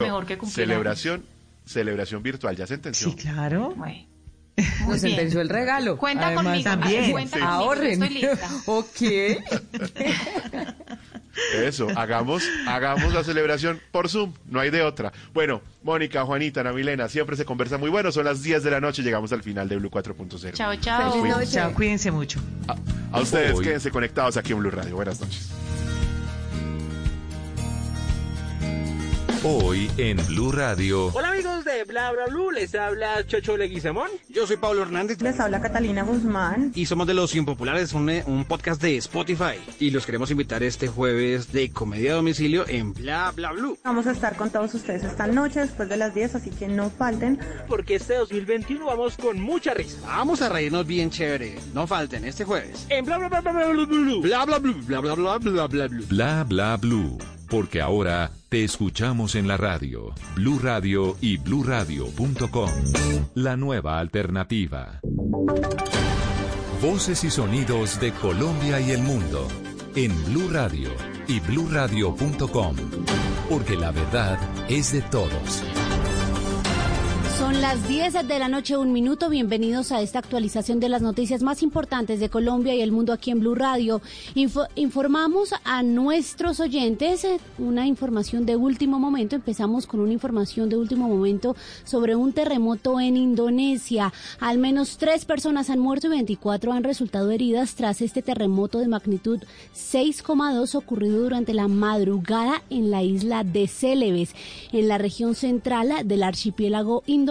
Mejor que cumplir Celebración, celebración virtual, ya sentenció. Sí, claro. Bueno. Nos bien. sentenció el regalo. Cuenta Además, conmigo, También. cuenta conmigo, Ahorren. estoy lista. ok. Eso, hagamos, hagamos la celebración por Zoom, no hay de otra. Bueno, Mónica, Juanita, Ana Milena, siempre se conversa muy bueno, son las 10 de la noche, llegamos al final de Blue 4.0. Chao, chao. Feliz fuimos. noche. Chao, cuídense mucho. A, a ustedes Hoy. quédense conectados aquí en Blue Radio. Buenas noches. Hoy en Blue Radio. Hola amigos de Bla Bla Blue, les habla Chocho Leguizamón. Yo soy Pablo Hernández Les habla Catalina Guzmán. y somos de Los Impopulares, un, un podcast de Spotify. Y los queremos invitar este jueves de comedia a domicilio en Bla Bla Blue. Vamos a estar con todos ustedes esta noche después de las 10, así que no falten. Porque este 2021 vamos con mucha risa. Vamos a reírnos bien chévere. No falten este jueves. En Bla Bla Bla Bla Bla Bla Blue. Bla Bla Blue. Bla Bla Bla Bla Bla Blue. Bla bla blue. Porque ahora te escuchamos en la radio. Blue Radio y bluradio.com. La nueva alternativa. Voces y sonidos de Colombia y el mundo. En Blue Radio y bluradio.com. Porque la verdad es de todos. Son las 10 de la noche, un minuto. Bienvenidos a esta actualización de las noticias más importantes de Colombia y el mundo aquí en Blue Radio. Info- informamos a nuestros oyentes eh, una información de último momento. Empezamos con una información de último momento sobre un terremoto en Indonesia. Al menos tres personas han muerto y 24 han resultado heridas tras este terremoto de magnitud 6,2 ocurrido durante la madrugada en la isla de Celebes, en la región central del archipiélago indonesio,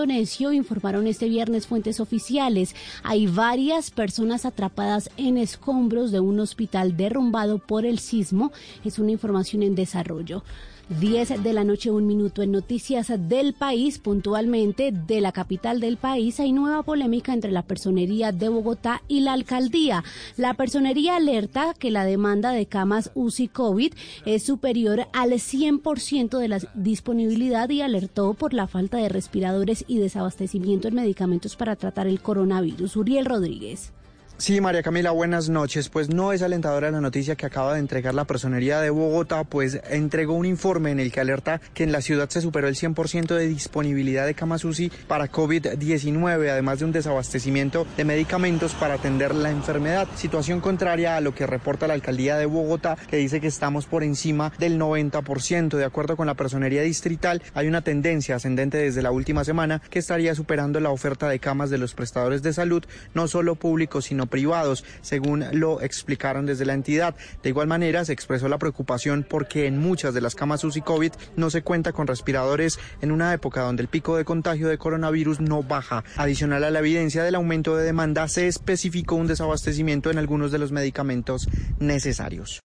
informaron este viernes fuentes oficiales. Hay varias personas atrapadas en escombros de un hospital derrumbado por el sismo. Es una información en desarrollo. 10 de la noche, un minuto en noticias del país, puntualmente de la capital del país, hay nueva polémica entre la personería de Bogotá y la alcaldía. La personería alerta que la demanda de camas UCI COVID es superior al 100% de la disponibilidad y alertó por la falta de respiradores y desabastecimiento en medicamentos para tratar el coronavirus. Uriel Rodríguez. Sí, María Camila, buenas noches. Pues no es alentadora la noticia que acaba de entregar la personería de Bogotá, pues entregó un informe en el que alerta que en la ciudad se superó el 100% de disponibilidad de camas UCI para COVID-19, además de un desabastecimiento de medicamentos para atender la enfermedad. Situación contraria a lo que reporta la alcaldía de Bogotá, que dice que estamos por encima del 90%. De acuerdo con la personería distrital, hay una tendencia ascendente desde la última semana que estaría superando la oferta de camas de los prestadores de salud, no solo públicos, sino privados, según lo explicaron desde la entidad. De igual manera, se expresó la preocupación porque en muchas de las camas UCI COVID no se cuenta con respiradores en una época donde el pico de contagio de coronavirus no baja. Adicional a la evidencia del aumento de demanda, se especificó un desabastecimiento en algunos de los medicamentos necesarios.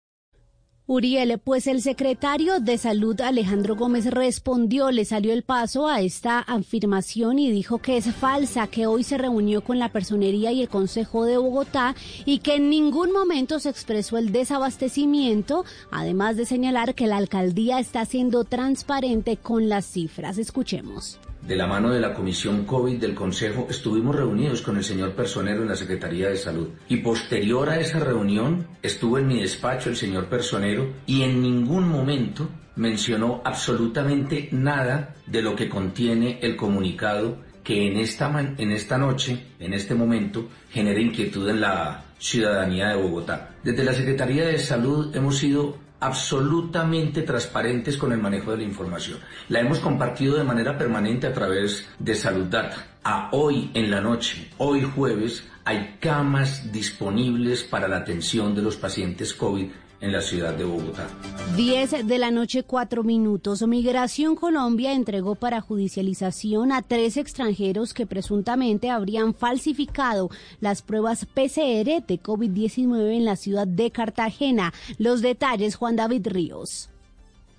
Uriel, pues el secretario de Salud Alejandro Gómez respondió, le salió el paso a esta afirmación y dijo que es falsa, que hoy se reunió con la personería y el Consejo de Bogotá y que en ningún momento se expresó el desabastecimiento, además de señalar que la alcaldía está siendo transparente con las cifras. Escuchemos. De la mano de la Comisión COVID del Consejo estuvimos reunidos con el señor Personero en la Secretaría de Salud y posterior a esa reunión estuvo en mi despacho el señor Personero y en ningún momento mencionó absolutamente nada de lo que contiene el comunicado que en esta, en esta noche, en este momento, genera inquietud en la ciudadanía de Bogotá. Desde la Secretaría de Salud hemos sido absolutamente transparentes con el manejo de la información. La hemos compartido de manera permanente a través de Salud Data. A hoy en la noche, hoy jueves, hay camas disponibles para la atención de los pacientes COVID en la ciudad de Bogotá. 10 de la noche, 4 minutos. Migración Colombia entregó para judicialización a tres extranjeros que presuntamente habrían falsificado las pruebas PCR de COVID-19 en la ciudad de Cartagena. Los detalles, Juan David Ríos.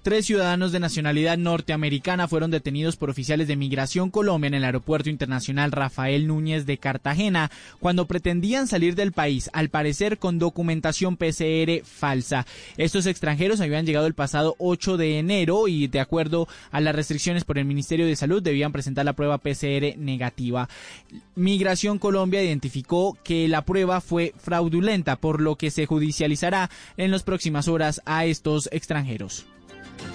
Tres ciudadanos de nacionalidad norteamericana fueron detenidos por oficiales de Migración Colombia en el Aeropuerto Internacional Rafael Núñez de Cartagena cuando pretendían salir del país, al parecer con documentación PCR falsa. Estos extranjeros habían llegado el pasado 8 de enero y de acuerdo a las restricciones por el Ministerio de Salud debían presentar la prueba PCR negativa. Migración Colombia identificó que la prueba fue fraudulenta, por lo que se judicializará en las próximas horas a estos extranjeros.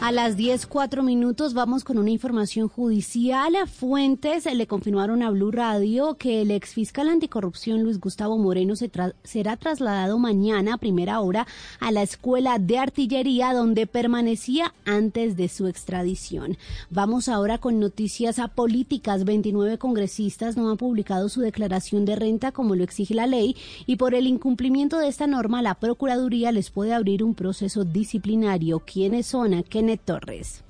A las 10, 4 minutos vamos con una información judicial. Fuentes le confirmaron a Blue Radio que el exfiscal anticorrupción Luis Gustavo Moreno será trasladado mañana a primera hora a la Escuela de Artillería donde permanecía antes de su extradición. Vamos ahora con noticias políticas. 29 congresistas no han publicado su declaración de renta como lo exige la ley y por el incumplimiento de esta norma la Procuraduría les puede abrir un proceso disciplinario. ¿Quiénes son? Kenneth Torres.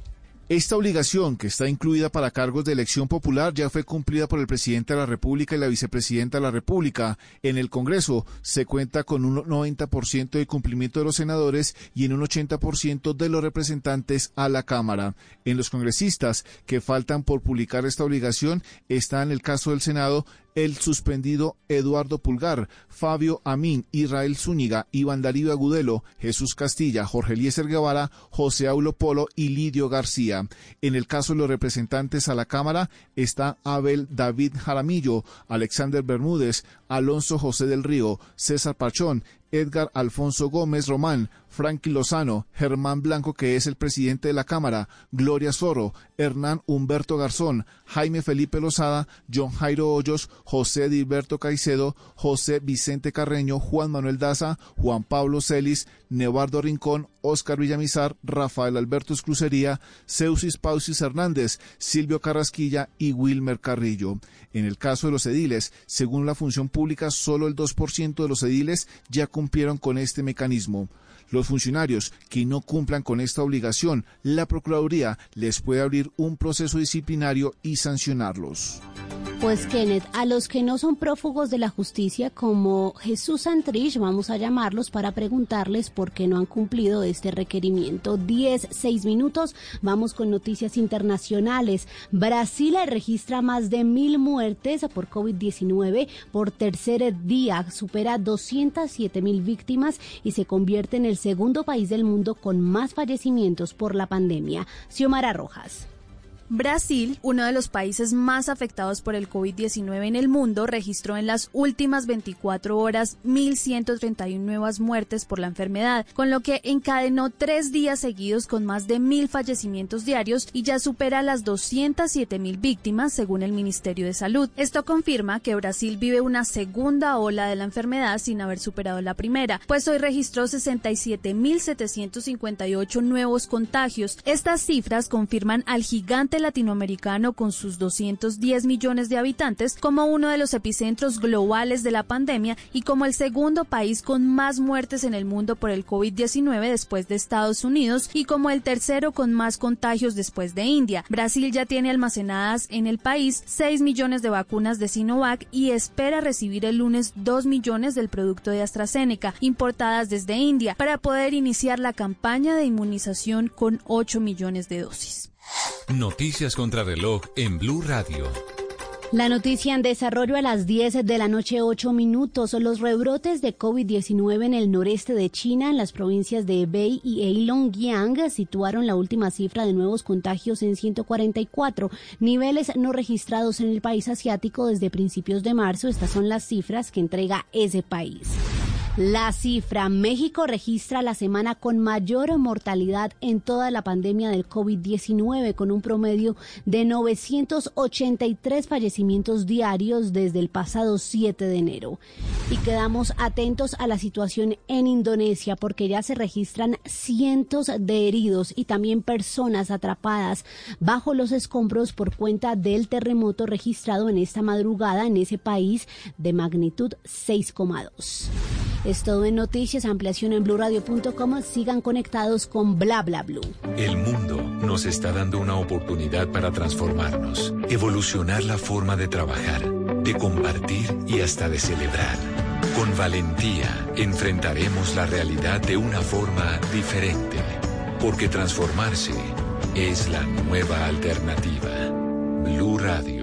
Esta obligación, que está incluida para cargos de elección popular, ya fue cumplida por el presidente de la República y la vicepresidenta de la República. En el Congreso se cuenta con un 90% de cumplimiento de los senadores y en un 80% de los representantes a la Cámara. En los congresistas que faltan por publicar esta obligación está en el caso del Senado el suspendido Eduardo Pulgar, Fabio Amín, Israel Zúñiga, Iván Darío Agudelo, Jesús Castilla, Jorge Eliezer Guevara, José Aulo Polo y Lidio García. En el caso de los representantes a la Cámara está Abel David Jaramillo, Alexander Bermúdez, Alonso José del Río, César Pachón, Edgar Alfonso Gómez Román, Franky Lozano, Germán Blanco, que es el presidente de la Cámara, Gloria Zorro, Hernán Humberto Garzón, Jaime Felipe Lozada, John Jairo Hoyos, José Dilberto Caicedo, José Vicente Carreño, Juan Manuel Daza, Juan Pablo Celis, Nevardo Rincón, Óscar Villamizar, Rafael Alberto Esclucería, Ceusis Pausis Hernández, Silvio Carrasquilla y Wilmer Carrillo. En el caso de los ediles, según la función pública, solo el 2% de los ediles ya cumplieron con este mecanismo. Los funcionarios que no cumplan con esta obligación, la Procuraduría les puede abrir un proceso disciplinario y sancionarlos. Pues Kenneth, a los que no son prófugos de la justicia como Jesús Santrich, vamos a llamarlos para preguntarles por qué no han cumplido este requerimiento. 10, 6 minutos, vamos con noticias internacionales. Brasil registra más de mil muertes por COVID-19 por tercer día, supera 207 mil víctimas y se convierte en el segundo país del mundo con más fallecimientos por la pandemia. Xiomara Rojas. Brasil, uno de los países más afectados por el COVID-19 en el mundo, registró en las últimas 24 horas 1.131 nuevas muertes por la enfermedad, con lo que encadenó tres días seguidos con más de mil fallecimientos diarios y ya supera las 207.000 víctimas, según el Ministerio de Salud. Esto confirma que Brasil vive una segunda ola de la enfermedad sin haber superado la primera, pues hoy registró 67.758 nuevos contagios. Estas cifras confirman al gigante latinoamericano con sus 210 millones de habitantes como uno de los epicentros globales de la pandemia y como el segundo país con más muertes en el mundo por el COVID-19 después de Estados Unidos y como el tercero con más contagios después de India. Brasil ya tiene almacenadas en el país 6 millones de vacunas de Sinovac y espera recibir el lunes 2 millones del producto de AstraZeneca importadas desde India para poder iniciar la campaña de inmunización con 8 millones de dosis. Noticias contra reloj en Blue Radio. La noticia en desarrollo a las 10 de la noche, 8 minutos. Los rebrotes de COVID-19 en el noreste de China, en las provincias de Hebei y Heilongjiang, situaron la última cifra de nuevos contagios en 144, niveles no registrados en el país asiático desde principios de marzo. Estas son las cifras que entrega ese país. La cifra, México registra la semana con mayor mortalidad en toda la pandemia del COVID-19, con un promedio de 983 fallecimientos diarios desde el pasado 7 de enero. Y quedamos atentos a la situación en Indonesia, porque ya se registran cientos de heridos y también personas atrapadas bajo los escombros por cuenta del terremoto registrado en esta madrugada en ese país de magnitud 6,2. Es todo en noticias, ampliación en blurradio.com. Sigan conectados con Bla Bla Blue. El mundo nos está dando una oportunidad para transformarnos, evolucionar la forma de trabajar, de compartir y hasta de celebrar. Con valentía enfrentaremos la realidad de una forma diferente, porque transformarse es la nueva alternativa. Blue Radio.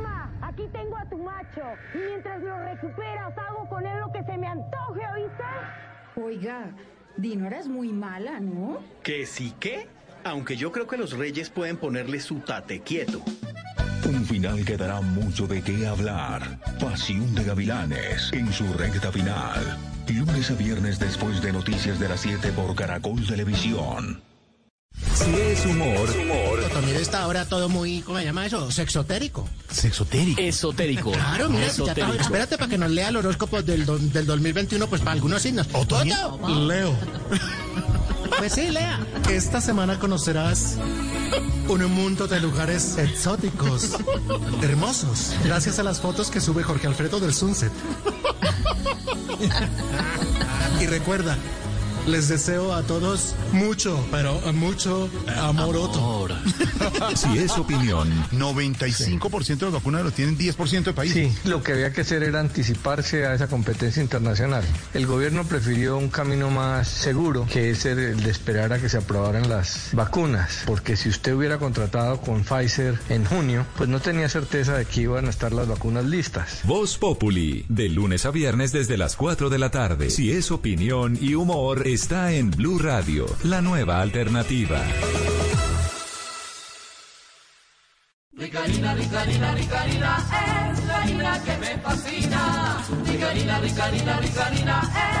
Y mientras lo recuperas, hago con él lo que se me antoje, ¿oíste? Oiga, Dinora es muy mala, ¿no? ¿Que sí qué? Aunque yo creo que los reyes pueden ponerle su tate quieto. Un final que dará mucho de qué hablar. Pasión de Gavilanes en su recta final. Lunes a viernes después de Noticias de las 7 por Caracol Televisión. Si es humor. humor. También está ahora todo muy, ¿cómo se llama eso? Sexotérico. Sexotérico. Esotérico. Claro, mira, si ya está, espérate para que nos lea el horóscopo del, del 2021, pues para algunos signos. ¿Otoño? Leo. Pues sí, lea. Esta semana conocerás un mundo de lugares exóticos, hermosos, gracias a las fotos que sube Jorge Alfredo del Sunset. y recuerda, les deseo a todos mucho, pero mucho amor. si es opinión, 95% de las vacunas lo tienen 10% de países. Sí, lo que había que hacer era anticiparse a esa competencia internacional. El gobierno prefirió un camino más seguro, que es el de esperar a que se aprobaran las vacunas, porque si usted hubiera contratado con Pfizer en junio, pues no tenía certeza de que iban a estar las vacunas listas. Voz Populi, de lunes a viernes desde las 4 de la tarde. Si es opinión y humor, está en Blue Radio, la nueva alternativa. Ricarina, Ricarina, Ricarina, es la harina que me fascina. Ricarina, Ricarina, Ricarina, es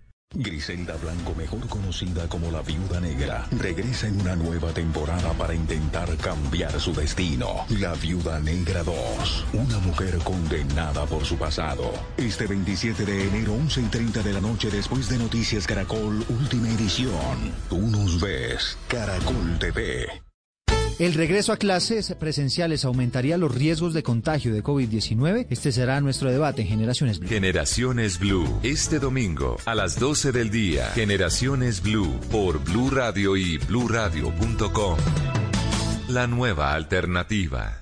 Griselda Blanco, mejor conocida como la Viuda Negra, regresa en una nueva temporada para intentar cambiar su destino. La Viuda Negra 2, una mujer condenada por su pasado. Este 27 de enero, 11 y 30 de la noche, después de Noticias Caracol, última edición. Tú nos ves, Caracol TV. El regreso a clases presenciales aumentaría los riesgos de contagio de COVID-19. Este será nuestro debate en Generaciones Blue. Generaciones Blue, este domingo a las 12 del día. Generaciones Blue por Blue Radio y bluradio.com. La nueva alternativa.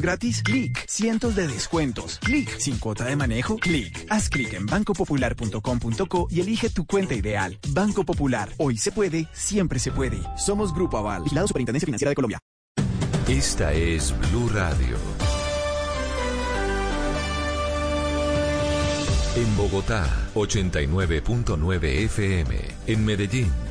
gratis? Clic. Cientos de descuentos. Clic. Sin cuota de manejo. Clic. Haz clic en bancopopular.com.co y elige tu cuenta ideal. Banco Popular. Hoy se puede, siempre se puede. Somos Grupo Aval. Vigilado Superintendencia Financiera de Colombia. Esta es Blue Radio. En Bogotá, 89.9 FM. En Medellín.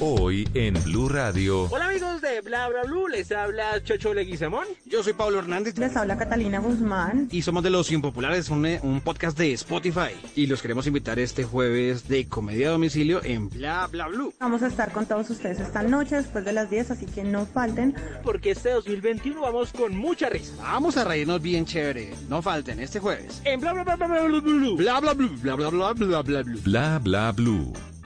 Hoy en Blue Radio. Hola amigos de Bla Bla Blue, les habla Chocho Leguizamón. Yo soy Pablo Hernández. Les habla Catalina Guzmán. Y somos de Los Impopulares, un, un podcast de Spotify. Y los queremos invitar este jueves de comedia a domicilio en Bla Bla Blue. Vamos a estar con todos ustedes esta noche después de las 10, así que no falten. Porque este 2021 vamos con mucha risa. Vamos a reírnos bien chévere. No falten este jueves. En Bla Bla Bla Bla Bla Bla Blue. Bla Bla Blue. Bla Bla Bla Bla Bla Blue. Bla bla blue,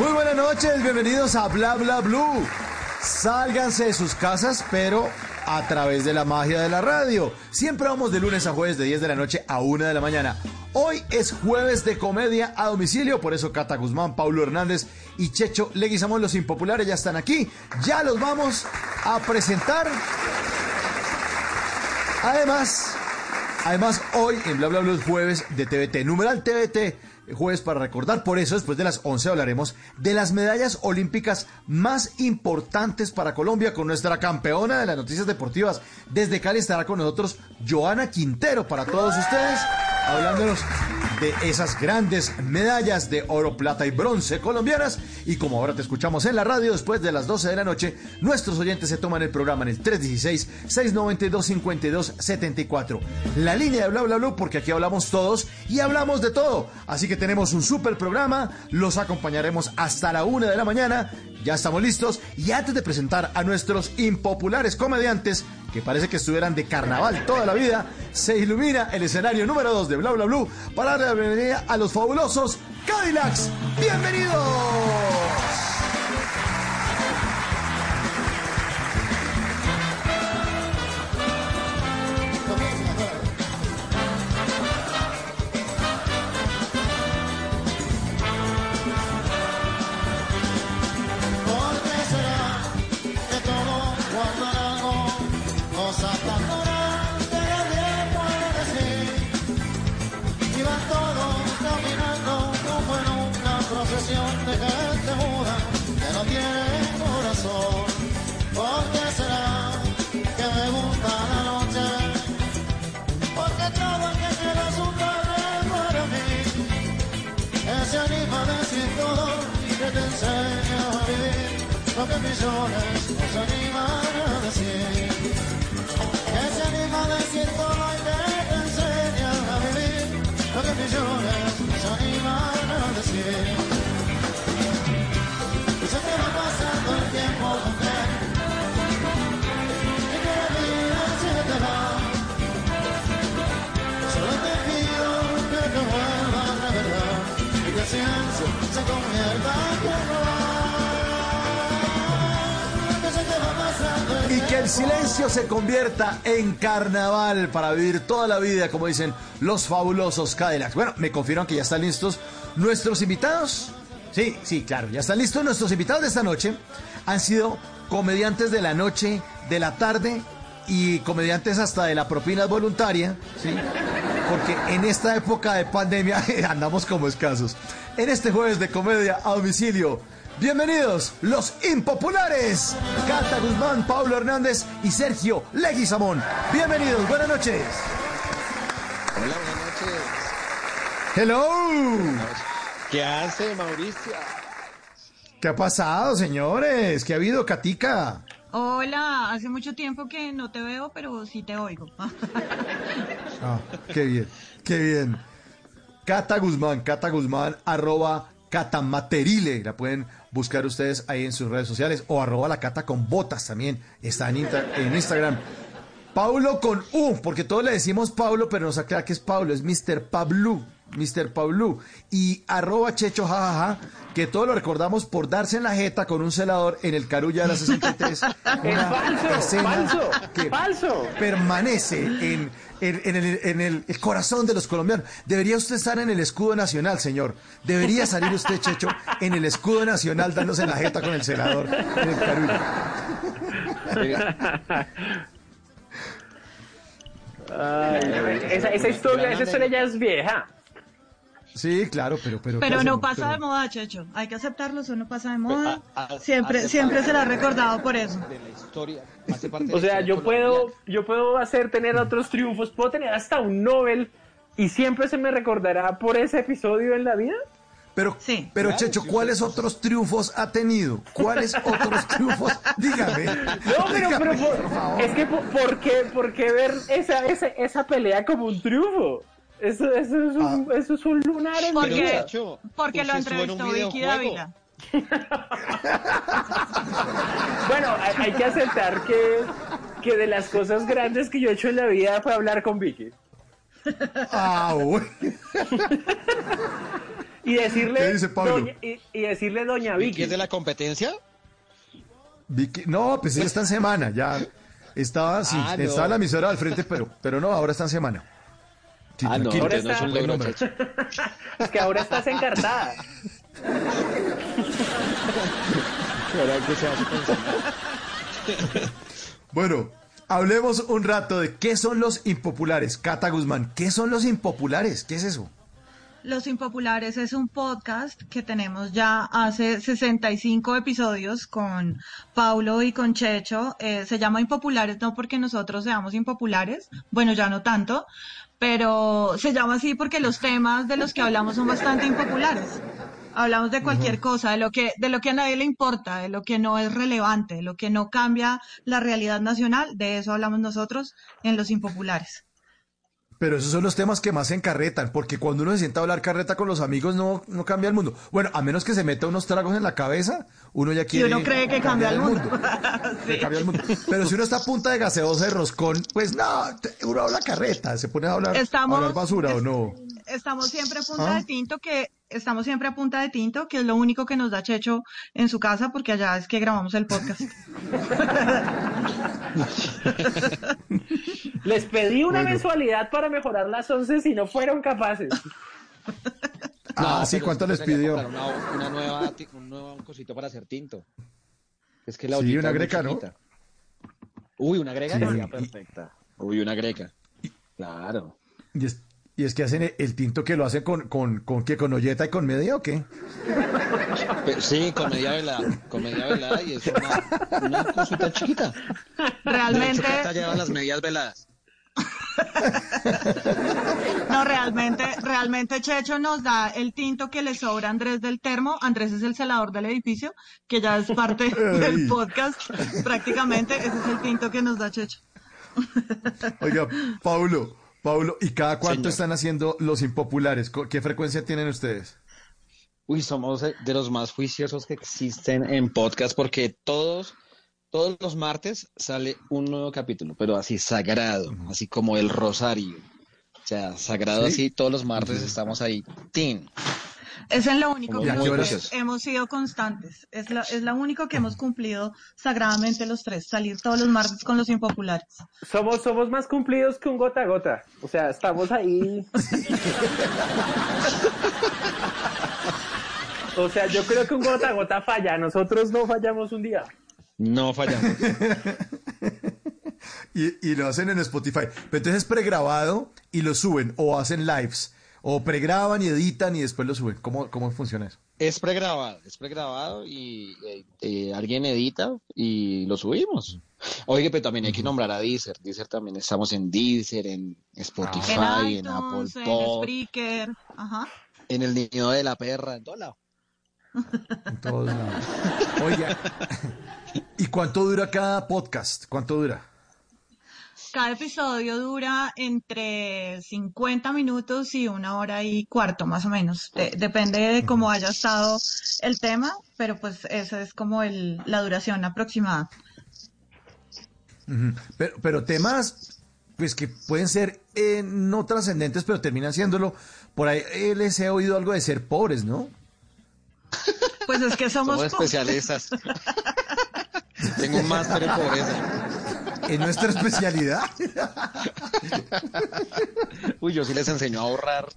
Muy buenas noches, bienvenidos a Bla Bla Blue. Sálganse de sus casas, pero a través de la magia de la radio. Siempre vamos de lunes a jueves de 10 de la noche a 1 de la mañana. Hoy es jueves de comedia a domicilio, por eso Cata Guzmán, Paulo Hernández y Checho Leguizamón, los impopulares, ya están aquí. Ya los vamos a presentar. Además, además hoy en Bla Bla Blue es jueves de TVT, numeral TVT jueves para recordar. Por eso, después de las 11 hablaremos de las medallas olímpicas más importantes para Colombia con nuestra campeona de las noticias deportivas. Desde Cali estará con nosotros Joana Quintero para todos ustedes, hablándonos de esas grandes medallas de oro, plata y bronce colombianas. Y como ahora te escuchamos en la radio después de las 12 de la noche, nuestros oyentes se toman el programa en el 316-692-5274. La línea de bla bla bla porque aquí hablamos todos y hablamos de todo. Así que tenemos un super programa, los acompañaremos hasta la una de la mañana. Ya estamos listos y antes de presentar a nuestros impopulares comediantes, que parece que estuvieran de carnaval toda la vida, se ilumina el escenario número 2 de Bla Bla Blue para darle la bienvenida a los fabulosos Cadillacs. ¡Bienvenidos! Silencio se convierta en carnaval para vivir toda la vida, como dicen los fabulosos Cadillacs. Bueno, me confirman que ya están listos nuestros invitados. Sí, sí, claro, ya están listos nuestros invitados de esta noche. Han sido comediantes de la noche, de la tarde y comediantes hasta de la propina voluntaria, ¿sí? Porque en esta época de pandemia andamos como escasos. En este jueves de comedia a domicilio, bienvenidos los impopulares, Cata Guzmán, Pablo Hernández y Sergio Leguizamón. Bienvenidos, buenas noches. Hola, buenas noches. Hello. ¿Qué hace, Mauricio? ¿Qué ha pasado, señores? ¿Qué ha habido, Catica? Hola, hace mucho tiempo que no te veo, pero sí te oigo. Ah, qué bien, qué bien. Cata Guzmán, Cata Guzmán, arroba catamaterile. La pueden buscar ustedes ahí en sus redes sociales o arroba la cata con botas también. Está en, Insta- en Instagram. Paulo con U, porque todos le decimos Paulo, pero nos aclara que es Paulo, es Mr. Pablo. Mr. Paulú. Y arroba Checho jajaja, que todos lo recordamos por darse en la jeta con un celador en el Carulla de la 63. Una falso, falso, que falso. permanece en, en- el, corazón de los colombianos. Debería usted estar en el escudo nacional, señor. Debería salir usted, Checho, en el escudo nacional dándose la jeta con el el Carulla. esa, esa historia, esa historia ya es vieja. Sí, claro, pero... Pero, ¿qué Pero no pasa Pero- de moda, Checho. Hay que aceptarlo, eso no pasa de moda. a- Siempre, hace siempre será recordado por eso. de la historia, hace parte de O sea, yo puedo, yo puedo hacer tener otros triunfos, puedo tener hasta un Nobel y siempre se me recordará por ese episodio en la vida. Pero, pero Claro, Checho, sí, ¿cuáles otros triunfos ha tenido? ¿Cuáles otros triunfos? Dígame. No, pero, Dígame, pero por- por favor. es que por, ¿por qué, por qué ver esa, esa, esa pelea como un triunfo? Eso, eso, es, un, Ah. eso es un lunar en Porque, vida. porque lo en entrevistó Vicky. Dávila. Bueno, hay, hay que aceptar que, que de las cosas grandes que yo he hecho en la vida fue hablar con Vicky. Ah, bueno. Y decirle, ¿Qué dice Pablo? doña, y, y decirle doña ¿Vicky Vicky. es de la competencia? Vicky- no, pues ella está en semana, ya. Estaba, sí, Ah, no. estaba la emisora al frente, pero, pero no, ahora está en semana. Sí, Ah, no. Ahora entonces no es un está- logro. Es que ahora estás encartada. Ahora que se hace pensar. Bueno, hablemos un rato de qué son los impopulares. Cata Guzmán, ¿qué son los impopulares? ¿Qué es eso? Los Impopulares es un podcast que tenemos ya hace 65 episodios con Paulo y con Checho. Eh, se llama Impopulares no porque nosotros seamos impopulares, bueno, ya no tanto, pero se llama así porque los temas de los que hablamos son bastante impopulares. Hablamos de cualquier cosa, de lo que de lo que a nadie le importa, de lo que no es relevante, de lo que no cambia la realidad nacional, de eso hablamos nosotros en Los Impopulares. Pero esos son los temas que más se encarretan, porque cuando uno se sienta a hablar carreta con los amigos no, no cambia el mundo. Bueno, a menos que se meta unos tragos en la cabeza, uno ya Y quiere... uno cree que cambia el mundo. que cambia el mundo. Pero si uno está a punta de gaseosa de roscón, pues no, uno habla carreta, se pone a hablar, a Estamos- hablar basura o no. Estamos siempre a punta ¿Ah? de tinto que estamos siempre a punta de tinto que es lo único que nos da Checho en su casa porque allá es que grabamos el podcast Les pedí una Bueno. mensualidad para mejorar las once si no fueron capaces. Ah, sí, ¿cuánto les pidió? Una, una nueva, un nuevo cosito para hacer tinto. Es que la Sí, una greca, ¿no? Uy, una greca Sí. sería perfecta. Uy, una greca. Claro. Y es, y es que hacen el, tinto que lo hacen con, con, con qué, con olleta y con media o qué? Sí, con media velada. Con media velada y es una, una cosita chiquita. realmente De hecho, lleva las medias veladas. no realmente realmente Checho nos da el tinto que le sobra a Andrés del termo Andrés es el celador del edificio que ya es parte del podcast prácticamente ese es el tinto que nos da Checho Oiga, Paulo, Paulo, ¿y cada cuánto Señor. están haciendo los impopulares? ¿Qué frecuencia tienen ustedes? Uy, somos de los más juiciosos que existen en podcast porque todos, todos los martes sale un nuevo capítulo, pero así sagrado, así como el rosario. O sea, sagrado ¿Sí? así, todos los martes estamos ahí. ¡Tin! Es en lo único que nosotros hemos sido constantes. Es la, es la único que hemos cumplido sagradamente los tres, salir todos los martes con los impopulares. Somos, somos más cumplidos que un gota a gota. O sea, estamos ahí. O sea, yo creo que un gota a gota falla. Nosotros no fallamos un día. No fallamos. Y, y lo hacen en Spotify. Pero entonces es pregrabado y lo suben, o hacen lives, o pregraban y editan y después lo suben. ¿Cómo, cómo funciona eso? Es pregrabado, es pregrabado y eh, eh, alguien edita y lo subimos. Oye, pero también hay que nombrar a Deezer. Deezer también estamos en Deezer, en Spotify, en en Apple iTunes, en Pod, Spreaker. Ajá. en el nido de la perra, en todo lado. En todos lados. Oiga, ¿y cuánto dura cada podcast? ¿Cuánto dura? Cada episodio dura entre 50 minutos y una hora y cuarto, más o menos. De- depende de cómo haya estado el tema, pero pues esa es como el, la duración aproximada. Pero, pero temas, pues que pueden ser eh, no trascendentes, pero terminan siéndolo. por ahí eh, les he oído algo de ser pobres, ¿no? Pues es que somos, Somos pobres. especialistas. Tengo un máster en pobreza. Es nuestra especialidad. Uy, yo sí les enseño a ahorrar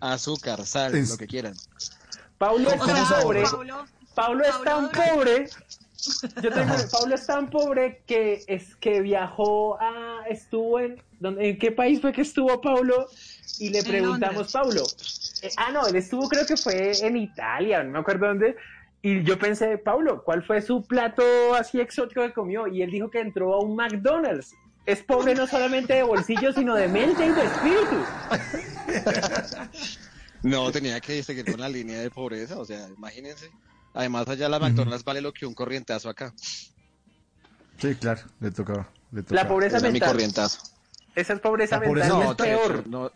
azúcar, sal, Es- lo que quieran. Paulo es ¿Cómo tan pobre. Pablo, Paulo es tan pobre. Yo tengo, Paulo es tan pobre que es que viajó a estuvo en ¿dónde- ¿en qué país fue que estuvo Paulo? Y le preguntamos. Paulo, eh, ah no, él estuvo creo que fue en Italia, no me acuerdo dónde. Y yo pensé, Paulo, ¿cuál fue su plato así exótico que comió? Y él dijo que entró a un McDonald's. Es pobre no solamente de bolsillo, sino de mente y de espíritu. No, tenía que seguir con la línea de pobreza, o sea, imagínense. Además, allá la McDonald's vale lo que un corrientazo acá. Sí, claro, le tocaba. Le La tocaba. pobreza Era mi mental. corrientazo. Esa es pobreza La pobreza mental, No, es peor. No,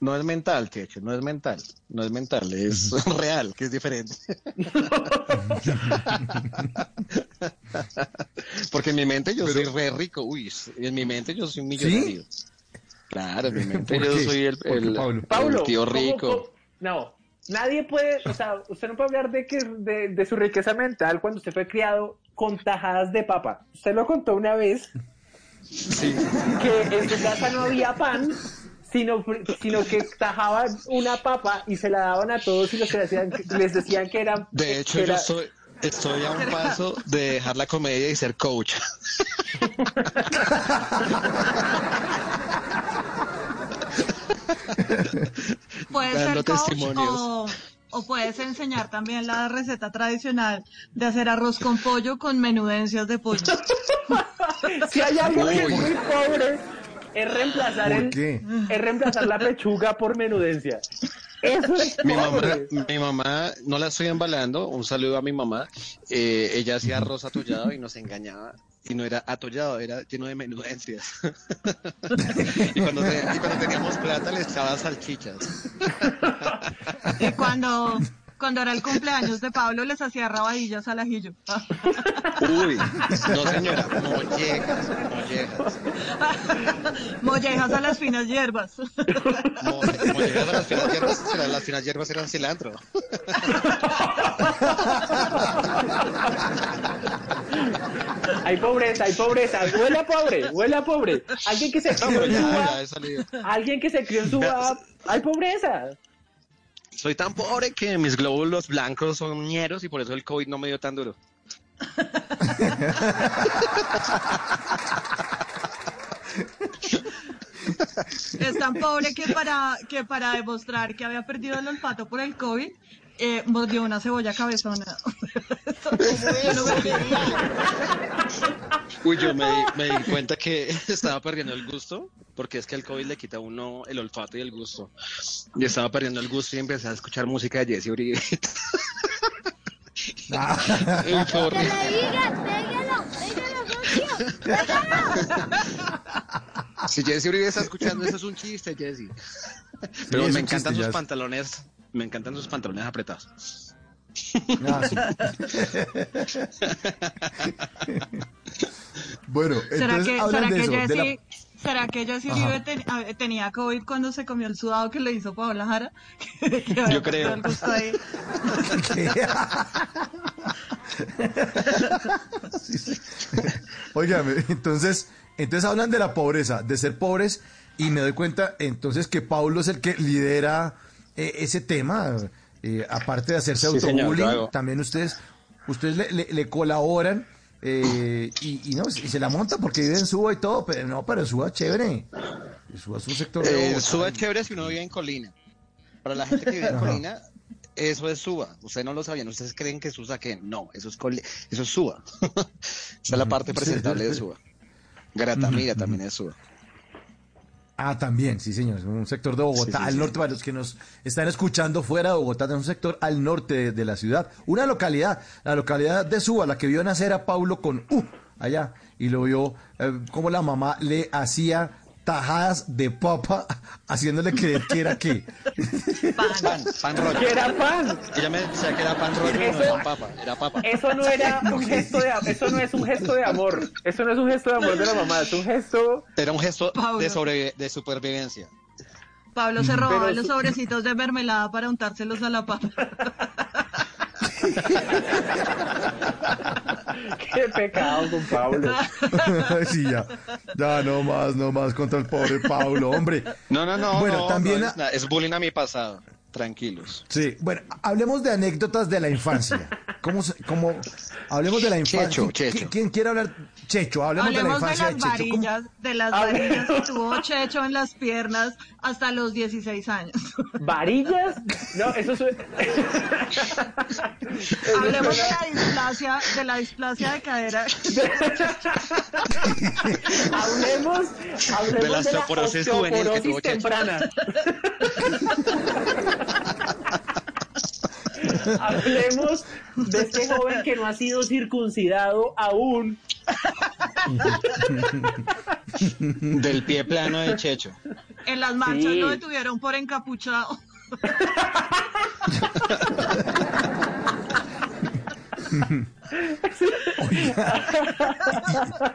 no es mental, Checho, no es mental. No es mental, es real, que es diferente. Porque en mi mente yo soy re rico. Uy, en mi mente yo soy un millonario. Claro, en mi mente ¿Por yo qué? soy el, tío ¿cómo- rico. cómo- no, nadie puede, o sea, usted no puede hablar de que de, de su riqueza mental cuando usted fue criado con tajadas de papa. Usted lo contó una vez Sí. que en su casa no había pan, sino, sino que tajaban una papa y se la daban a todos y los que decían, les decían que eran De hecho, yo soy, estoy a un paso de dejar la comedia y ser coach. Puedes Dando ser coach o, o puedes enseñar también la receta tradicional de hacer arroz con pollo con menudencias de pollo. Si hay algo que es Uy. muy pobre, es reemplazar, ¿Por el- qué? es reemplazar la pechuga por menudencia. Eso es Mi mamá, mi mamá, no la estoy embalando, un saludo a mi mamá. eh, ella hacía arroz atollado y nos engañaba. Y no era atollado, era lleno de menudencias. y, cuando te- y cuando teníamos plata le echaba salchichas. Y cuando, cuando era el cumpleaños de Pablo les hacía rabadillas al ajillo. Uy, no señora, mollejas, mollejas. Mollejas a las finas hierbas. Mo- mollejas a las finas hierbas, será- las finas hierbas eran cilantro. Hay pobreza, hay pobreza. Huele a pobre, huele a pobre. Alguien que se crió en Suba, alguien que se crió en Suba, hay pobreza. Soy tan pobre que mis glóbulos blancos son ñeros y por eso el COVID no me dio tan duro. Es tan pobre que para, que para demostrar que había perdido el olfato por el COVID, eh, mordió una cebolla cabezona. Yo no me quería. Uy, yo me, di- me di cuenta que estaba perdiendo el gusto, porque es que el COVID le quita a uno el olfato y el gusto. Y estaba perdiendo el gusto y empecé a escuchar música de Jesse Uribe. Y fue horrible. Si Jesse Uribe está escuchando, eso es un chiste, Jesse. Pero me encantan chiste, sus ya. pantalones, me encantan sus pantalones apretados. Ah, sí. bueno, ¿Será entonces que, ¿será de que eso. de la- Jessy, ¿será que Jessy. Uribe ten- a- tenía COVID cuando se comió el sudado que le hizo Paola Jara? Que- que había Yo creo. Sí, sí. Óigame, entonces, entonces hablan de la pobreza, de ser pobres, y me doy cuenta entonces que Paulo es el que lidera eh, ese tema. eh, aparte de hacerse autobullying, también ustedes, ustedes le, le- le colaboran eh, y, y no, y se la monta porque vive en Suba y todo, pero no, pero Suba chévere. Suba es un sector de Eh, Bogotá. Suba es chévere si uno vive en Colina. Para la gente que vive en Ajá. Colina, eso es Suba. Ustedes no lo sabían. Ustedes creen que es Usaquén. No, eso es, Coli- eso es Suba. Esa es la parte presentable de Suba. Garatamira Ujú, también es Suba. Ah, también, sí, señor. Un sector de Bogotá, Sí, sí, al sí. norte, para los que nos están escuchando fuera de Bogotá, es un sector al norte de, de la ciudad. Una localidad, la localidad de Suba, la que vio nacer a Paulo con U allá, y lo vio eh, como la mamá le hacía tajadas de papa, haciéndole creer que era qué. Pan, pan rollo. Que era pan. Ella me decía que era pan rollo, no Eso- era papa, era papa. Eso no era un gesto de eso no es un gesto de amor. Eso no es un gesto de amor de la mamá, es un gesto Era un gesto de, sobrevi- de supervivencia. Pablo se robaba los sobrecitos de mermelada para untárselos a la papa. Qué pecado con Pablo. sí, ya. Ya, no más, no más contra el pobre Pablo, hombre. No, no, no. Bueno, no, también. no a- es, bullying a mi pasado. Tranquilos. Sí, bueno, hablemos de anécdotas de la infancia. ¿Cómo, se- cómo, hablemos de la infancia? Checho, ¿Quién- Checho. ¿Quién quiere hablar? Checho, hablemos, Hablemos de la infancia las de, Checho. ¿Cómo- varillas, de las varillas que tuvo Checho en las piernas hasta los 16 años. ¿Varillas? No, eso es... Hablemos de la displasia, de la displasia de cadera. hablemos, hablemos De la osteoporosis juvenil que tuvo temprana. Hablemos de este joven que no ha sido circuncidado aún. Del pie plano de Checho. En las marchas Sí. lo detuvieron por encapuchado.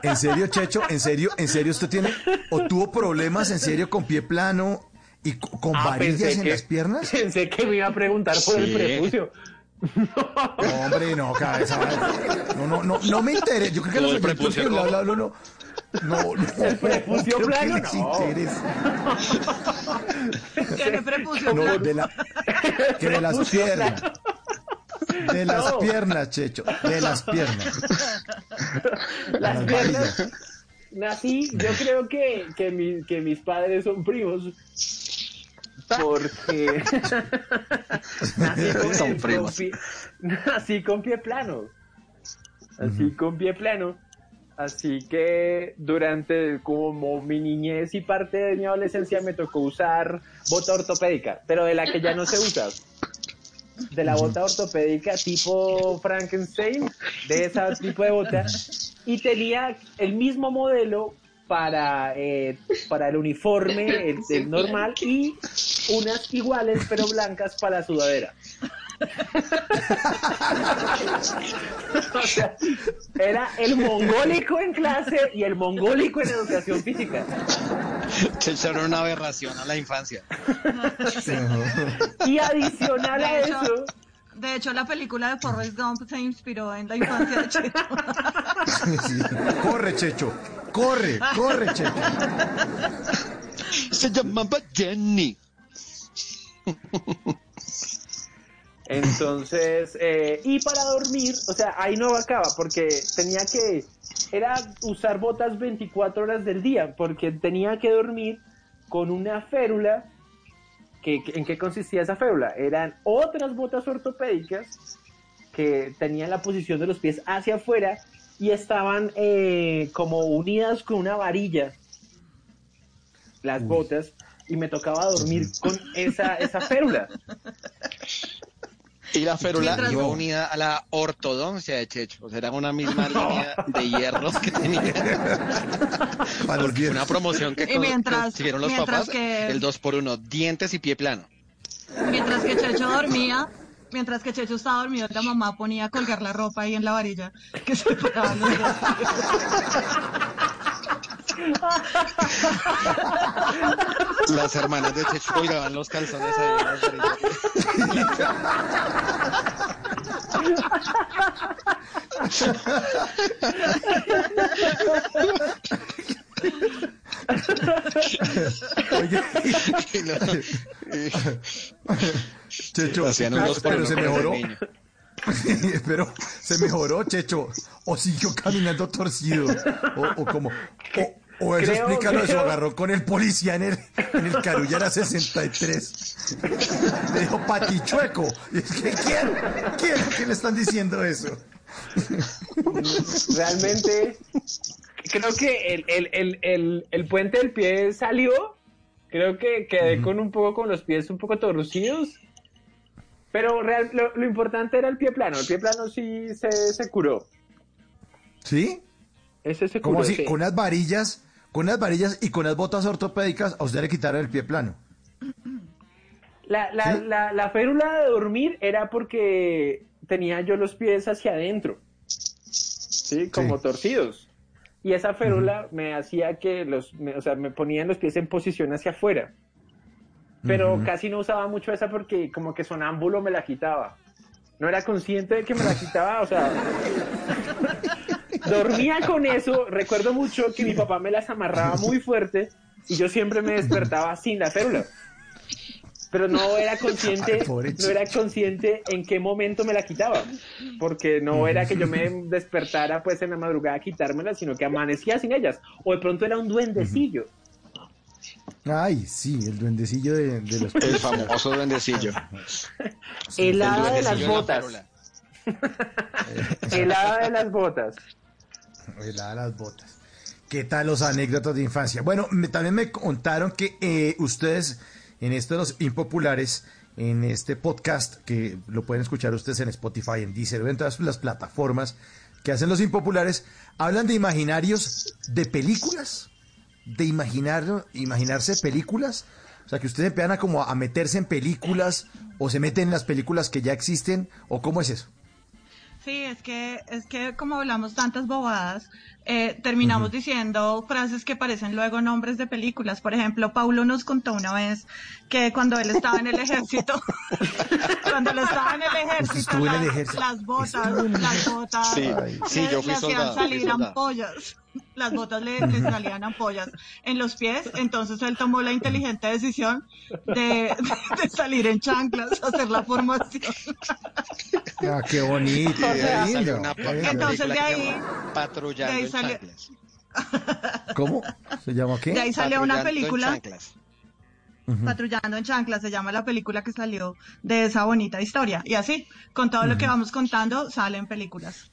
¿En serio, Checho? ¿En serio? ¿En serio usted tiene o tuvo problemas en serio con pie plano y co- con Ah, varillas en que- las piernas? Pensé que me iba a preguntar por el prepucio. No, hombre, no, cabeza. No, no, no, no me interesa. Yo creo que los el prepucio que rojo. bla, bla, bla, no. No, no. El prepucio que les no. interesa. Tiene prepucio No, de la, que de las piernas. De las No. piernas, Checho. De las piernas. Las Las piernas. varillas. Nací, yo creo que, que, mi- que mis padres son primos. Porque nací con, Son con pie, nací con pie plano. Así con pie plano. Así que durante como mi niñez y parte de mi adolescencia me tocó usar bota ortopédica, pero de la que ya no se usa. De la bota ortopédica tipo Frankenstein, de ese tipo de bota. Y tenía el mismo modelo para, eh, para el uniforme, el, el normal, y unas iguales pero blancas para la sudadera. O sea, era el mongólico en clase y el mongólico en educación física. Checho era una aberración a la infancia. Y adicional a hecho, eso, de hecho, la película de Forrest Gump se inspiró en la infancia de Checho. Sí. Corre, Checho. Corre, corre, Checho. Se llamaba Jenny. Entonces, eh, y para dormir, o sea, ahí no acaba, porque tenía que, era usar botas 24 horas del día, porque tenía que dormir con una férula. Que, que- ¿En qué consistía esa férula? Eran otras botas ortopédicas que tenían la posición de los pies hacia afuera y estaban eh, como unidas con una varilla, las botas, y me tocaba dormir con esa, esa férula. Y la férula iba unida a la ortodoncia de Checho. O sea, era una misma línea de hierros que tenía. Para los Porque fue una promoción que consiguieron los papás. que- El 2 por 1 dientes y pie plano. Mientras que Checho dormía, mientras que Checho estaba dormido, la mamá ponía a colgar la ropa ahí en la varilla que separaban los dos. Las hermanas de Checho colgaban los calzones ahí. Oye, Checho, Hacían un dos por pero se mejoró. pero se mejoró, Checho. O siguió caminando torcido. O, o como. O, o eso Creo- explica lo de su agarró con el policía en el, en el Carullera 63. Le dijo patichueco. Y es que quiero, quiero que le están diciendo eso. realmente creo que el, el, el, el, el puente del pie salió. Creo que quedé con un poco con los pies un poco torcidos. Pero real- lo, lo importante era el pie plano. El pie plano sí se, se curó. ¿Sí? Ese se ¿Cómo curó. así? sí. Con unas varillas, con unas varillas y con las botas ortopédicas, a usted le quitaron el pie plano. La, la, ¿Sí? la, la férula de dormir era porque tenía yo los pies hacia adentro. Sí, como Sí. torcidos. Y esa férula me hacía que los, me- o sea, me ponían los pies en posición hacia afuera. pero Ujú. casi no usaba mucho esa porque como que sonámbulo me la quitaba. No era consciente de que me la quitaba, o sea, dormía con eso. Recuerdo mucho que mi papá me las amarraba muy fuerte y yo siempre me despertaba sin la férula. Pero no era consciente, Ay, no era consciente en qué momento me la quitaba, porque no era que yo me despertara pues en la madrugada a quitármela, sino que amanecía sin ellas, o de pronto era un duendecillo. Ay, sí, el duendecillo de, de los El famoso duendecillo. El hada de las botas. El hada de las botas. Helada las botas. ¿Qué tal los anécdotas de infancia? Bueno, me- también me contaron que eh, ustedes, en esto de los impopulares, en este podcast, que lo pueden escuchar ustedes en Spotify, en Deezer, en todas las plataformas que hacen los impopulares, hablan de imaginarios de películas, de imaginar, imaginarse películas. O sea, que ustedes empiezan a como a meterse en películas o se meten en las películas que ya existen, o cómo es eso. Sí, es que, es que como hablamos tantas bobadas, eh, terminamos diciendo frases que parecen luego nombres de películas. Por ejemplo, Paulo nos contó una vez que cuando él estaba en el ejército, cuando él estaba en el ejército, en el las- ejército. las botas, las botas, Sí, le, sí, yo fui le hacían soldado, salir ampollas. Las botas le, le salían ampollas en los pies, entonces él tomó la inteligente decisión de, de salir en chanclas, hacer la formación. Ah, qué bonito, De qué ahí lindo. salió una qué lindo. Entonces, de ahí- Patrullando de ahí ¿Cómo? ¿Se llama qué? De ahí salió una Patrullando en película. Patrullando en Chanclas, se llama la película que salió de esa bonita historia. Y así, con todo lo que vamos contando, salen películas.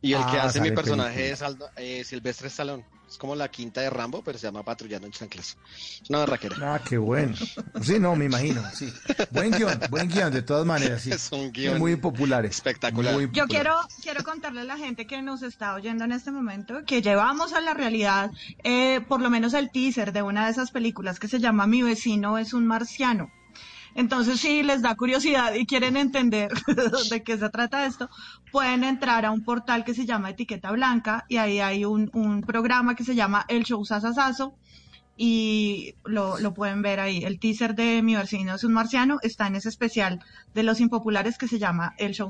Y el que Ah, hace mi personaje película. es Aldo- eh, Silvestre Stallone. Es como la quinta de Rambo, pero se llama Patrullando en chanclas. Es una barraquera. Ah, qué bueno. Sí, no, me imagino, sí. Buen guion, buen guion, de todas maneras, sí. Es un guion Muy populares. espectacular. Muy Yo popular. quiero, quiero contarle a la gente que nos está oyendo en este momento que llevamos a la realidad eh, por lo menos el teaser de una de esas películas que se llama Mi vecino es un marciano. Entonces, si les da curiosidad y quieren entender de qué se trata esto, pueden entrar a un portal que se llama Etiqueta Blanca y ahí hay un, programa que se llama El Show y lo, lo pueden ver ahí. El teaser de Mi vecino es un marciano está en ese especial de los impopulares que se llama El Show.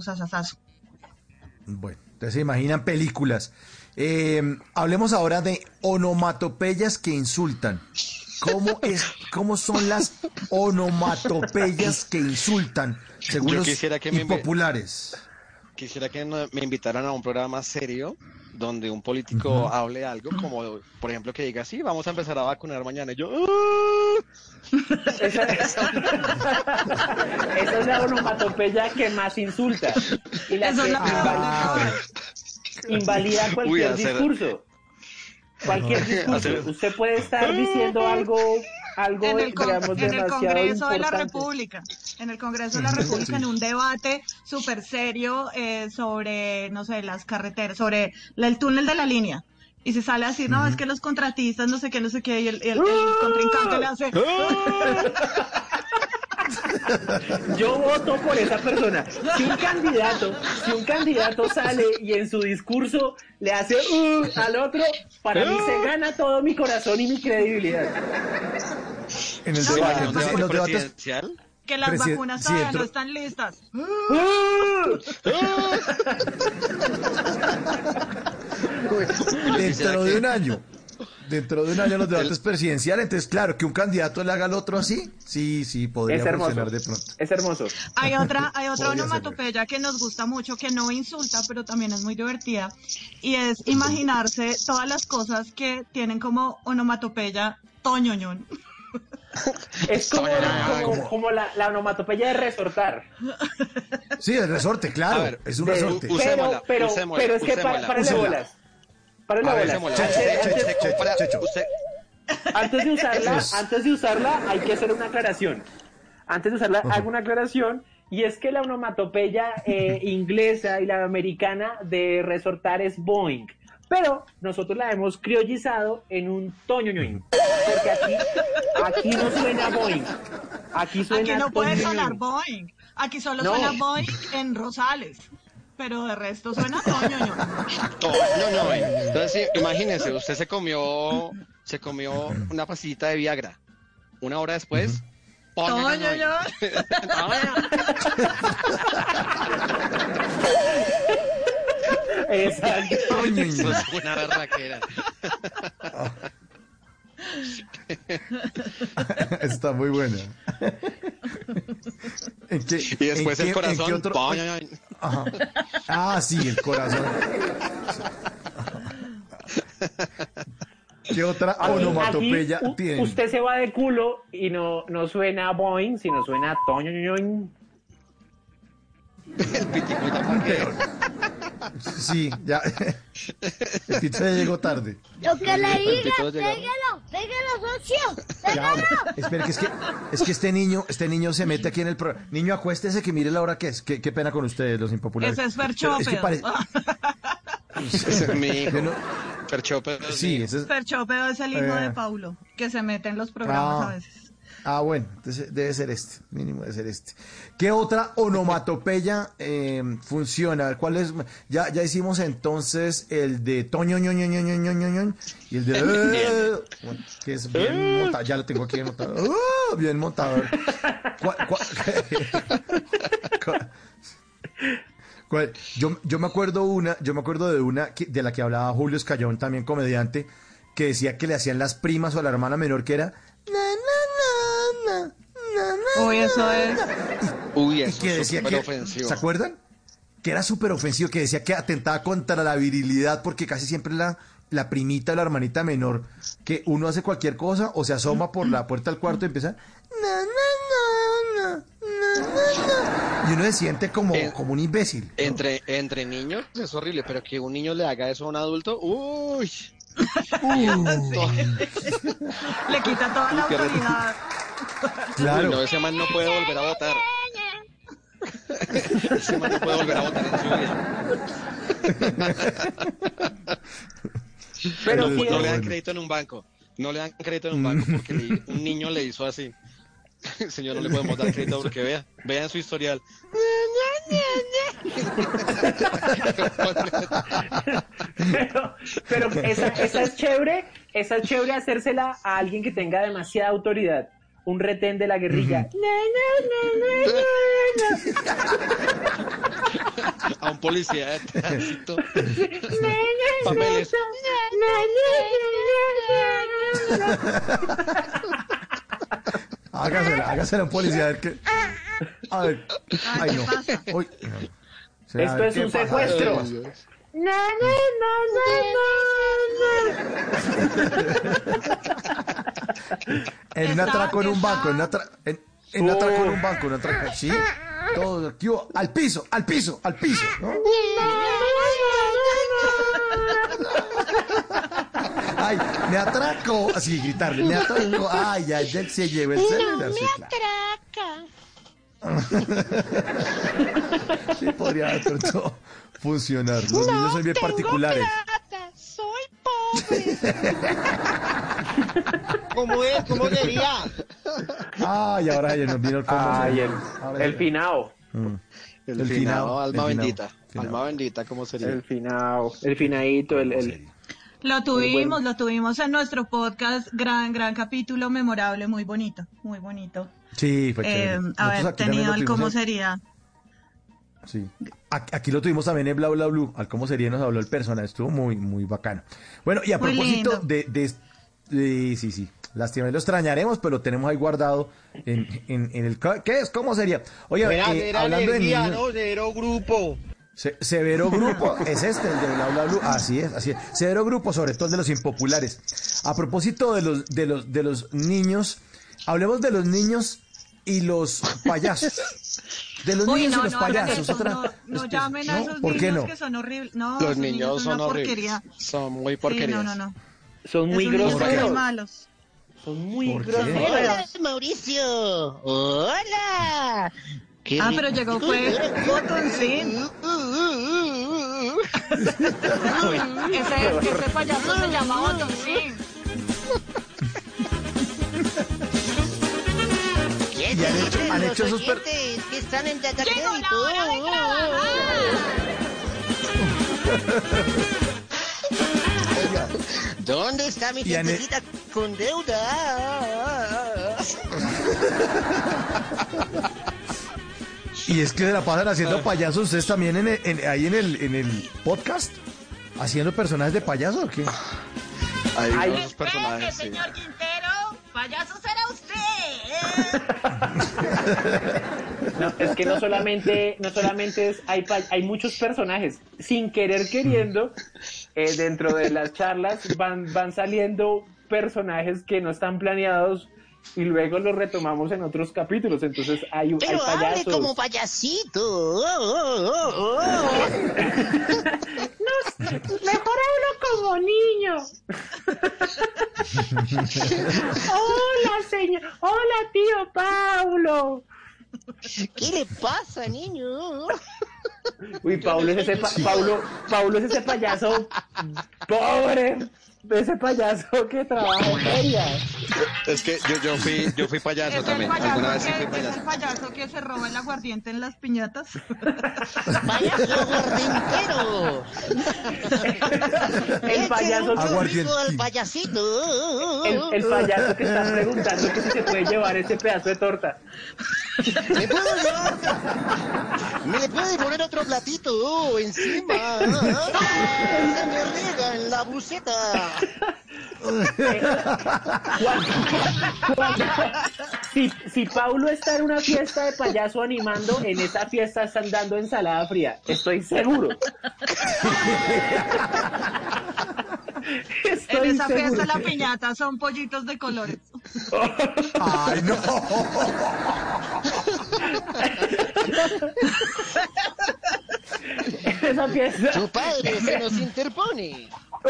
Bueno, entonces se imaginan películas. Eh, hablemos ahora de onomatopeyas que insultan. ¿Cómo, es, ¿Cómo son las onomatopeyas que insultan, según Yo los quisiera que impopulares? Quisiera que me invitaran a un programa serio donde un político hable algo, como por ejemplo que diga, sí, vamos a empezar a vacunar mañana. Y yo, "Ah". Esa, esa es la onomatopeya que más insulta y la Esa que es la peor de invalida, todas. invalida cualquier Uy, hacer- discurso. Cualquier discurso. Usted puede estar diciendo algo, algo en el, con- digamos, en el Congreso de la. República, en el Congreso de la República, en un debate súper serio eh, sobre, no sé, las carreteras, sobre la- el túnel de la línea. Y se sale así, no, es que los contratistas, no sé qué, no sé qué, y el, el- el contrincante le hace... Yo voto por esa persona. Si un candidato, si un candidato sale y en su discurso le hace "Uh", al otro, para mí se gana todo mi corazón y mi credibilidad. En el No, debate, no, entonces, ¿Un en los debates? Que las Presiden- vacunas todavía no están listas. dentro de un año, dentro de un año los debates presidenciales, entonces claro, que un candidato le haga al otro así, sí, sí, podría Es hermoso. funcionar de pronto. Es hermoso. Hay otra, hay otra onomatopeya que nos gusta mucho, que no insulta, pero también es muy divertida, y es imaginarse todas las cosas que tienen como onomatopeya toñoñón. Es como, como, como la, la onomatopeya de resortar. Sí, el resorte, claro, ver, es un De- resorte. u- pero, pero, usémosla, pero es que para, bolas. Párale A ver, bolas. Usémosla. Antes- de usarla, antes de usarla hay que hacer una aclaración. Antes de usarla hago una aclaración y es que la onomatopeya eh, inglesa y la americana de resortar es Boeing. Pero nosotros la hemos criollizado en un toñoñoin. Porque aquí, aquí no suena Boeing. Aquí suena Aquí no puede sonar Boeing. Aquí solo No. suena Boeing en Rosales. Pero de resto suena. Oh, no, no, eh. Entonces, sí, imagínese, usted se comió, se comió una pastillita de Viagra. Una hora después, Toño, yo. Exacto. Eso es una barraquera. Está muy buena. ¿En qué- Y después en el qué- en qué corazón. otro-. Ajá. Ah, sí, el corazón. ¿Qué otra onomatopeya tiene? Usted se va de culo y no, no suena boing, sino suena toño. Ñoñ. Sí, ya. El pito ya llegó tarde. Lo que le diga, pégalo, pégalo, socio. Ya. Pégalo. Espera, que es que, es que este niño, este niño se mete aquí en el programa. Niño, acuéstese que mire la hora que es. Qué, qué pena con ustedes, los impopulares. Ese es Ferchope. es que pare- Ese es mi hijo. No- Ferchope. Sí, ese es. Es el hijo Eh. de Paulo, que se mete en los programas Ah. a veces. Ah, bueno, entonces debe ser este, mínimo debe ser este. ¿Qué otra onomatopeya eh, funciona? ¿Cuál es? Ya, ya hicimos entonces el de Toño, y el de... Bueno, que es bien montado, ya lo tengo aquí montado. Oh, bien montado. ¿Cuál, yo, yo me acuerdo una, yo me acuerdo de una de la que hablaba Julio Escayón, también comediante, que decía que le hacían las primas o a la hermana menor que era... Na, na, Uy, eso es. Uy, eso que es decía súper que, ofensivo. ¿se acuerdan? Que era súper ofensivo, que decía que atentaba contra la virilidad, porque casi siempre la, la primita o la hermanita menor, que uno hace cualquier cosa o se asoma por la puerta del cuarto y empieza, y uno se siente como, como un imbécil. Entre, entre niños es horrible, pero que un niño le haga eso a un adulto, uy. Le quita toda la autoridad. Claro. No, ese man no puede volver a votar. ese man no puede volver a votar en su vida. Pero no, le dan crédito en un banco. No le dan crédito en un banco porque le- un niño le hizo así. Señor, no le podemos dar crédito porque vea, vea en su historial. pero, pero esa, esa es chévere, esa es chévere hacérsela a alguien que tenga demasiada autoridad. Un retén de la guerrilla. A un policía de tránsito. Papeles. Hágasela, hágasela a un policía a ver qué. A ver. Ay, no. Uy. O sea, a Esto ver es un pasa. Secuestro. En un atraco en un banco, en un atra- en, en atraco en un banco, en un atraco, ¿sí? Todo, hubo, al piso, al piso, al piso, ¿no? Ay, me atraco, así gritarle, me atraco, ay, ay, él se lleva el celular, sí, claro. Sí, podría de pronto funcionar, los niños son bien particulares. soy pobre. ¿Cómo es? ¿Cómo sería? Ay, ahora ya nos vino el Ay, se- el, ahora el finao. Mm. El, El finado, finado, alma el finado, bendita. Alma bendita, ¿cómo sería? El finao. El finadito, el, el, Lo tuvimos, bueno. lo tuvimos en nuestro podcast. Gran, gran capítulo, memorable, muy bonito. Muy bonito. Sí, fue Eh, también tenido el cómo en- sería. Sí. Aquí lo tuvimos también en Bla Bla Blue, al cómo sería nos habló el personaje, estuvo muy, muy bacano. Bueno, y a Muy propósito de, de, de- sí, sí, lástima, lo extrañaremos, pero lo tenemos ahí guardado en, en, en el, ¿qué es? ¿Cómo sería? Oye, Buena, eh, era hablando de niños, ¿no? Cero grupo. Se- Severo Grupo, es este, el de Bla Bla Blue. Así es, así es. Severo Grupo, sobre todo el de los impopulares. A propósito de los, de los, de los niños, hablemos de los niños y los payasos. De los Uy, niños no, y los no hagan payasos. eso, otra- no, llamen a esos ¿Por qué niños no? que son horribles. No, Los esos niños son una horribles. porquería. Son muy Sí, porquerías. no, no, no. Son muy son malos. Son muy groseros. Hola, Mauricio. Hola. Qué Ah, pero llegó fue Botoncín. Ese, ese payaso se llama Botoncín. ¿Qué Y han hecho- han los hecho esos per- que están en la crédito? hora de ¿Dónde está mi Y han- gentecita con deuda? Y es que se la pasan haciendo payasos ustedes también en el- en- ahí en el, en el podcast. Haciendo personajes de payaso o qué? Hay Ay. unos personajes. sí. señor Quintero, payaso será usted. No, es que no solamente, no solamente es, hay, hay muchos personajes, sin querer queriendo, eh, dentro de las charlas van, van saliendo personajes que no están planeados y luego los retomamos en otros capítulos. Entonces hay, hay Pero hable payasos. como payasito. Oh, oh, oh, oh. Mejor hablo como niño. Hola, señor. Hola, tío Paulo. ¿Qué le pasa, niño? Uy, Paulo es ese, pa- Paulo, Paulo es ese payaso pobre, ese payaso que trabaja en feria. Es que yo, yo fui, yo fui payaso también. Alguna vez fui es el payaso que se roba el aguardiente en las piñatas. ¡Payaso gordintero! El payaso, Aguardiente. al payasito. el, el payaso que está preguntando que si se puede llevar ese pedazo de torta. ¿Me puedo llevar? ¿Me le puede poner otro platito encima? Se me riega en la buceta. Cuando- cuando- si, si Paulo está en una fiesta de payaso animando, en esa fiesta están dando ensalada fría. Estoy seguro. En esa fiesta la piñata son pollitos de colores. ¡Ay, no! Esa fiesta. Tu padre se nos interpone.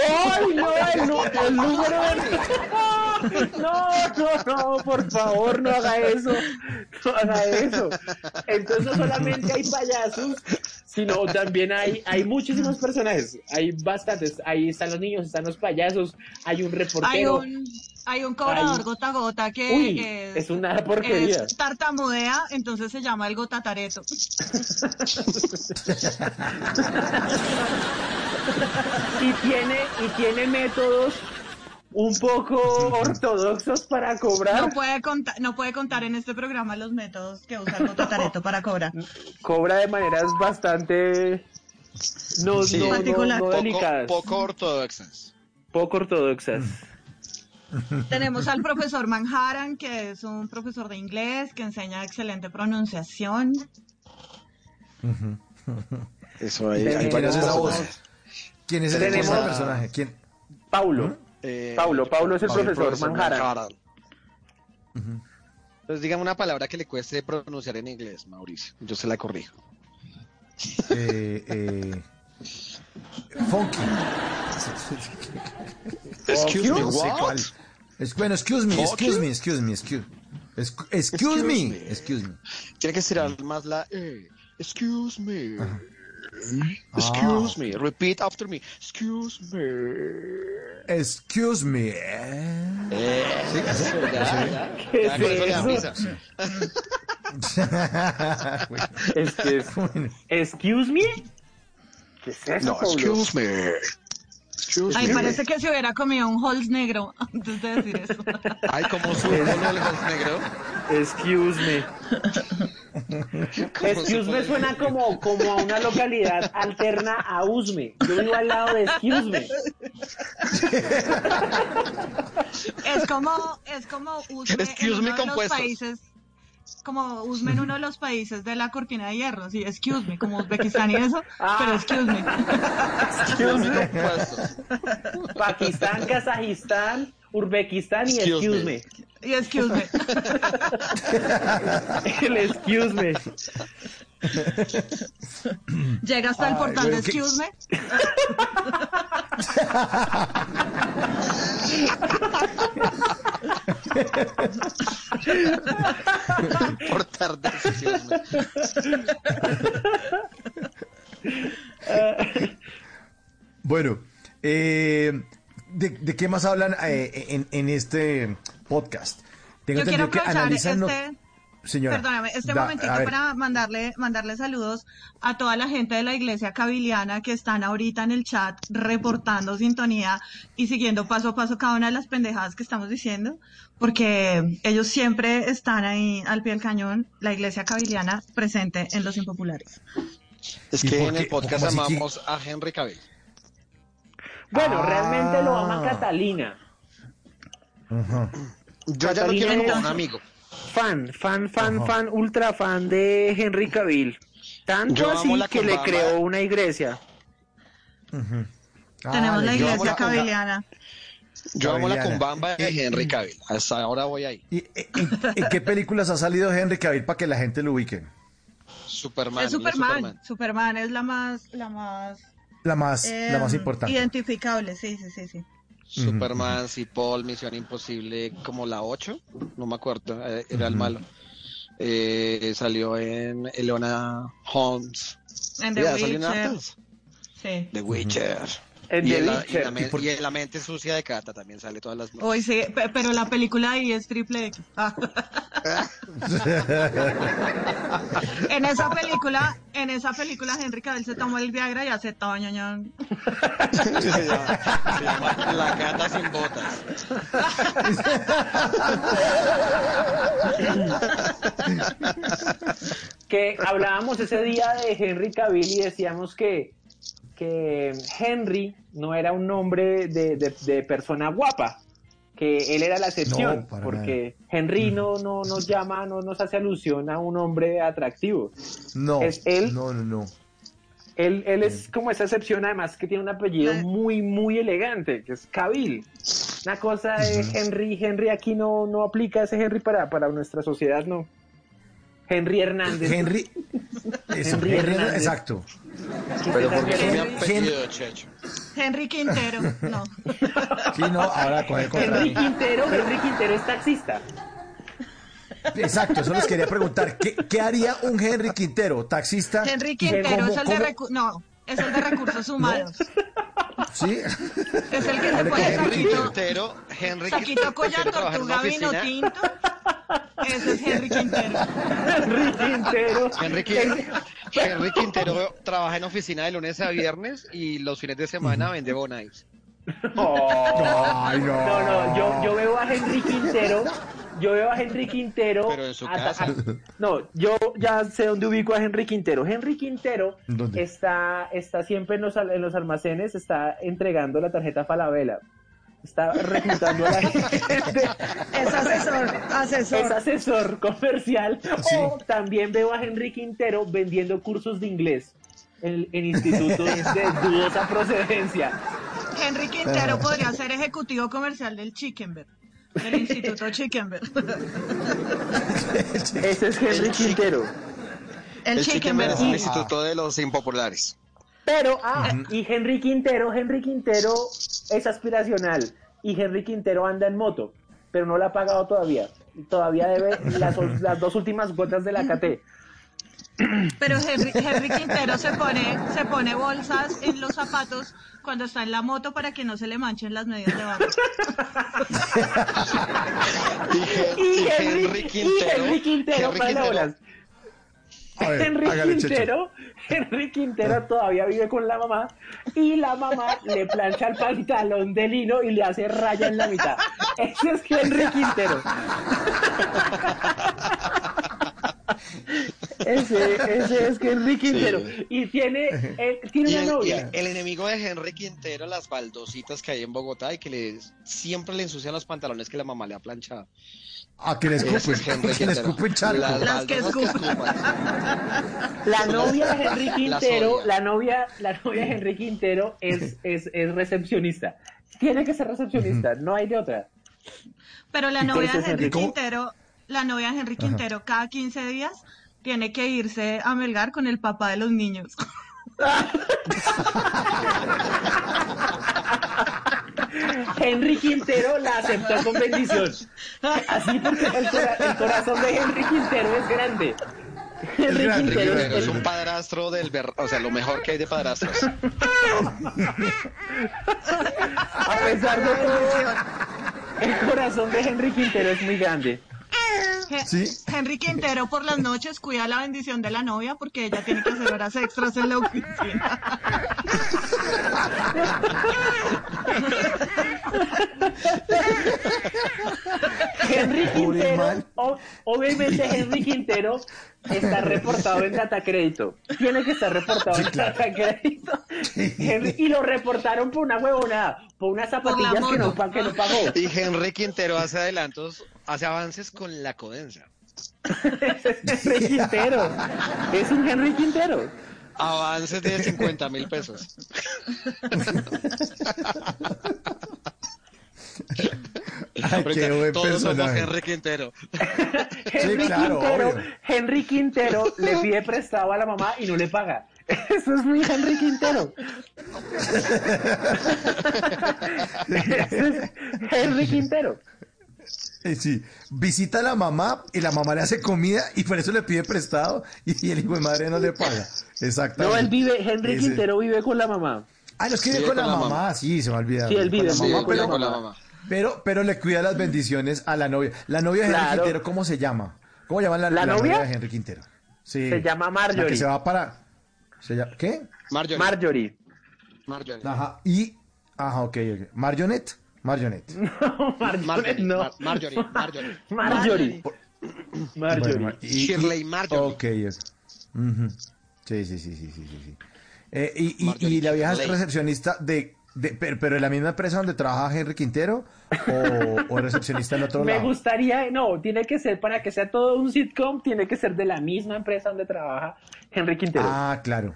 ¡Ay, no! El, nu- el número de... No, no, no, por favor, no haga eso. No haga eso. Entonces no solamente hay payasos, sino también hay, hay muchísimos personajes. Hay bastantes. Ahí están los niños, están los payasos, hay un Hay reportero. un, hay un cobrador Hay- gota a gota que Uy, es, es una porquería. es tartamudea, entonces se llama el gotatareto. y tiene y tiene métodos un poco ortodoxos para cobrar. No puede, contar, no puede contar en este programa los métodos que usa el gotatareto para cobrar. Cobra de maneras bastante no, Sí. no, no- Particular. no Poco, delicadas, poco ortodoxas. poco ortodoxas. Tenemos al profesor Manhattan, que es un profesor de inglés que enseña excelente pronunciación. Eso hay, hay ¿Quién es esa voz? personajes. ¿Quién es el Tenemos- ese personaje? ¿Quién? Paulo. Eh, Paulo, Paulo es el Paulo, profesor Manhattan. Entonces dígame una palabra que le cueste pronunciar en inglés, Mauricio. Yo se la corrijo. Eh, eh, funky. Excuse me, No sé what? cuál. Es, bueno, excuse me, excuse me, excuse me, excuse, Excu- excuse me, excuse me. Tiene que ser más la. Excuse me. Ah. Excuse me. Repeat after me. Excuse me. Excuse me. Eh, Sí, así, ya, así. ya. ¿Qué Ya, es con eso le dan eso? visa. Bueno, Es que es- bueno. excuse me. ¿Qué es eso, No, excuse me. Excuse Ay, me. parece que se hubiera comido un Halls negro antes de decir eso. Ay, como su lo del Halls negro. Excuse me. Excuse me suena como, como a una localidad alterna a Usme. Yo vivo al lado de Excuse me. Es como, es como Usme Excuse en me uno de los países, como Usme en uno de los países de la cortina de hierro, sí, excuse me, como Uzbekistán y eso, Ah. pero excuse me. Excuse me. Pakistán, Kazajistán, Uzbekistán y Excuse excuse me. me. Y excuse me. El excuse me. Llega hasta el portal de bueno, ¿qué- excuse me. Por me. Bueno, eh, ¿de, de qué más hablan eh, en, en este podcast? Tengo Yo quiero entendido que analizan... no- este, señora. Perdóname, este Da- momentito para mandarle, mandarle saludos a toda la gente de la iglesia cabiliana que están ahorita en el chat reportando sintonía y siguiendo paso a paso cada una de las pendejadas que estamos diciendo, porque ellos siempre están ahí al pie del cañón, la iglesia cabiliana presente en los impopulares. Es ¿Y que en el podcast ¿Cómo así que- amamos a Henry Cavill. Bueno, Ah. realmente lo ama Catalina. Ajá. Yo ya lo Catalina quiero como un amigo. Fan, fan, fan, Ajá. fan, ultra fan de Henry Cavill. Tanto así que le creó una iglesia. Tenemos la iglesia la- cabiliana. Yo amo la cumbamba de Henry Cavill. Hasta ahora voy ahí. ¿Y en, en qué películas ha salido Henry Cavill para que la gente lo ubique? Superman. es Superman. Superman. es la más, la más, La más, la más em, importante. Identificable, sí, sí, sí, sí. Superman, sí, Paul, Misión Imposible, como la 8, no me acuerdo, eh, era el Ujú. malo. Eh, salió en Eleona Holmes. En The Ya, salió en Witcher. Sí. The Witcher. En y, The la, y, la, men- ¿Y por- y en la mente sucia de Cata también sale todas las noches. Hoy sí, pe- pero la película ahí es triple X. Ah. en esa película, en esa película Henry Cavill se tomó el Viagra y hace todo ñoñón. se, llama, se llama La Cata sin botas. que hablábamos ese día de Henry Cavill y decíamos que, que Henry no era un nombre de, de- de persona guapa, que él era la excepción, No, porque Henry no, no nos llama, no nos hace alusión a un hombre atractivo. No, Es él. no, no, no. Él, él es como esa excepción, además que tiene un apellido muy, muy elegante, que es Cavill. Una cosa de Henry, Henry aquí no, no aplica ese Henry para, para nuestra sociedad, no. Henry Hernández. Henry, eso, Henry Henry, Hernández. exacto. Pero porque es mi Henry. apellido, Checho. Henry Quintero, no. Sí, no, ahora con el Henry Quintero, Henry Quintero es taxista. Exacto, eso les quería preguntar. ¿Qué, qué haría un Henry Quintero, taxista? Henry Quintero ¿Cómo- es el de cómo- recu- no, es el de recursos humanos. Sí. Es el que se pone Henry saquito, Quintero, Henry saquito collar, Quintero tortuga, vino tinto. Ese es Henry Quintero. Henry Quintero. Henry, Qui- Henry Quintero trabaja en oficina de lunes a viernes y los fines de semana vende bonais. Ay, no. No, no, yo, yo veo a Henry Quintero, yo veo a Henry Quintero. Pero en su ata- casa. a- no, yo ya sé dónde ubico a Henry Quintero. Henry Quintero ¿Dónde? está, está siempre en los, al- en los almacenes, está entregando la tarjeta Falabella. Está reclutando a la gente. Es asesor, asesor. Es asesor comercial. Sí. O también veo a Henry Quintero vendiendo cursos de inglés en, en institutos de dudosa procedencia. Henry Quintero podría ser ejecutivo comercial del Chickenberg, del Instituto Chickenberg. Ese es Henry Quintero. El, El Chickenberg Chickenberg. es el instituto de los impopulares. Pero, ah, y Henry Quintero, Henry Quintero es aspiracional. Y Henry Quintero anda en moto, pero no la ha pagado todavía. Todavía debe las, las dos últimas gotas de la KT. Pero Henry, Henry Quintero se pone, se pone bolsas en los zapatos cuando está en la moto para que no se le manchen las medias de abajo. Y, Hen- Y y Henry, Henry y Quintero. Henry Quintero, Henry para Quintero- bolas. A ver, Henry. Quintero, Henry Quintero todavía vive con la mamá y la mamá le plancha el pantalón de lino y le hace raya en la mitad. Ese es Henry Quintero. Ese, ese es Henry Quintero. Y tiene, eh, tiene Y una el, novia. el- el enemigo de Henry Quintero, las baldositas que hay en Bogotá y que le, siempre le ensucian los pantalones que la mamá le ha planchado. A que le escupen, es Henry que le Quintero. escupen charco. Las Las que escupan. La novia de Henry Quintero, la novia, la novia de Henry Quintero es, es, es recepcionista. Tiene que ser recepcionista, no hay de otra. Pero la ¿Y novia de Henry? Quintero, la novia de Henry Quintero, cada 15 días tiene que irse a Melgar con el papá de los niños. Henry Quintero la aceptó con bendición. Así porque el, cora- el corazón de Henry Quintero es grande. Henry grande, Henry Quintero Quintero es es un padrastro del ver, o sea, lo mejor que hay de padrastros. A pesar de todo, el corazón de Henry Quintero es muy grande. Sí. Henry Quintero por las noches cuida la bendición de la novia porque ella tiene que hacer horas extras en la oficina. Henry Quintero, o- obviamente Henry Quintero está reportado en data crédito. Tiene que estar reportado en data crédito. Henry- y lo reportaron por una huevonada, por unas zapatillas que no, que no pagó. Y Henry Quintero hace adelantos, hace avances con la codensa. Henry Quintero. Es un Henry Quintero. Avances de 50 mil pesos. Ay, qué buen Todos somos personaje. Henry Quintero. Henry, claro, Quintero obvio. Henry Quintero le pide prestado a la mamá y no le paga. Eso es muy Henry Quintero. Eso es Henry Quintero. Sí, visita a la mamá y la mamá le hace comida y por eso le pide prestado y el hijo de madre no le paga. Exactamente. No, él vive, Henry Ese- Quintero vive con la mamá. Ah, no es que vive con la, mamá. sí, se me ha olvidado. Sí, él vive, Con la mamá, con pero, la Con la mamá. pero, pero le cuida las bendiciones a la novia. La novia de Henry Claro. Quintero, ¿cómo se llama? ¿Cómo llaman la, ¿La la novia? de Henry Quintero? Sí. Se llama La Marjorie. que se va para... se llama- ¿Qué? Marjorie. Marjorie. Marjorie. Ajá. Y... Ajá, ok, ok. Marionette. Marionette. Marjorie, no. Mar- Marjorie. Marjorie. Marjorie. Marjorie. Bueno, y- y- Shirley Marjorie. Ok, eso. Sí, sí, sí, sí, sí, sí. sí. Eh, y, y- Marjorie y la vieja es recepcionista de, de- pero, pero en la misma empresa donde trabaja Henry Quintero o, o recepcionista en otro Me lado. gustaría, no, tiene que ser para que sea todo un sitcom, tiene que ser de la misma empresa donde trabaja Henry Quintero. Ah, claro.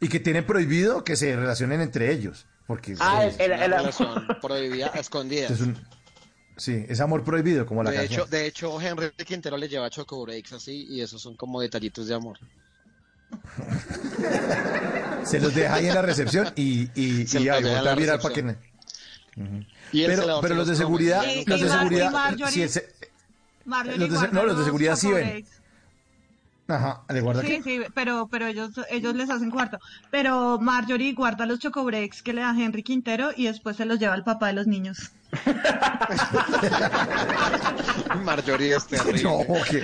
Y que tienen prohibido que se relacionen entre ellos. Porque Ah, pues, el- el- relación prohibida a escondidas. es un- sí, es amor prohibido como la De canción. hecho, de hecho, Henry Quintero le lleva choco breaks así y esos son como detallitos de amor. Se los deja ahí en la recepción y, y, Se y ahí a mirar para que... recepción. Ujú. Y Pero, pero los de seguridad, los de seguridad, Marjorie- si ese- Marjorie Los de- guarda no, los de seguridad sí ven. Ajá, ¿le guarda Sí, sí, pero, pero ellos, ellos les hacen cuarto. Pero Marjorie guarda los chocobreaks que le da Henry Quintero y después se los lleva al papá de los niños. Marjorie es terrible. No, que,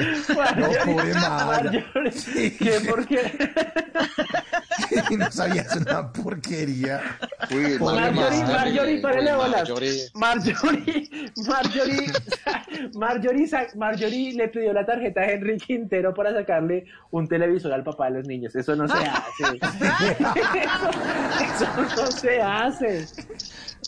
no, pobre madre. Marjorie, ¿Qué? ¿Por qué? no sabías una porquería. Uy, Marjorie. Marjorie, párale Uy, bolas. Marjorie. Marjorie, Marjorie, Marjorie, Marjorie le pidió la tarjeta a Henry Quintero para sacarle un televisor al papá de los niños. Eso no se hace. Eso, eso no se hace.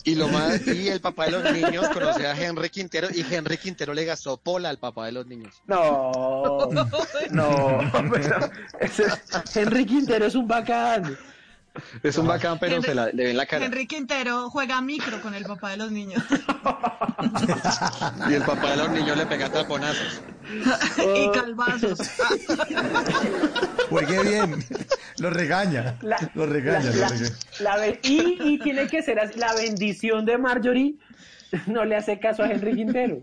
Y lo más, y el papá de los niños conoce a Henry Quintero y Henry Quintero le gastó pola al papá de los niños. No, no, pero ese es- Henry Quintero es un bacán. Es un bacán, pero Henry- se la, le ven la cara. Henry Quintero juega micro con el papá de los niños. Y el papá de los niños le pega taponazos. y calvazos. Juegue bien. Lo regaña. La- Lo regaña, la- lo la- regaña. la be- y, y tiene que ser así. La bendición de Marjorie no le hace caso a Henry Quintero.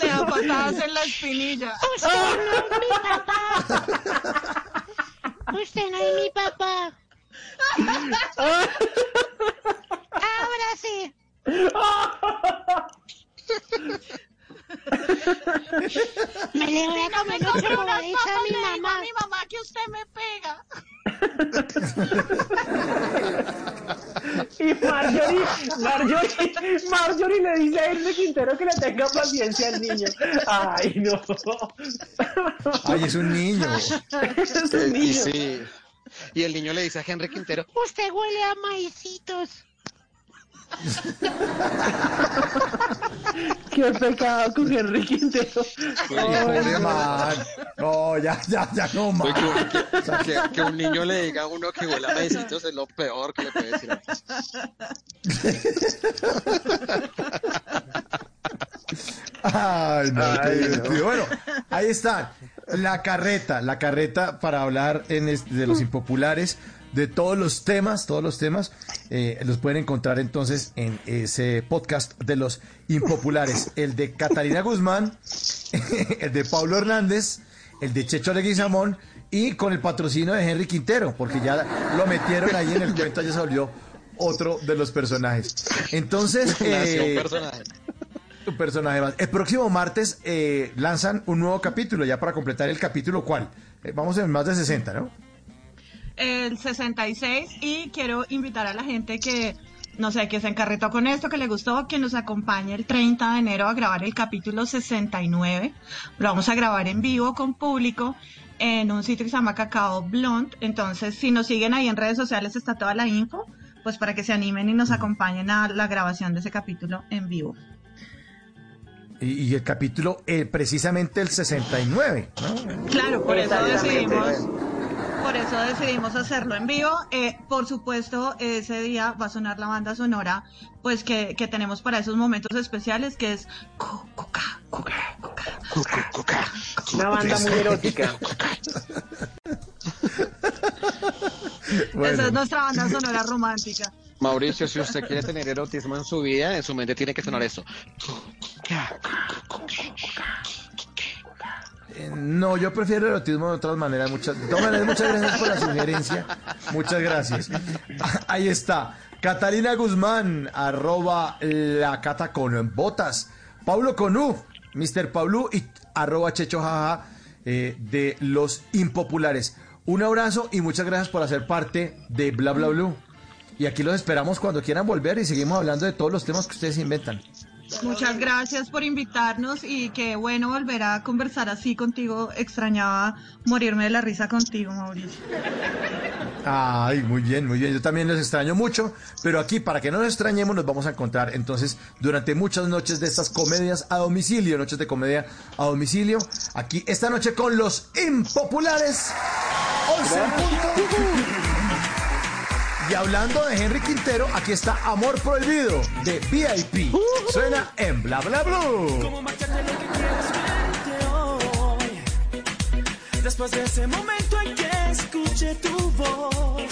Le da patadas en la espinilla. Usted no es mi papá. Usted no es mi papá. Ahora sí. Me le voy a comer los chocolates a mi mamá. A mi mamá que usted me pega. Y Marjorie, Marjorie, Marjorie le dice a Henry Quintero que le tenga paciencia al niño. Ay, no. Ay, es un niño. Es un Y niño. sí. Y el niño le dice a Henry Quintero, Usted huele a maicitos. Qué pecado con Henry Quintero. No, ya, ya, ya, no "Uy, más. que, que- que- que un niño le diga a uno que huele a besitos es lo peor que le puede decir. a Ay, no. Bueno, ahí está. La carreta, la carreta para hablar en este- de los impopulares, de todos los temas, todos los temas, eh, los pueden encontrar entonces en ese podcast de los impopulares. El de Catalina Guzmán, el de Pablo Hernández, el de Checho Leguizamón y con el patrocinio de Henry Quintero, porque ya lo metieron ahí en el cuento, ya se volvió otro de los personajes. Entonces, eh, personaje. Un personaje más. El próximo martes eh, lanzan un nuevo capítulo, ya para completar el capítulo, ¿cuál? Eh, vamos en más de 60, ¿no? El 66 y quiero invitar a la gente que, no sé, que se encarretó con esto, que le gustó, que nos acompañe el 30 de enero a grabar el capítulo 69. Lo vamos a grabar en vivo con público en un sitio que se llama Cacao Blonde. Entonces, si nos siguen ahí en redes sociales está toda la info, pues para que se animen y nos acompañen a la grabación de ese capítulo en vivo. Y, y el capítulo, eh, precisamente el 69, ¿no? Claro, por eso decidimos, por eso decidimos hacerlo en vivo. Eh, por supuesto, ese día va a sonar la banda sonora, pues que, que tenemos para esos momentos especiales, que es Una banda muy erótica. esa es nuestra banda sonora romántica. Mauricio, si usted quiere tener erotismo en su vida, en su mente tiene que sonar eso. No, yo prefiero erotismo de otras maneras. Muchas, maneras, muchas gracias por la sugerencia. Muchas gracias. Ahí está. Catalina Guzmán, arroba la cata con botas. Paulo Conú, Mr. Pablo y arroba Checho Jaja eh, de los impopulares. Un abrazo y muchas gracias por hacer parte de Bla Bla Blue. Y aquí los esperamos cuando quieran volver y seguimos hablando de todos los temas que ustedes inventan. Muchas gracias por invitarnos y qué bueno volver a conversar así contigo. Extrañaba morirme de la risa contigo, Mauricio. Ay, muy bien, muy bien. Yo también los extraño mucho, pero aquí para que no nos extrañemos nos vamos a encontrar entonces durante muchas noches de estas comedias a domicilio, noches de comedia a domicilio, aquí esta noche con los impopulares. 11 en punto. Y hablando de Henry Quintero, aquí está Amor Prohibido de VIP. Suena en Bla Bla Blue. Después de ese momento en que escuché tu voz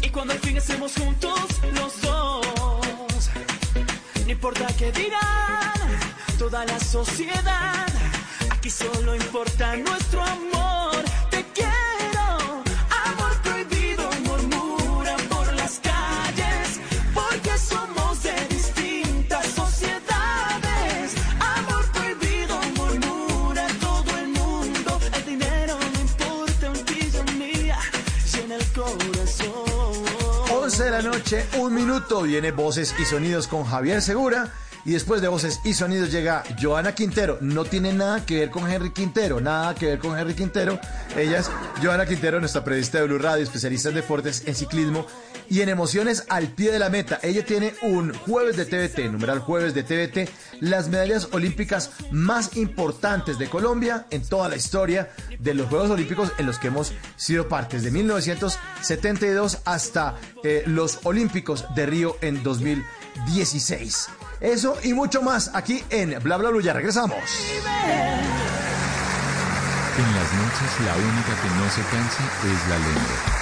y cuando al fin estemos juntos los dos, no importa qué dirán toda la sociedad, aquí solo importa nuestro amor. Un minuto, viene Voces y Sonidos con Javier Segura. Y después de Voces y Sonidos llega Joana Quintero. No tiene nada que ver con Henry Quintero, nada que ver con Henry Quintero. Ella es Joana Quintero, nuestra periodista de Blue Radio, especialista en deportes, en ciclismo y en emociones al pie de la meta. Ella tiene un jueves de TVT, numeral jueves de TVT, las medallas olímpicas más importantes de Colombia en toda la historia de los Juegos Olímpicos en los que hemos sido partes, de 1972 hasta eh, los Olímpicos de Río en 2016. Eso y mucho más aquí en Bla Bla Blue. Ya regresamos. En las noches la única que no se cansa es la lengua.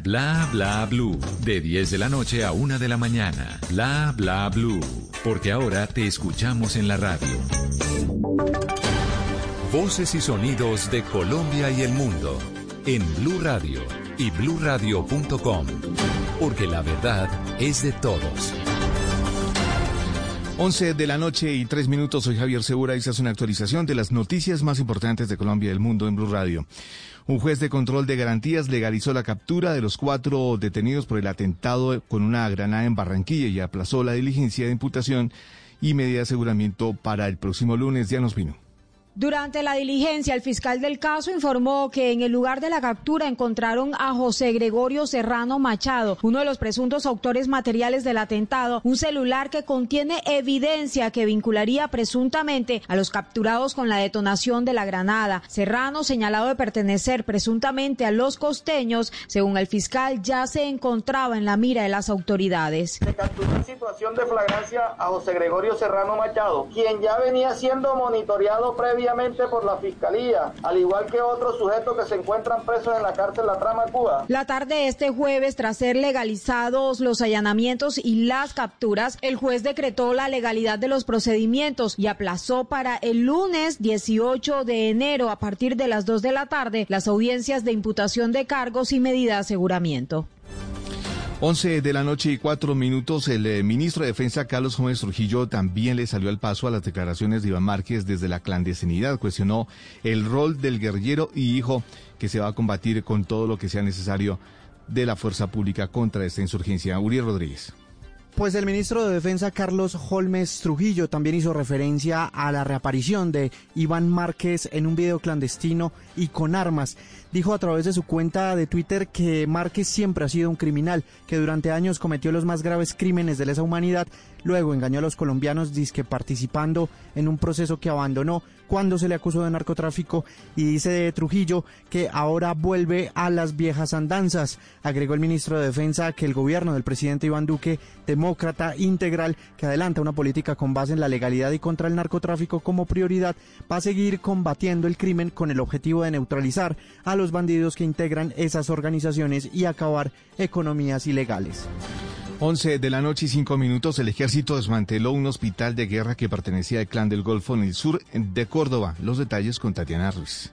Bla bla blue. De 10 de la noche a 1 de la mañana. Bla bla blue. Porque ahora te escuchamos en la radio. Voces y sonidos de Colombia y el mundo. En Blue Radio y bluradio.com. Porque la verdad es de todos. 11 de la noche y 3 minutos, soy Javier Segura y esta es una actualización de las noticias más importantes de Colombia y el mundo en Blue Radio. Un juez de control de garantías legalizó la captura de los cuatro detenidos por el atentado con una granada en Barranquilla y aplazó la diligencia de imputación y medida de aseguramiento para el próximo lunes. Diana Ospino. Durante la diligencia, el fiscal del caso informó que en el lugar de la captura encontraron a José Gregorio Serrano Machado, uno de los presuntos autores materiales del atentado, un celular que contiene evidencia que vincularía presuntamente a los capturados con la detonación de la granada. Serrano, señalado de pertenecer presuntamente a los costeños, según el fiscal, ya se encontraba en la mira de las autoridades. Se capturó en situación de flagrancia a José Gregorio Serrano Machado, quien ya venía siendo monitoreado previamente por la Fiscalía, al igual que otros sujetos que se encuentran presos en la cárcel La Trama Cuba. La tarde de este jueves, tras ser legalizados los allanamientos y las capturas, el juez decretó la legalidad de los procedimientos y aplazó para el lunes 18 de enero a partir de las 2 de la tarde las audiencias de imputación de cargos y medida de aseguramiento. 11 de la noche y cuatro minutos, el eh, ministro de Defensa Carlos Gómez Trujillo también le salió al paso a las declaraciones de Iván Márquez desde la clandestinidad. Cuestionó el rol del guerrillero y dijo que se va a combatir con todo lo que sea necesario de la fuerza pública contra esta insurgencia. Uriel Rodríguez. Pues el ministro de Defensa Carlos Holmes Trujillo también hizo referencia a la reaparición de Iván Márquez en un video clandestino y con armas. Dijo a través de su cuenta de Twitter que Márquez siempre ha sido un criminal, que durante años cometió los más graves crímenes de lesa humanidad, luego engañó a los colombianos disque participando en un proceso que abandonó cuando se le acusó de narcotráfico y dice de Trujillo que ahora vuelve a las viejas andanzas. Agregó el ministro de Defensa que el gobierno del presidente Iván Duque, demócrata integral que adelanta una política con base en la legalidad y contra el narcotráfico como prioridad, va a seguir combatiendo el crimen con el objetivo de neutralizar a los bandidos que integran esas organizaciones y acabar economías ilegales. 11 de la noche y 5 minutos, el ejército desmanteló un hospital de guerra que pertenecía al clan del Golfo en el sur de Córdoba. Los detalles con Tatiana Ruiz.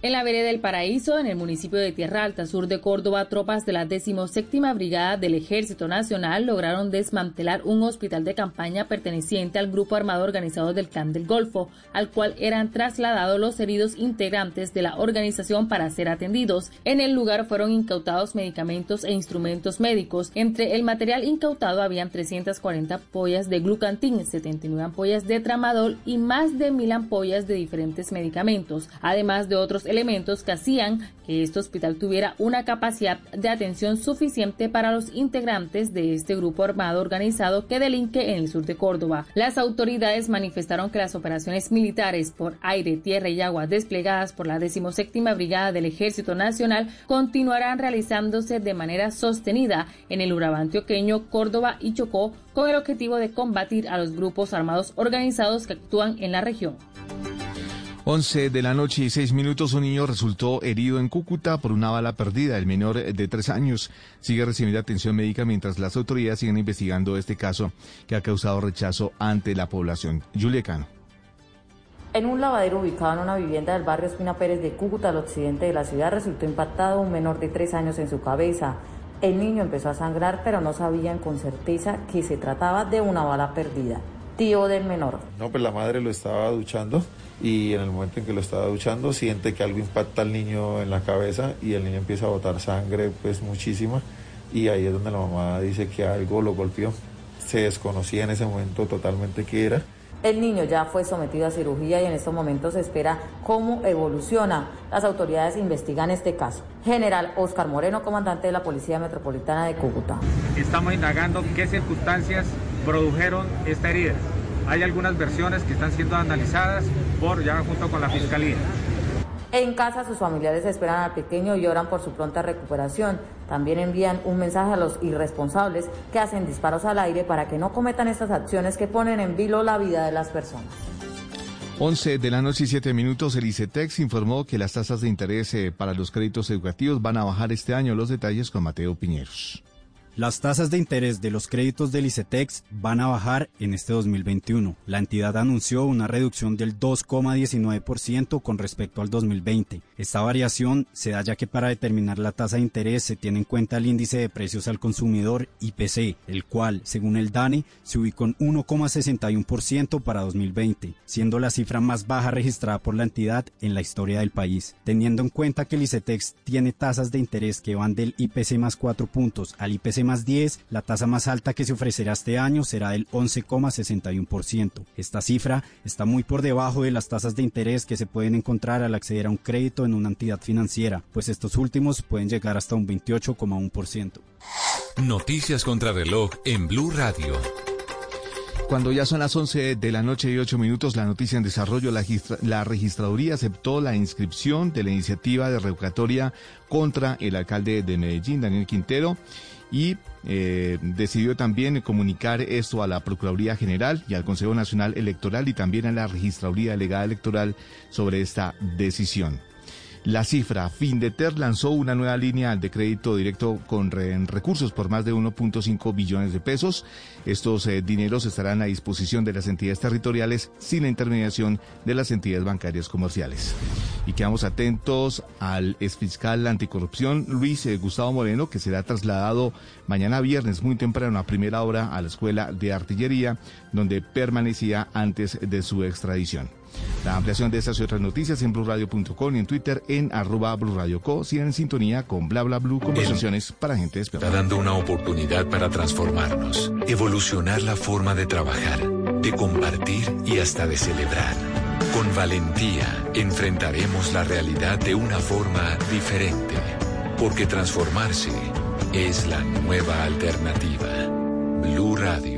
En la vereda del Paraíso, en el municipio de Tierra Alta, sur de Córdoba, tropas de la 17 Brigada del Ejército Nacional lograron desmantelar un hospital de campaña perteneciente al grupo armado organizado del Clan del Golfo, al cual eran trasladados los heridos integrantes de la organización para ser atendidos. En el lugar fueron incautados medicamentos e instrumentos médicos. Entre el material incautado habían 340 ampollas de glucantín, 79 ampollas de tramadol y más de mil ampollas de diferentes medicamentos, además de otros elementos que hacían que este hospital tuviera una capacidad de atención suficiente para los integrantes de este grupo armado organizado que delinque en el sur de Córdoba. Las autoridades manifestaron que las operaciones militares por aire, tierra y agua desplegadas por la 17 Brigada del Ejército Nacional continuarán realizándose de manera sostenida en el Urabá antioqueño, Córdoba y Chocó con el objetivo de combatir a los grupos armados organizados que actúan en la región. 11 de la noche y 6 minutos, un niño resultó herido en Cúcuta por una bala perdida. El menor de 3 años sigue recibiendo atención médica mientras las autoridades siguen investigando este caso que ha causado rechazo ante la población. Julia. En un lavadero ubicado en una vivienda del barrio Espina Pérez de Cúcuta, al occidente de la ciudad, resultó impactado un menor de 3 años en su cabeza. El niño empezó a sangrar, pero no sabían con certeza que se trataba de una bala perdida. Tío del menor. No, pues la madre lo estaba duchando y en el momento en que lo estaba duchando siente que algo impacta al niño en la cabeza y el niño empieza a botar sangre pues muchísima y ahí es donde la mamá dice que algo lo golpeó. Se desconocía en ese momento totalmente qué era. El niño ya fue sometido a cirugía y en estos momentos se espera cómo evoluciona. Las autoridades investigan este caso. General Oscar Moreno, comandante de la Policía Metropolitana de Cúcuta. Estamos indagando qué circunstancias produjeron esta herida. Hay algunas versiones que están siendo analizadas por ya junto con la Fiscalía. En casa sus familiares esperan al pequeño y oran por su pronta recuperación. También envían un mensaje a los irresponsables que hacen disparos al aire para que no cometan estas acciones que ponen en vilo la vida de las personas. 11 de la noche y 7 minutos, el ICETEX informó que las tasas de interés eh, para los créditos educativos van a bajar este año. Los detalles con Mateo Piñeros. Las tasas de interés de los créditos del ICETEX van a bajar en este 2021. La entidad anunció una reducción del 2,19% con respecto al 2020. Esta variación se da ya que para determinar la tasa de interés se tiene en cuenta el índice de precios al consumidor IPC, el cual, según el DANE, se ubicó en 1,61% para 2020, siendo la cifra más baja registrada por la entidad en la historia del país. Teniendo en cuenta que el ICETEX tiene tasas de interés que van del IPC más 4 puntos al IPC más 10, la tasa más alta que se ofrecerá este año será del 11,61%. Esta cifra está muy por debajo de las tasas de interés que se pueden encontrar al acceder a un crédito en una entidad financiera, pues estos últimos pueden llegar hasta un 28,1%. Noticias contra reloj en Blue Radio. Cuando ya son las 11 de la noche y 8 minutos, la noticia en desarrollo, la, la, registraduría aceptó la inscripción de la iniciativa de revocatoria contra el alcalde de Medellín, Daniel Quintero, y eh, decidió también comunicar esto a la Procuraduría General y al Consejo Nacional Electoral y también a la Registraduría Delegada Electoral sobre esta decisión. La cifra, Findeter lanzó una nueva línea de crédito directo con recursos por más de 1.5 billones de pesos. Estos eh, dineros estarán a disposición de las entidades territoriales sin la intermediación de las entidades bancarias comerciales. Y quedamos atentos al exfiscal anticorrupción Luis eh, Gustavo Moreno, que será trasladado mañana viernes muy temprano a primera hora a la Escuela de Artillería, donde permanecía antes de su extradición. La ampliación de estas y otras noticias en blurradio.com y en Twitter en arroba blurradioco. Sigan en sintonía con bla bla blue conversaciones para gente despierta. Está dando una oportunidad para transformarnos, evolucionar la forma de trabajar, de compartir y hasta de celebrar. Con valentía enfrentaremos la realidad de una forma diferente, porque transformarse es la nueva alternativa. Blue Radio.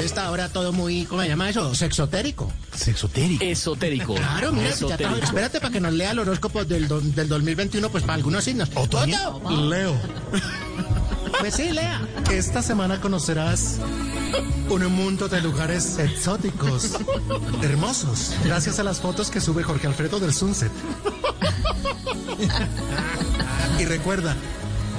También está ahora todo muy, ¿cómo se llama eso? Sexotérico. Sexotérico. Esotérico. Claro, mira, Esotérico. Ya espérate para que nos lea el horóscopo del, del 2021, pues para algunos signos. ¿Otoño? Leo. Pues sí, lea. Esta semana conocerás un mundo de lugares exóticos, hermosos, gracias a las fotos que sube Jorge Alfredo del Sunset. y recuerda,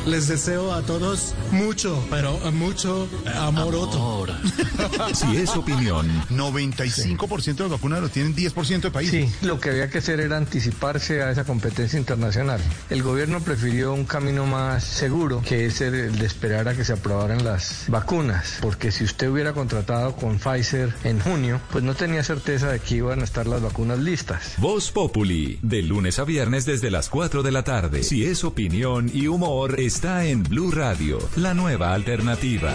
les deseo a todos mucho, pero mucho amor, otro. si es opinión, 95% de las vacunas lo tienen 10% de países. Sí, lo que había que hacer era anticiparse a esa competencia internacional. El gobierno prefirió un camino más seguro, que es el de esperar a que se aprobaran las vacunas, porque si usted hubiera contratado con Pfizer en junio, pues no tenía certeza de que iban a estar las vacunas listas. Voz Populi, de lunes a viernes desde las 4 de la tarde. Si es opinión y humor, está en Blue Radio, la nueva alternativa.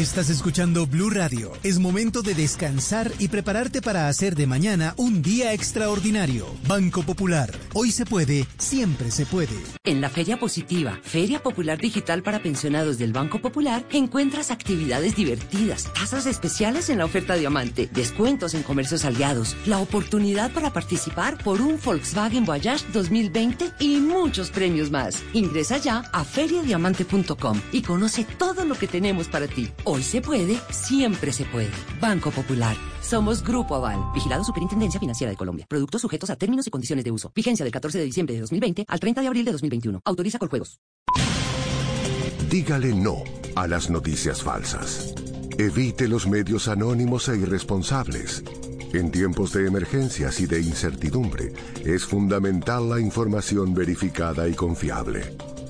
Estás escuchando Blue Radio. Es momento de descansar y prepararte para hacer de mañana un día extraordinario. Banco Popular. Hoy se puede, siempre se puede. En la Feria Positiva, Feria Popular Digital para Pensionados del Banco Popular, encuentras actividades divertidas, tasas especiales en la oferta Diamante, descuentos en comercios aliados, la oportunidad para participar por un Volkswagen Voyage 2020 y muchos premios más. Ingresa ya a feriadiamante.com y conoce todo lo que tenemos para ti. Hoy se puede, siempre se puede. Banco Popular. Somos Grupo Aval, vigilado Superintendencia Financiera de Colombia. Productos sujetos a términos y condiciones de uso. Vigencia del 14 de diciembre de 2020 al 30 de abril de 2021. Autoriza con juegos. Dígale no a las noticias falsas. Evite los medios anónimos e irresponsables. En tiempos de emergencias y de incertidumbre, es fundamental la información verificada y confiable.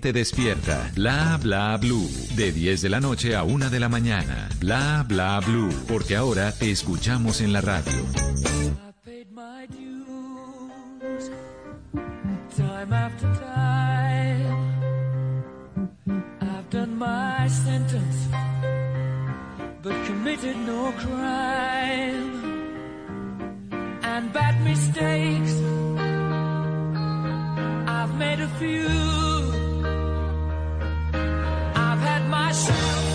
despierta. Bla bla blue, de 10 de la noche a 1 de la mañana. Bla bla blue, porque ahora te escuchamos en la radio. And bad mistakes, I've made a few. I've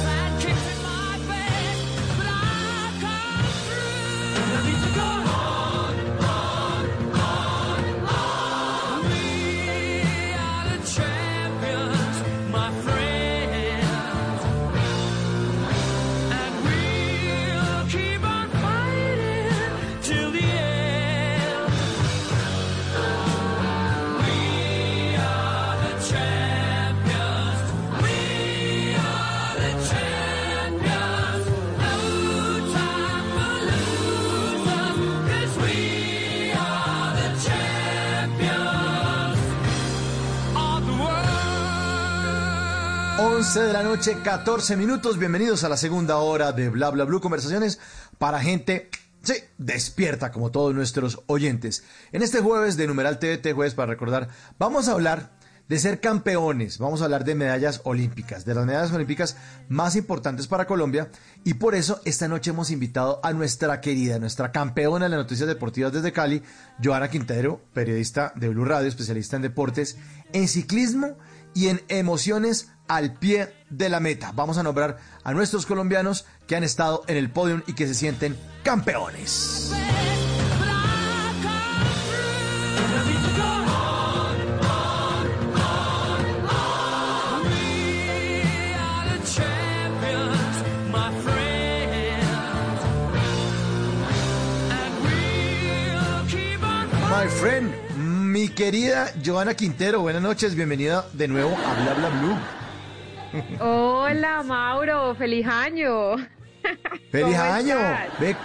11 de la noche, 14 minutos. Bienvenidos a la segunda hora de Bla Bla Blue Conversaciones para gente, sí, despierta como todos nuestros oyentes. En este jueves de Numeral TVT, jueves para recordar, vamos a hablar de ser campeones. Vamos a hablar de medallas olímpicas, de las medallas olímpicas más importantes para Colombia. Y por eso esta noche hemos invitado a nuestra querida, nuestra campeona de las noticias deportivas desde Cali, Joana Quintero, periodista de Blue Radio, especialista en deportes, en ciclismo y en emociones al pie de la meta. Vamos a nombrar a nuestros colombianos que han estado en el podio y que se sienten campeones. My friend, mi querida Joana Quintero, buenas noches, bienvenida de nuevo a Bla Bla Blue. Hola Mauro, feliz año. ¡Feliz ¿Cómo año! estás? Ve,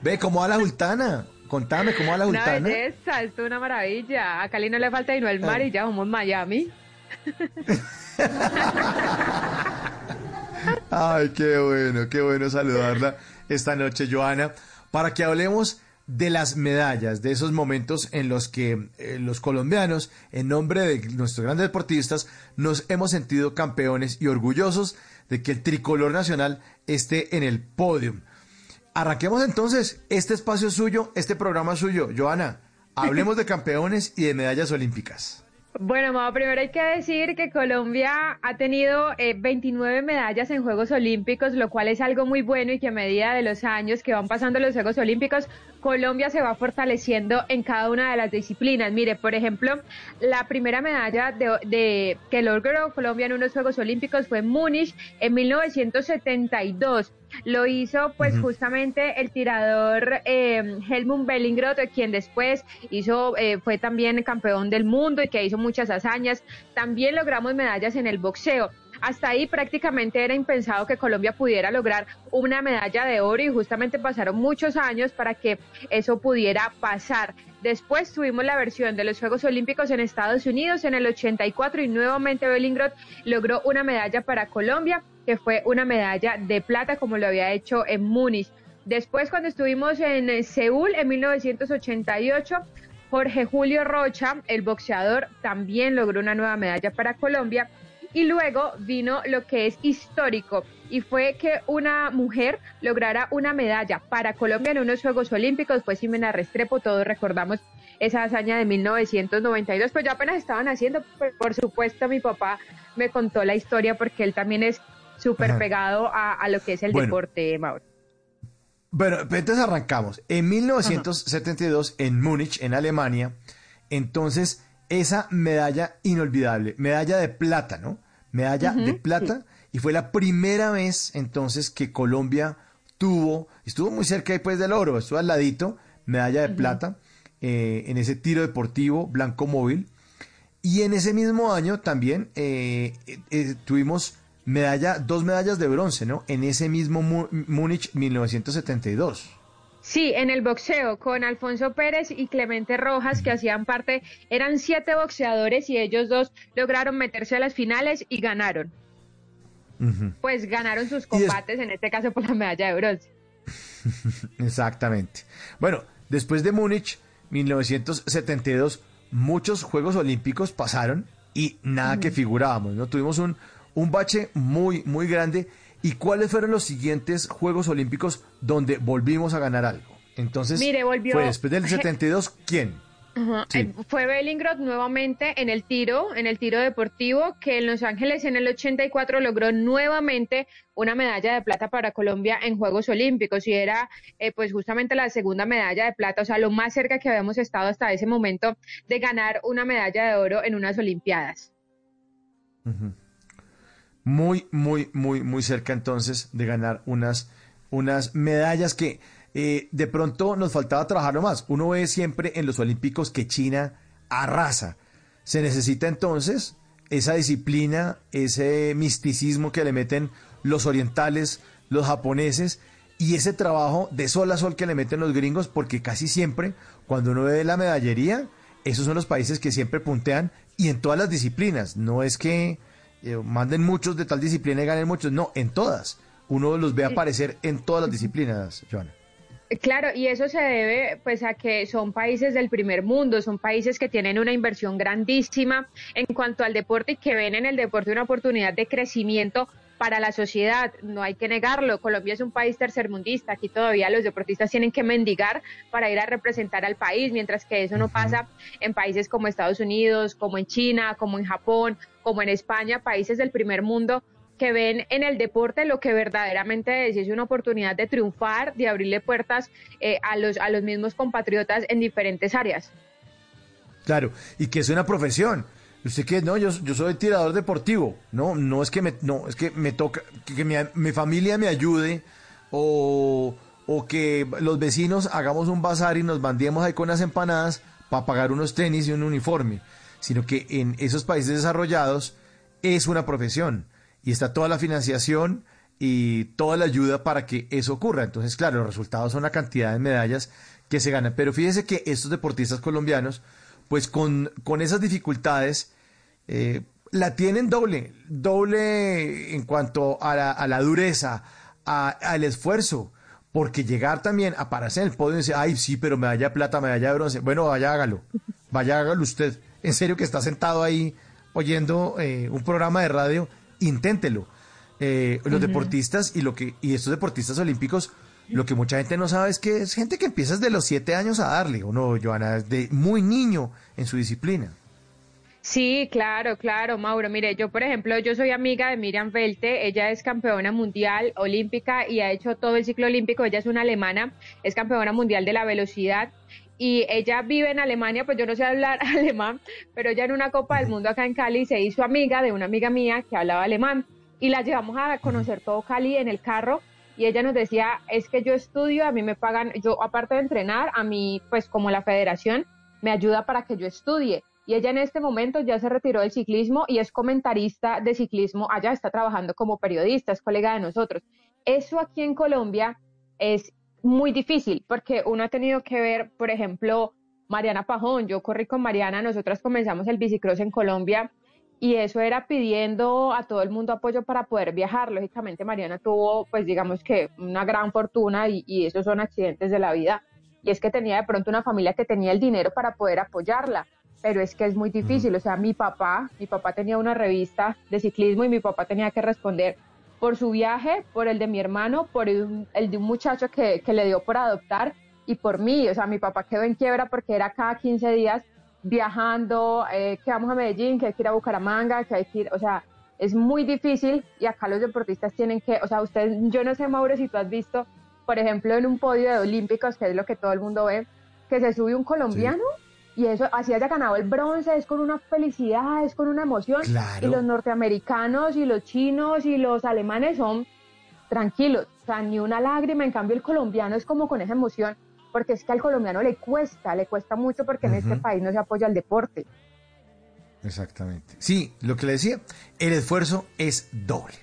ve cómo va la Sultana. Contame cómo va la Una Sultana. belleza, esto es una maravilla. A Cali no le falta sino el mar y ya somos Miami. Ay, qué bueno, qué bueno saludarla esta noche, Joana, para que hablemos de las medallas, de esos momentos en los que eh, los colombianos, en nombre de nuestros grandes deportistas, nos hemos sentido campeones y orgullosos de que el tricolor nacional esté en el podio. Arranquemos entonces, este espacio es suyo, este programa suyo. Joana, hablemos de campeones y de medallas olímpicas. Bueno, Mau, primero hay que decir que Colombia ha tenido eh, 29 medallas en Juegos Olímpicos, lo cual es algo muy bueno y que a medida de los años que van pasando los Juegos Olímpicos, Colombia se va fortaleciendo en cada una de las disciplinas. Mire, por ejemplo, la primera medalla de, de- que logró Colombia en unos Juegos Olímpicos fue en Múnich en 1972. Lo hizo pues justamente el tirador eh, Helmut Bellingroth, quien después hizo, eh, fue también campeón del mundo y que hizo muchas hazañas. También logramos medallas en el boxeo. Hasta ahí prácticamente era impensado que Colombia pudiera lograr una medalla de oro y justamente pasaron muchos años para que eso pudiera pasar. Después tuvimos la versión de los Juegos Olímpicos en Estados Unidos en el 84 y nuevamente Bellingroth logró una medalla para Colombia, que fue una medalla de plata como lo había hecho en Múnich. Después cuando estuvimos en eh, Seúl en 1988, Jorge Julio Rocha, el boxeador, también logró una nueva medalla para Colombia. Y luego vino lo que es histórico y fue que una mujer lograra una medalla para Colombia en unos Juegos Olímpicos, fue Ximena Restrepo, todos recordamos esa hazaña de 1992, pues yo apenas estaban haciendo, por, por supuesto mi papá me contó la historia porque él también es súper pegado a, a lo que es el Bueno. deporte, Mauro. Bueno, pues entonces arrancamos. En 1972, en Múnich, en Alemania, entonces esa medalla inolvidable, medalla de plata, ¿no? Medalla de plata, y fue la primera vez entonces que Colombia tuvo, estuvo muy cerca después del oro, estuvo al ladito, medalla de plata, eh, en ese tiro deportivo blanco móvil. Y en ese mismo año también eh, eh, tuvimos medalla, dos medallas de bronce, ¿no? En ese mismo Múnich 1972. Sí, en el boxeo, con Alfonso Pérez y Clemente Rojas, que hacían parte, eran siete boxeadores y ellos dos lograron meterse a las finales y ganaron. Pues ganaron sus combates, en este caso por la medalla de bronce. Exactamente. Bueno, después de Múnich, 1972, muchos Juegos Olímpicos pasaron y nada que figurábamos, ¿no? Tuvimos un, un bache muy, muy grande. ¿Y cuáles fueron los siguientes Juegos Olímpicos donde volvimos a ganar algo? Entonces, Mire, volvió... fue después del 72, ¿quién? Eh, fue Bellingrod nuevamente en el tiro, en el tiro deportivo, que en Los Ángeles en el 84 logró nuevamente una medalla de plata para Colombia en Juegos Olímpicos y era eh, pues justamente la segunda medalla de plata, o sea, lo más cerca que habíamos estado hasta ese momento de ganar una medalla de oro en unas Olimpiadas. Muy, muy, muy, muy cerca entonces de ganar unas, unas medallas que eh, de pronto nos faltaba trabajarlo más. Uno ve siempre en los Olímpicos que China arrasa. Se necesita entonces esa disciplina, ese misticismo que le meten los orientales, los japoneses y ese trabajo de sol a sol que le meten los gringos, porque casi siempre, cuando uno ve la medallería, esos son los países que siempre puntean y en todas las disciplinas. No es que eh, manden muchos de tal disciplina y ganen muchos, no, en todas. Uno los ve aparecer en todas las disciplinas, Joana. Claro, y eso se debe pues a que son países del primer mundo, son países que tienen una inversión grandísima en cuanto al deporte y que ven en el deporte una oportunidad de crecimiento para la sociedad, no hay que negarlo. Colombia es un país tercermundista, aquí todavía los deportistas tienen que mendigar para ir a representar al país, mientras que eso no pasa en países como Estados Unidos, como en China, como en Japón, como en España, países del primer mundo que ven en el deporte lo que verdaderamente es, es una oportunidad de triunfar, de abrirle puertas eh, a, los, a los mismos compatriotas en diferentes áreas. Claro, y que es una profesión. Usted que no, yo, yo soy tirador deportivo. No, no es que me, no, es que me toca que, mi, familia me ayude o, o, que los vecinos hagamos un bazar y nos bandiemos ahí con las empanadas para pagar unos tenis y un uniforme, sino que en esos países desarrollados es una profesión y está toda la financiación y toda la ayuda para que eso ocurra. Entonces, claro, los resultados son la cantidad de medallas que se ganan. Pero fíjese que estos deportistas colombianos, pues con, con esas dificultades, eh, la tienen doble, doble en cuanto a la, a la dureza, al esfuerzo, porque llegar también a pararse en el podio y decir, ay, sí, pero medalla de plata, medalla de bronce, bueno, vaya hágalo, vaya hágalo usted, en serio que está sentado ahí oyendo eh, un programa de radio inténtelo. Eh, los deportistas y lo que y estos deportistas olímpicos, lo que mucha gente no sabe es que es gente que empieza desde los siete años a darle, ¿o no, Joana? De muy niño en su disciplina. Sí, claro, claro, Mauro. Mire, yo, por ejemplo, yo soy amiga de Miriam Velte. Ella es campeona mundial olímpica y ha hecho todo el ciclo olímpico. Ella es una alemana, es campeona mundial de la velocidad y ella vive en Alemania, pues yo no sé hablar alemán, pero ella en una Copa del Mundo acá en Cali se hizo amiga de una amiga mía que hablaba alemán y la llevamos a conocer todo Cali en el carro y ella nos decía, es que yo estudio, a mí me pagan, yo aparte de entrenar, a mí pues como la federación me ayuda para que yo estudie. Y ella en este momento ya se retiró del ciclismo y es comentarista de ciclismo, allá está trabajando como periodista, es colega de nosotros. Eso aquí en Colombia es muy difícil porque uno ha tenido que ver, por ejemplo, Mariana Pajón, yo corrí con Mariana, nosotras comenzamos el bicicross en Colombia y eso era pidiendo a todo el mundo apoyo para poder viajar. Lógicamente Mariana tuvo, pues digamos que una gran fortuna y, y esos son accidentes de la vida. Y es que tenía de pronto una familia que tenía el dinero para poder apoyarla, pero es que es muy difícil. O sea, mi papá, mi papá tenía una revista de ciclismo y mi papá tenía que responder por su viaje, por el de mi hermano, por el, de un muchacho que, le dio por adoptar y por mí. O sea, mi papá quedó en quiebra porque era cada 15 días viajando, eh, que vamos a Medellín, que hay que ir a Bucaramanga, que hay que ir, o sea, es muy difícil y acá los deportistas tienen que, o sea, usted, yo no sé, Mauro, si tú has visto, por ejemplo, en un podio de Olímpicos, que es lo que todo el mundo ve, que se sube un colombiano y eso, así haya ganado el bronce, es con una felicidad, es con una emoción. Claro. Y los norteamericanos y los chinos y los alemanes son tranquilos, o sea, ni una lágrima. En cambio, el colombiano es como con esa emoción, porque es que al colombiano le cuesta, le cuesta mucho porque en este país no se apoya el deporte. Exactamente. Sí, lo que le decía, el esfuerzo es doble.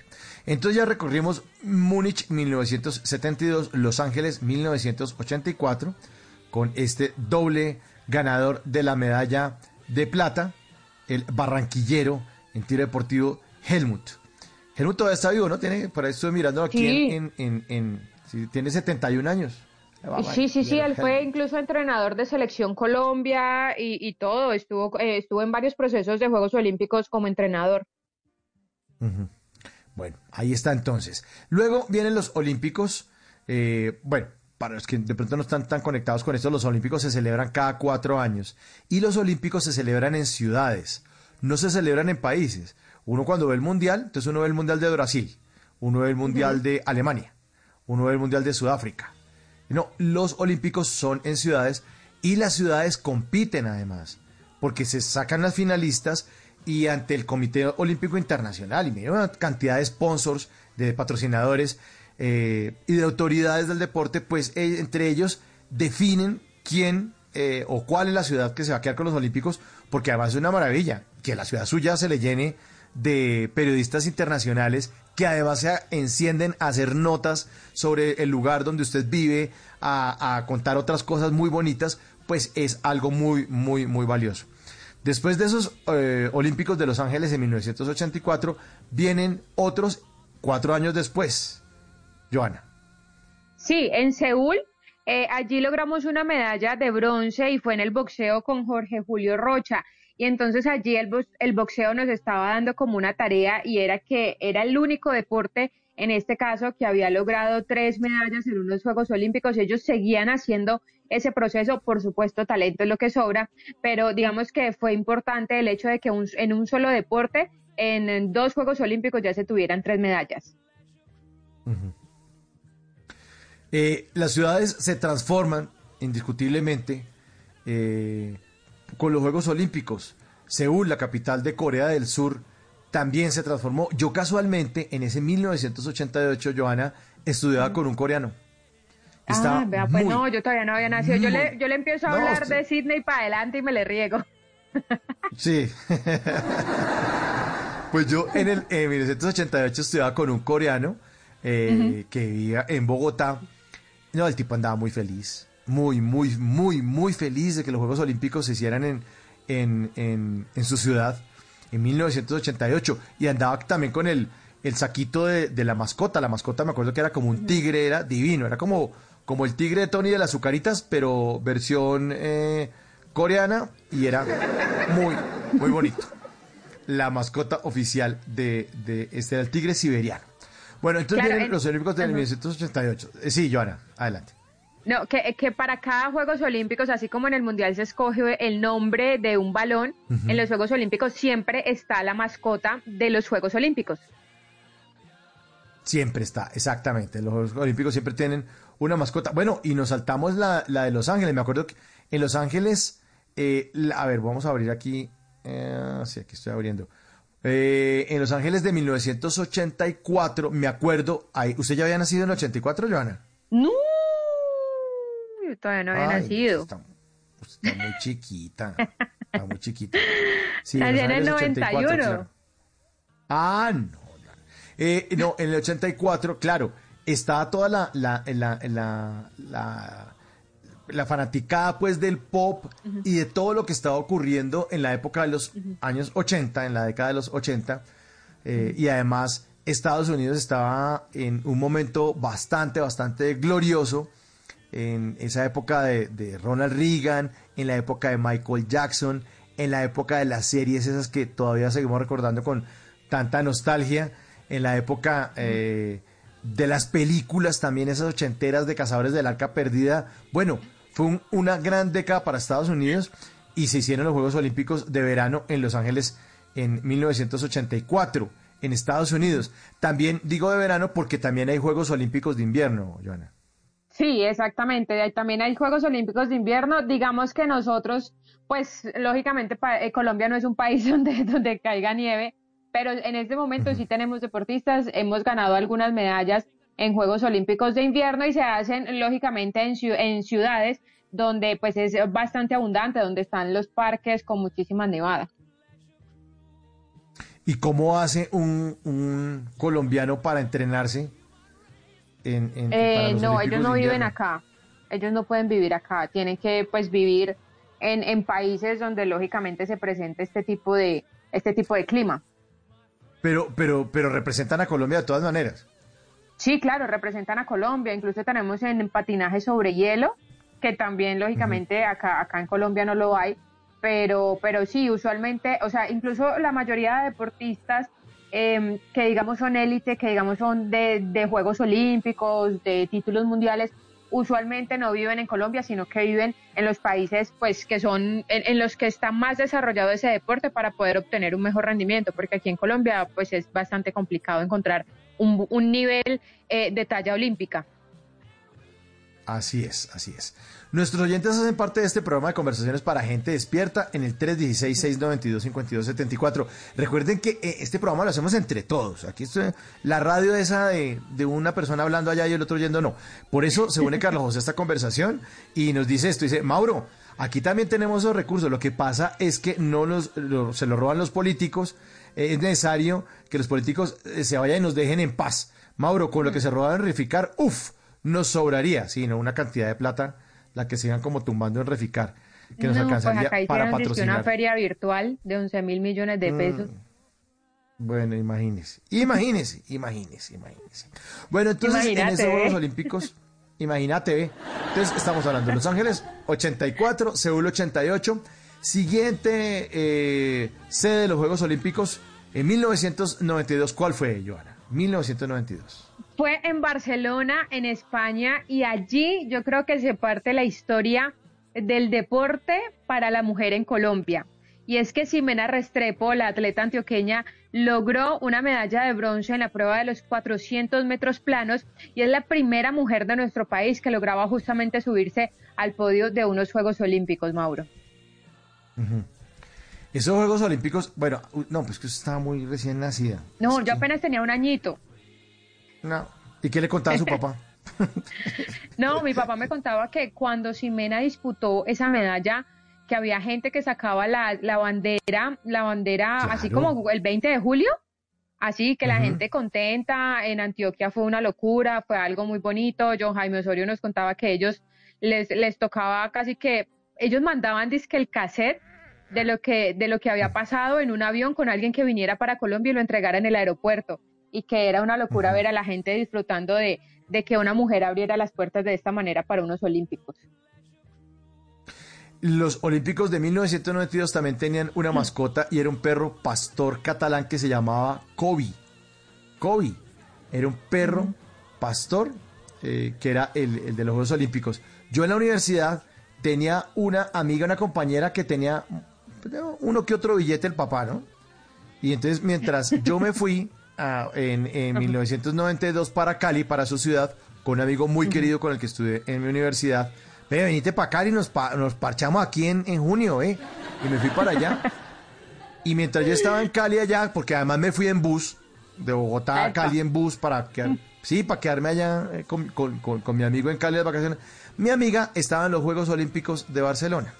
Entonces ya recorrimos Múnich 1972, Los Ángeles 1984, con este doble ganador de la medalla de plata, el barranquillero en tiro deportivo Helmut. Helmut todavía está vivo, ¿no? Tiene, por ahí estoy mirando aquí Sí. en, en, en- sí, tiene 71 años. Sí, sí, sí, él fue incluso entrenador de selección Colombia y, y todo, estuvo, eh, estuvo en varios procesos de Juegos Olímpicos como entrenador. Bueno, ahí está entonces. Luego vienen los Olímpicos. eh, bueno, para los que de pronto no están tan conectados con esto, los Olímpicos se celebran cada cuatro años. Y los Olímpicos se celebran en ciudades, no se celebran en países. Uno cuando ve el Mundial, entonces uno ve el Mundial de Brasil, uno ve el Mundial de Alemania, uno ve el Mundial de Sudáfrica. No, los Olímpicos son en ciudades y las ciudades compiten además, porque se sacan las finalistas y ante el Comité Olímpico Internacional y mira una cantidad de sponsors, de patrocinadores eh, y de autoridades del deporte, pues eh, entre ellos definen quién eh, o cuál es la ciudad que se va a quedar con los Olímpicos, porque además es una maravilla que la ciudad suya se le llene de periodistas internacionales que además se encienden a hacer notas sobre el lugar donde usted vive, a, contar otras cosas muy bonitas, pues es algo muy, muy, muy valioso. Después de esos eh, Olímpicos de Los Ángeles en 1984, vienen otros cuatro años después. Joana. Sí, en Seúl, eh, allí logramos una medalla de bronce y fue en el boxeo con Jorge Julio Rocha. Y entonces allí el, el boxeo nos estaba dando como una tarea y era que era el único deporte, en este caso, que había logrado tres medallas en unos Juegos Olímpicos. Ellos seguían haciendo ese proceso, por supuesto, talento es lo que sobra, pero digamos que fue importante el hecho de que en un solo deporte, en, en dos Juegos Olímpicos ya se tuvieran tres medallas. Eh, las ciudades se transforman indiscutiblemente eh, con los Juegos Olímpicos. Seúl, la capital de Corea del Sur, también se transformó. Yo casualmente, en ese 1988, Joana, estudiaba con un coreano. Estaba Ah, vea, pues muy, no, yo todavía no había nacido. Yo le, yo le empiezo a No, hablar usted- de Sydney para adelante y me le riego. Sí. pues yo en el en 1988 estudiaba con un coreano eh, que vivía en Bogotá. No, el tipo andaba muy feliz. Muy, muy, muy, muy feliz de que los Juegos Olímpicos se hicieran en, en, en, en su ciudad en 1988. Y andaba también con el, el saquito de, de la mascota. La mascota me acuerdo que era como un tigre, era divino. Era como, como el tigre de Tony de las azucaritas, pero versión eh, coreana y era muy, muy bonito. La mascota oficial de, de este era el tigre siberiano. Bueno, entonces Claro, vienen en- los Olímpicos Ajá. 1988. Eh, sí, Joana, adelante. No, que, que para cada Juegos Olímpicos, así como en el Mundial se escoge el nombre de un balón, en los Juegos Olímpicos siempre está la mascota de los Juegos Olímpicos. Siempre está, exactamente. Los Juegos Olímpicos siempre tienen una mascota. Bueno, y nos saltamos la, la de Los Ángeles. Me acuerdo que en Los Ángeles, eh, la- a ver, vamos a abrir aquí. eh, sí, aquí estoy abriendo. Eh, en Los Ángeles de 1984, me acuerdo. Ahí, ¿Usted ya había nacido en el 84, Joana? No, yo todavía no había Ay, nacido. Está, está muy chiquita. Está muy chiquita. Sí, Nací en el Ángeles 84, 91. claro. Ah, no. no. Eh, no, en el 84, claro, estaba toda la, la, la, la, la, la fanaticada pues del pop y de todo lo que estaba ocurriendo en la época de los años 80, en la década de los 80. eh, y además Estados Unidos estaba en un momento bastante, bastante glorioso en esa época de, Ronald Reagan, en la época de Michael Jackson, en la época de las series esas que todavía seguimos recordando con tanta nostalgia, en la época eh, de las películas también, esas ochenteras de Cazadores del Arca Perdida. Bueno, fue un- una gran década para Estados Unidos y se hicieron los Juegos Olímpicos de verano en Los Ángeles en 1984, en Estados Unidos. También digo de verano porque también hay Juegos Olímpicos de invierno, Joana. Sí, exactamente. También hay Juegos Olímpicos de invierno. Digamos que nosotros, pues lógicamente pa- eh, Colombia no es un país donde, donde caiga nieve, pero en este momento sí tenemos deportistas. Hemos ganado algunas medallas en Juegos Olímpicos de invierno y se hacen lógicamente en, en ciudades donde pues es bastante abundante, donde están los parques con muchísima nevada. ¿Y cómo hace un, un colombiano para entrenarse? En, en- para Eh, los no, ellos no viven acá. Ellos no pueden vivir acá. Tienen que pues vivir en, en países donde lógicamente se presenta este tipo de este tipo de clima. Pero, pero, pero representan a Colombia de todas maneras. Sí, claro, representan a Colombia. Incluso tenemos en patinaje sobre hielo, que también lógicamente acá acá en Colombia no lo hay. Pero, pero sí, usualmente, o sea, incluso la mayoría de deportistas em, que digamos son élite, que digamos son de, de Juegos Olímpicos, de títulos mundiales, usualmente no viven en Colombia, sino que viven en los países pues que son en, en los que está más desarrollado ese deporte para poder obtener un mejor rendimiento, porque aquí en Colombia pues es bastante complicado encontrar un, un nivel eh, de talla olímpica. Así es, así es. Nuestros oyentes hacen parte de este programa de conversaciones para gente despierta en el 316-692-5274. Recuerden que eh, este programa lo hacemos entre todos. Aquí estoy, la radio esa de, una persona hablando allá y el otro oyendo no. Por eso se une Carlos José a esta conversación y nos dice esto. Dice, Mauro, aquí también tenemos esos recursos. Lo que pasa es que no los, lo- se los roban los políticos. Eh, es necesario que los políticos eh, se vayan y nos dejen en paz. Mauro, con lo que se roban en Reficar, uff, nos sobraría, sino una cantidad de plata, la que sigan como tumbando en Reficar, que nos No, pues alcanzaría acá para patrocinar. una feria virtual de 11 mil millones de Mm. pesos. Bueno, imagínese, imagínese, imagínese, imagínese. Bueno, entonces en Imagínate, esos Juegos ¿eh? Olímpicos, imagínate, ¿eh? entonces estamos hablando de Los Ángeles 84, Seúl 88, siguiente eh, sede de los Juegos Olímpicos en 1992, ¿cuál fue, Joana? 1992. Fue en Barcelona, en España, y allí yo creo que se parte la historia del deporte para la mujer en Colombia. Y es que Ximena Restrepo, la atleta antioqueña, logró una medalla de bronce en la prueba de los 400 metros planos y es la primera mujer de nuestro país que lograba justamente subirse al podio de unos Juegos Olímpicos, Mauro. Ujú. Esos Juegos Olímpicos, bueno, no, pues que usted estaba muy recién nacida. No, yo apenas tenía un añito. No. ¿Y qué le contaba a su papá? No, mi papá me contaba que cuando Ximena disputó esa medalla, que había gente que sacaba la, la bandera, la bandera así como el 20 de julio, así que la gente contenta, en Antioquia fue una locura, fue algo muy bonito, John Jaime Osorio nos contaba que ellos les, les tocaba casi que, ellos mandaban disque el cassette de lo que, de lo que había pasado en un avión con alguien que viniera para Colombia y lo entregara en el aeropuerto y que era una locura ver a la gente disfrutando de, de que una mujer abriera las puertas de esta manera para unos olímpicos. Los Olímpicos de 1992 también tenían una mascota y era un perro pastor catalán que se llamaba Kobe. Kobe era un perro pastor eh, que era el, el de los Juegos Olímpicos. Yo en la universidad tenía una amiga, una compañera que tenía pues, uno que otro billete el papá, ¿no? Y entonces mientras yo me fui a- en, en 1992 para Cali, para su ciudad, con un amigo muy querido con el que estudié en mi universidad, ve, venite para Cali, nos, pa- nos parchamos aquí en, en junio, ¿eh? Y me fui para allá. Y mientras yo estaba en Cali allá, porque además me fui en bus, de Bogotá a. Cali en bus para quedar, sí, para quedarme allá eh, con, con- con- con mi amigo en Cali de vacaciones. Mi amiga estaba en los Juegos Olímpicos de Barcelona.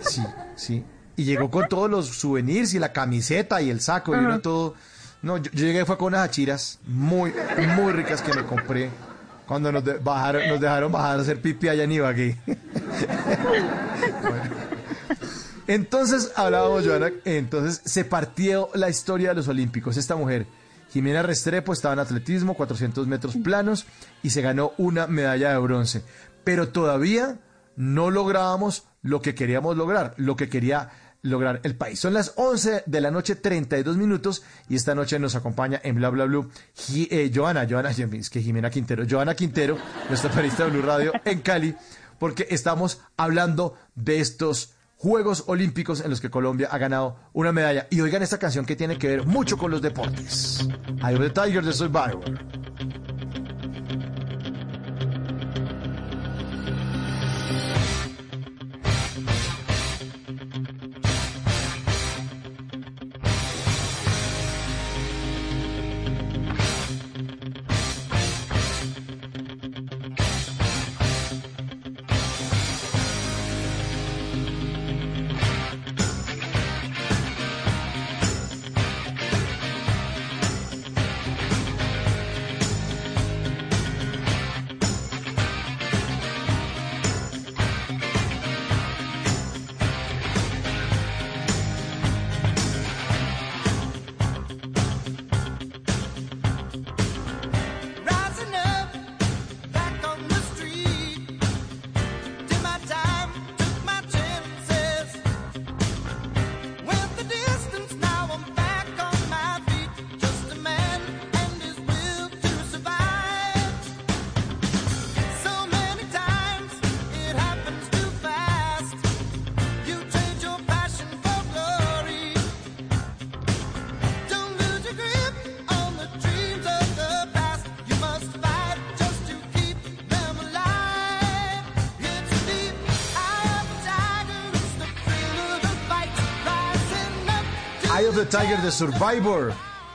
Sí, sí. Y llegó con todos los souvenirs y la camiseta y el saco y vino todo. No, yo, yo llegué fue con unas achiras muy, muy ricas que me compré cuando nos, de- bajaron, nos dejaron bajar a hacer pipi allá en Ibagué. Bueno. Entonces hablábamos, Joana, entonces se partió la historia de los Olímpicos. Esta mujer, Jimena Restrepo, estaba en atletismo, 400 metros planos y se ganó una medalla de bronce. Pero todavía no lográbamos lo que queríamos lograr, lo que quería lograr el país. Son las 11 de la noche, 32 minutos, y esta noche nos acompaña en Bla Bla Blue eh, Joana, Joana, que Jimena Quintero, Joana Quintero, nuestra periodista de Blue Radio en Cali, porque estamos hablando de estos Juegos Olímpicos en los que Colombia ha ganado una medalla. Y oigan esta canción que tiene que ver mucho con los deportes. Eye of the Tiger de Survivor. Tiger de Survivor.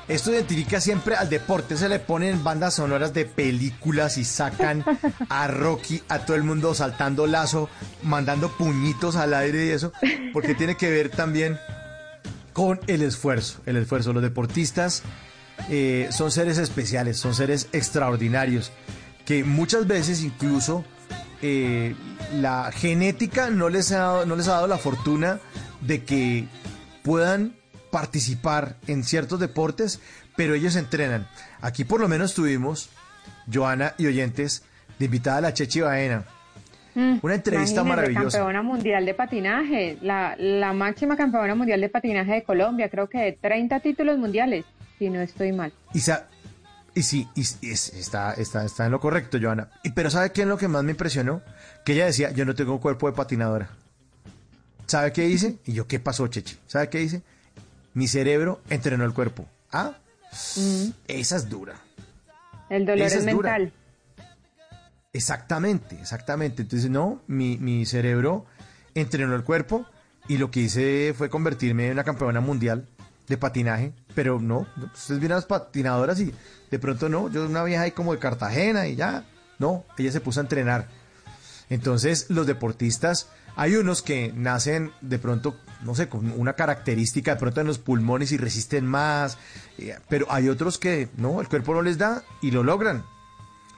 Esto identifica siempre al deporte. Se le ponen bandas sonoras de películas y sacan a Rocky, a todo el mundo saltando lazo, mandando puñitos al aire y eso, porque tiene que ver también con el esfuerzo. El esfuerzo. Los deportistas eh, son seres especiales, son seres extraordinarios, que muchas veces incluso eh, la genética no les, ha no les ha dado la fortuna de que puedan participar en ciertos deportes, pero ellos entrenan. Aquí por lo menos tuvimos, Joana y oyentes, de invitada a la Chechi Baena. Una entrevista Mm, maravillosa. Campeona mundial de patinaje, la, la máxima campeona mundial de patinaje de Colombia, creo que de 30 títulos mundiales, si no estoy mal. Y, sí, y, y es- está, está, está en lo correcto, Joana. Y, pero ¿sabe qué es lo que más me impresionó? Que ella decía, yo no tengo un cuerpo de patinadora. ¿Sabe qué hice? Y yo, ¿qué pasó, Chechi? ¿Sabe qué hice? Mi cerebro entrenó el cuerpo. Ah, Mm, esa es dura. El dolor Esa es dura. mental. Exactamente, exactamente. Entonces, no, mi, mi cerebro entrenó el cuerpo y lo que hice fue convertirme en una campeona mundial de patinaje, pero no, no, ustedes vieron las patinadoras y de pronto no, yo una vieja ahí como de Cartagena y ya, no, ella se puso a entrenar. Entonces, los deportistas, hay unos que nacen de pronto, no sé, con una característica de pronto en los pulmones y resisten más, eh, pero hay otros que no, el cuerpo no les da y lo logran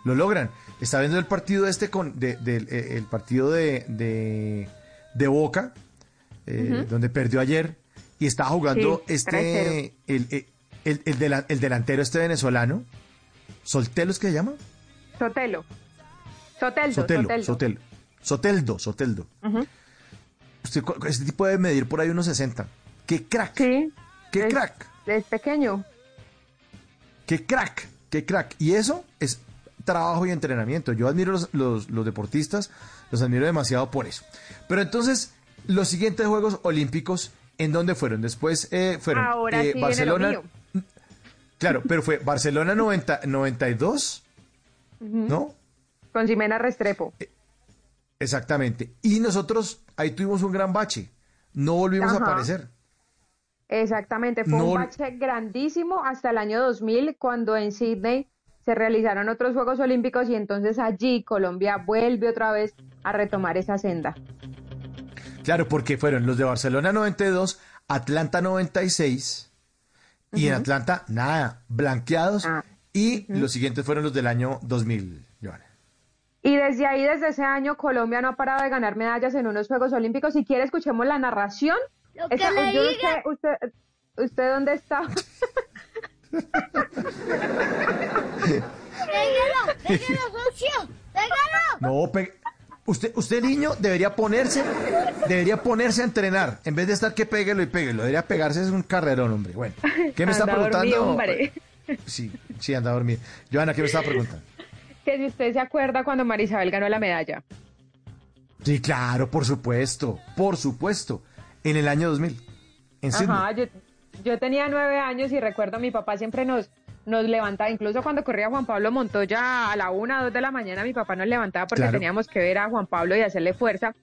lo logran. Está viendo el partido este con de, del- eh, el partido de, de, de Boca, eh, Ujú. donde perdió ayer, y estaba jugando Sí, este el, el, el- el dela- el delantero este venezolano, Soltelo es que se llama? Sotelo. Soteldo, Sotelo, Soteldo. Soteldo, Soteldo. Ujú. Usted, cu- este tipo debe medir por ahí unos 60. ¡Qué crack! Sí. ¡Qué es- crack! Es pequeño. ¡Qué crack! ¡Qué crack! Y eso es trabajo y entrenamiento. Yo admiro los, los, los deportistas, los admiro demasiado por eso. Pero entonces, los siguientes Juegos Olímpicos, ¿en dónde fueron? Después eh, fueron Ahora eh, sí Barcelona. mío. Claro, pero fue Barcelona 90, 92, Ujú. ¿no? Con Ximena Restrepo. Exactamente. Y nosotros ahí tuvimos un gran bache. No volvimos Ajá. a aparecer. Exactamente, fue No- un bache grandísimo hasta el año 2000 cuando en Sydney se realizaron otros Juegos Olímpicos y entonces allí Colombia vuelve otra vez a retomar esa senda. Claro, porque fueron los de Barcelona 92, Atlanta 96 y en. Atlanta nada, blanqueados y los siguientes fueron los del año 2000, Joana. Y desde ahí, desde ese año, Colombia no ha parado de ganar medallas en unos Juegos Olímpicos. Si quiere, escuchemos la narración. que le yo no diga. sé, usted, ¿usted dónde está? ¡Pégalo! ¡Pégalo, socio! ¡Pégalo! No, pe- usted, usted niño debería ponerse, debería ponerse a entrenar en vez de estar que péguelo y péguelo. Debería pegarse es un carrerón, hombre. Bueno, ¿qué me está dormido, preguntando? hombre. Sí, sí, anda a dormir. Joana, ¿qué me estaba preguntando? Que si usted se acuerda cuando Marisabel ganó la medalla. Sí, claro, por supuesto, por supuesto. En el año 2000, en. Ajá, yo, yo tenía nueve años y recuerdo a mi papá siempre nos, nos levantaba, incluso cuando corría Juan Pablo Montoya a la una, dos de la mañana, mi papá nos levantaba porque Claro. teníamos que ver a Juan Pablo y hacerle fuerza.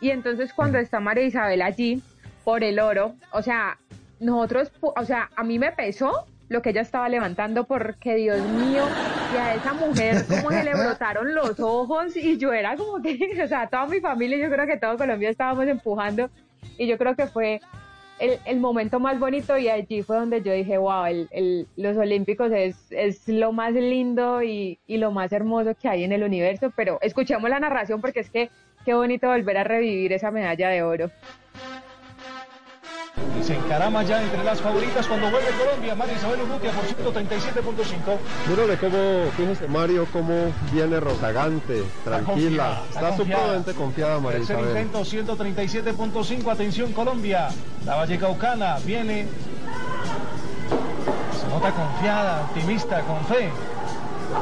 Y entonces cuando está María Isabel allí, por el oro, o sea, nosotros, o sea, a mí me pesó lo que ella estaba levantando porque Dios mío, y a esa mujer como se le brotaron los ojos y yo era como que, o sea, toda mi familia, yo creo que todo Colombia estábamos empujando y yo creo que fue el, el momento más bonito y allí fue donde yo dije, wow, el, el- los Olímpicos es, es lo más lindo y, y lo más hermoso que hay en el universo, pero escuchemos la narración porque es que qué bonito volver a revivir esa medalla de oro. Y se encarama ya entre las favoritas cuando vuelve Colombia. María Isabel Urrutia por 137.5. Mírale cómo, fíjese Mario, cómo viene rozagante, tranquila. Está, supremamente confiada María Tercer Isabel. intento, 137.5. Atención Colombia. La Vallecaucana viene. Se nota confiada, optimista, con fe.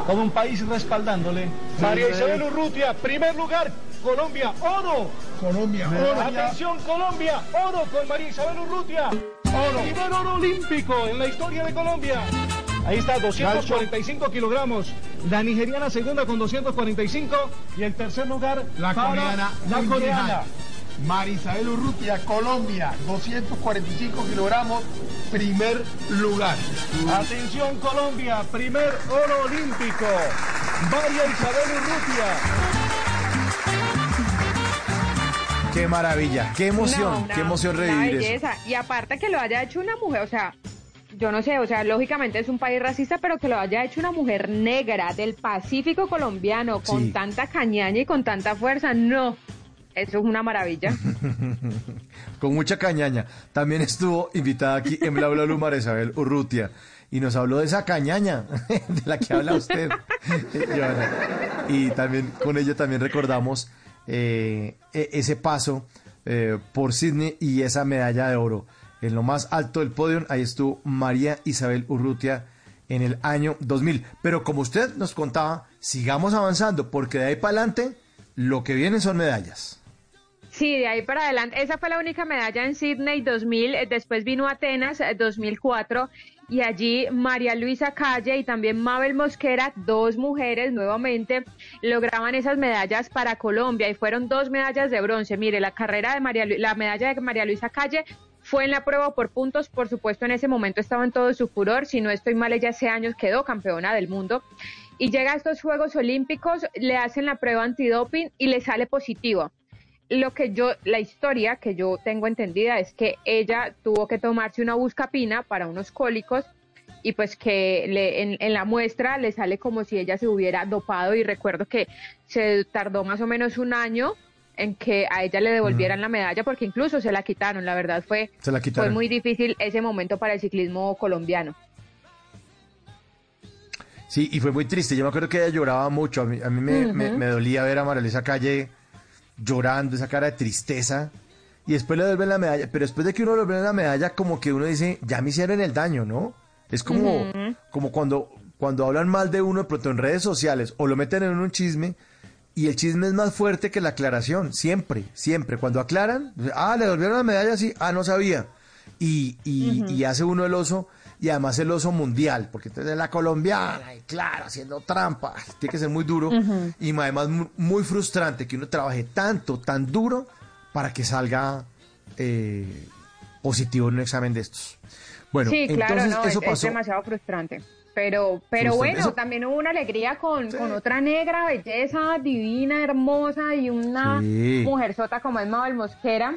Todo un país respaldándole. María sí. Isabel Urrutia, primer lugar. Colombia, oro. Colombia, oro. Atención Colombia, oro con María Isabel Urrutia. Oro. Primer oro olímpico en la historia de Colombia. Ahí está, 245 kilogramos. La nigeriana segunda con 245 y el tercer lugar La para coreana, la coreana. Marisabel Urrutia, Colombia, 245 kilogramos, primer lugar. Atención Colombia, primer oro olímpico. María Isabel Urrutia. Qué maravilla, qué emoción, No, una- qué emoción revivir eso. Y aparte que lo haya hecho una mujer, o sea, yo no sé, o sea, lógicamente es un país racista, pero que lo haya hecho una mujer negra del Pacífico colombiano con Sí. tanta cañaña y con tanta fuerza, no. Eso es una maravilla. Con mucha cañaña. También estuvo invitada aquí en Bla Bla María Isabel Urrutia y nos habló de esa cañaña de la que habla usted. Y también con ella también recordamos eh, e- ese paso eh, por Sydney y esa medalla de oro. En lo más alto del podio, ahí estuvo María Isabel Urrutia en el año 2000. Pero como usted nos contaba, sigamos avanzando, porque de ahí para adelante lo que vienen son medallas. Sí, de ahí para adelante. Esa fue la única medalla en Sydney 2000. eh, Después vino Atenas eh, 2004 y allí María Luisa Calle y también Mabel Mosquera, dos mujeres nuevamente, lograban esas medallas para Colombia y fueron dos medallas de bronce. Mire, la carrera de María, la medalla de María Luisa Calle fue en la prueba por puntos, por supuesto en ese momento estaba en todo su furor, si no estoy mal ella hace años quedó campeona del mundo. Y llega a estos Juegos Olímpicos, le hacen la prueba antidoping y le sale positivo lo que yo, la historia que yo tengo entendida es que ella tuvo que tomarse una buscapina para unos cólicos y pues que le, en, en la muestra le sale como si ella se hubiera dopado y recuerdo que se tardó más o menos un año en que a ella le devolvieran la medalla porque incluso se la quitaron, la verdad fue, Se la fue muy difícil ese momento para el ciclismo colombiano. Sí, y fue muy triste. Yo me acuerdo que ella lloraba mucho. A mí, a mí me, me- me dolía ver a María Luisa Calle llorando, esa cara de tristeza. Y después le devuelven la medalla. Pero después de que uno le devuelve la medalla, como que uno dice, ya me hicieron el daño, ¿no? Es como, como cuando, cuando hablan mal de uno de pronto en redes sociales o lo meten en un chisme. Y el chisme es más fuerte que la aclaración, siempre, siempre. Cuando aclaran, ah, le devolvieron la medalla, sí, ah, no sabía. Y, y, y hace uno el oso, y además el oso mundial, porque entonces es la colombiana, y claro, haciendo trampa, tiene que ser muy duro. Y además mu- muy frustrante que uno trabaje tanto, tan duro, para que salga eh, positivo en un examen de estos. Bueno, sí, claro, entonces no, eso es, es pasó. demasiado frustrante. Pero, pero bueno, Eso- también hubo una alegría con, con otra negra, belleza, divina, hermosa y una Sí. mujer sota como es Mabel Mosquera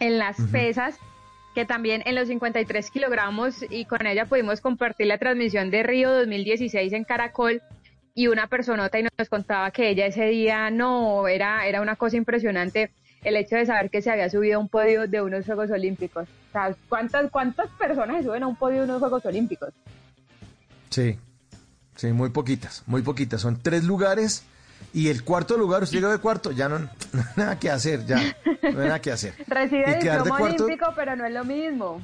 en las pesas, que también en los 53 kilogramos y con ella pudimos compartir la transmisión de Río 2016 en Caracol y una personota y nos contaba que ella ese día no, era, era una cosa impresionante el hecho de saber que se había subido a un podio de unos Juegos Olímpicos. ¿cuántas, cuántas personas suben a un podio de unos Juegos Olímpicos? Sí, sí, muy poquitas, muy poquitas. Son tres lugares y el cuarto lugar, usted llegó de cuarto, ya no, no hay nada que hacer, ya, no hay nada que hacer. Recibe de diploma cuarto- olímpico, pero no es lo mismo.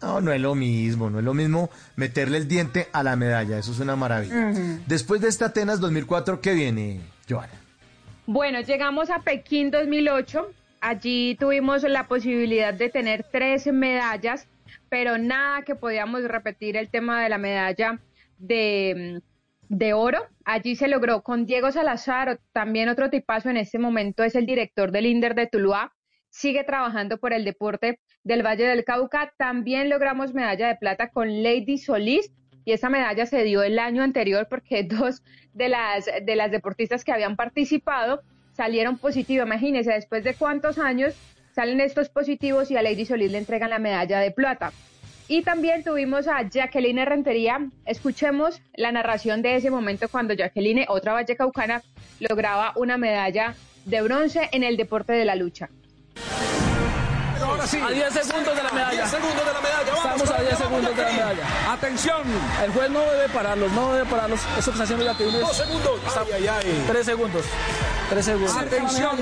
No, no es lo mismo, no es lo mismo meterle el diente a la medalla, eso es una maravilla. Después de esta Atenas 2004, ¿qué viene, Joana? Bueno, llegamos a Pekín 2008. Allí tuvimos la posibilidad de tener tres medallas, pero nada que podíamos repetir el tema de la medalla de, mm, de oro. Allí se logró con Diego Salazar, también otro tipazo en este momento es el director del INDER de Tuluá. Sigue trabajando por el deporte del Valle del Cauca. También logramos medalla de plata con Lady Solís y esa medalla se dio el año anterior porque dos de las, de las deportistas que habían participado salieron positivas. Imagínense, después de cuántos años salen estos positivos y a Lady Solís le entregan la medalla de plata. Y también tuvimos a Jacqueline Rentería. Escuchemos la narración de ese momento cuando Jacqueline, otra vallecaucana, lograba una medalla de bronce en el deporte de la lucha. Ahora sí. A 10 segundos de la medalla. 10 segundos de la medalla. Vamos, Estamos a Colombia, 10 vamos, segundos de la medalla. Atención. El juez no debe pararlos, no debe pararlos. Eso que está haciendo Jacqueline es... Dos segundos. Ay, ay, ay. 3 segundos. 3 segundos. Atención.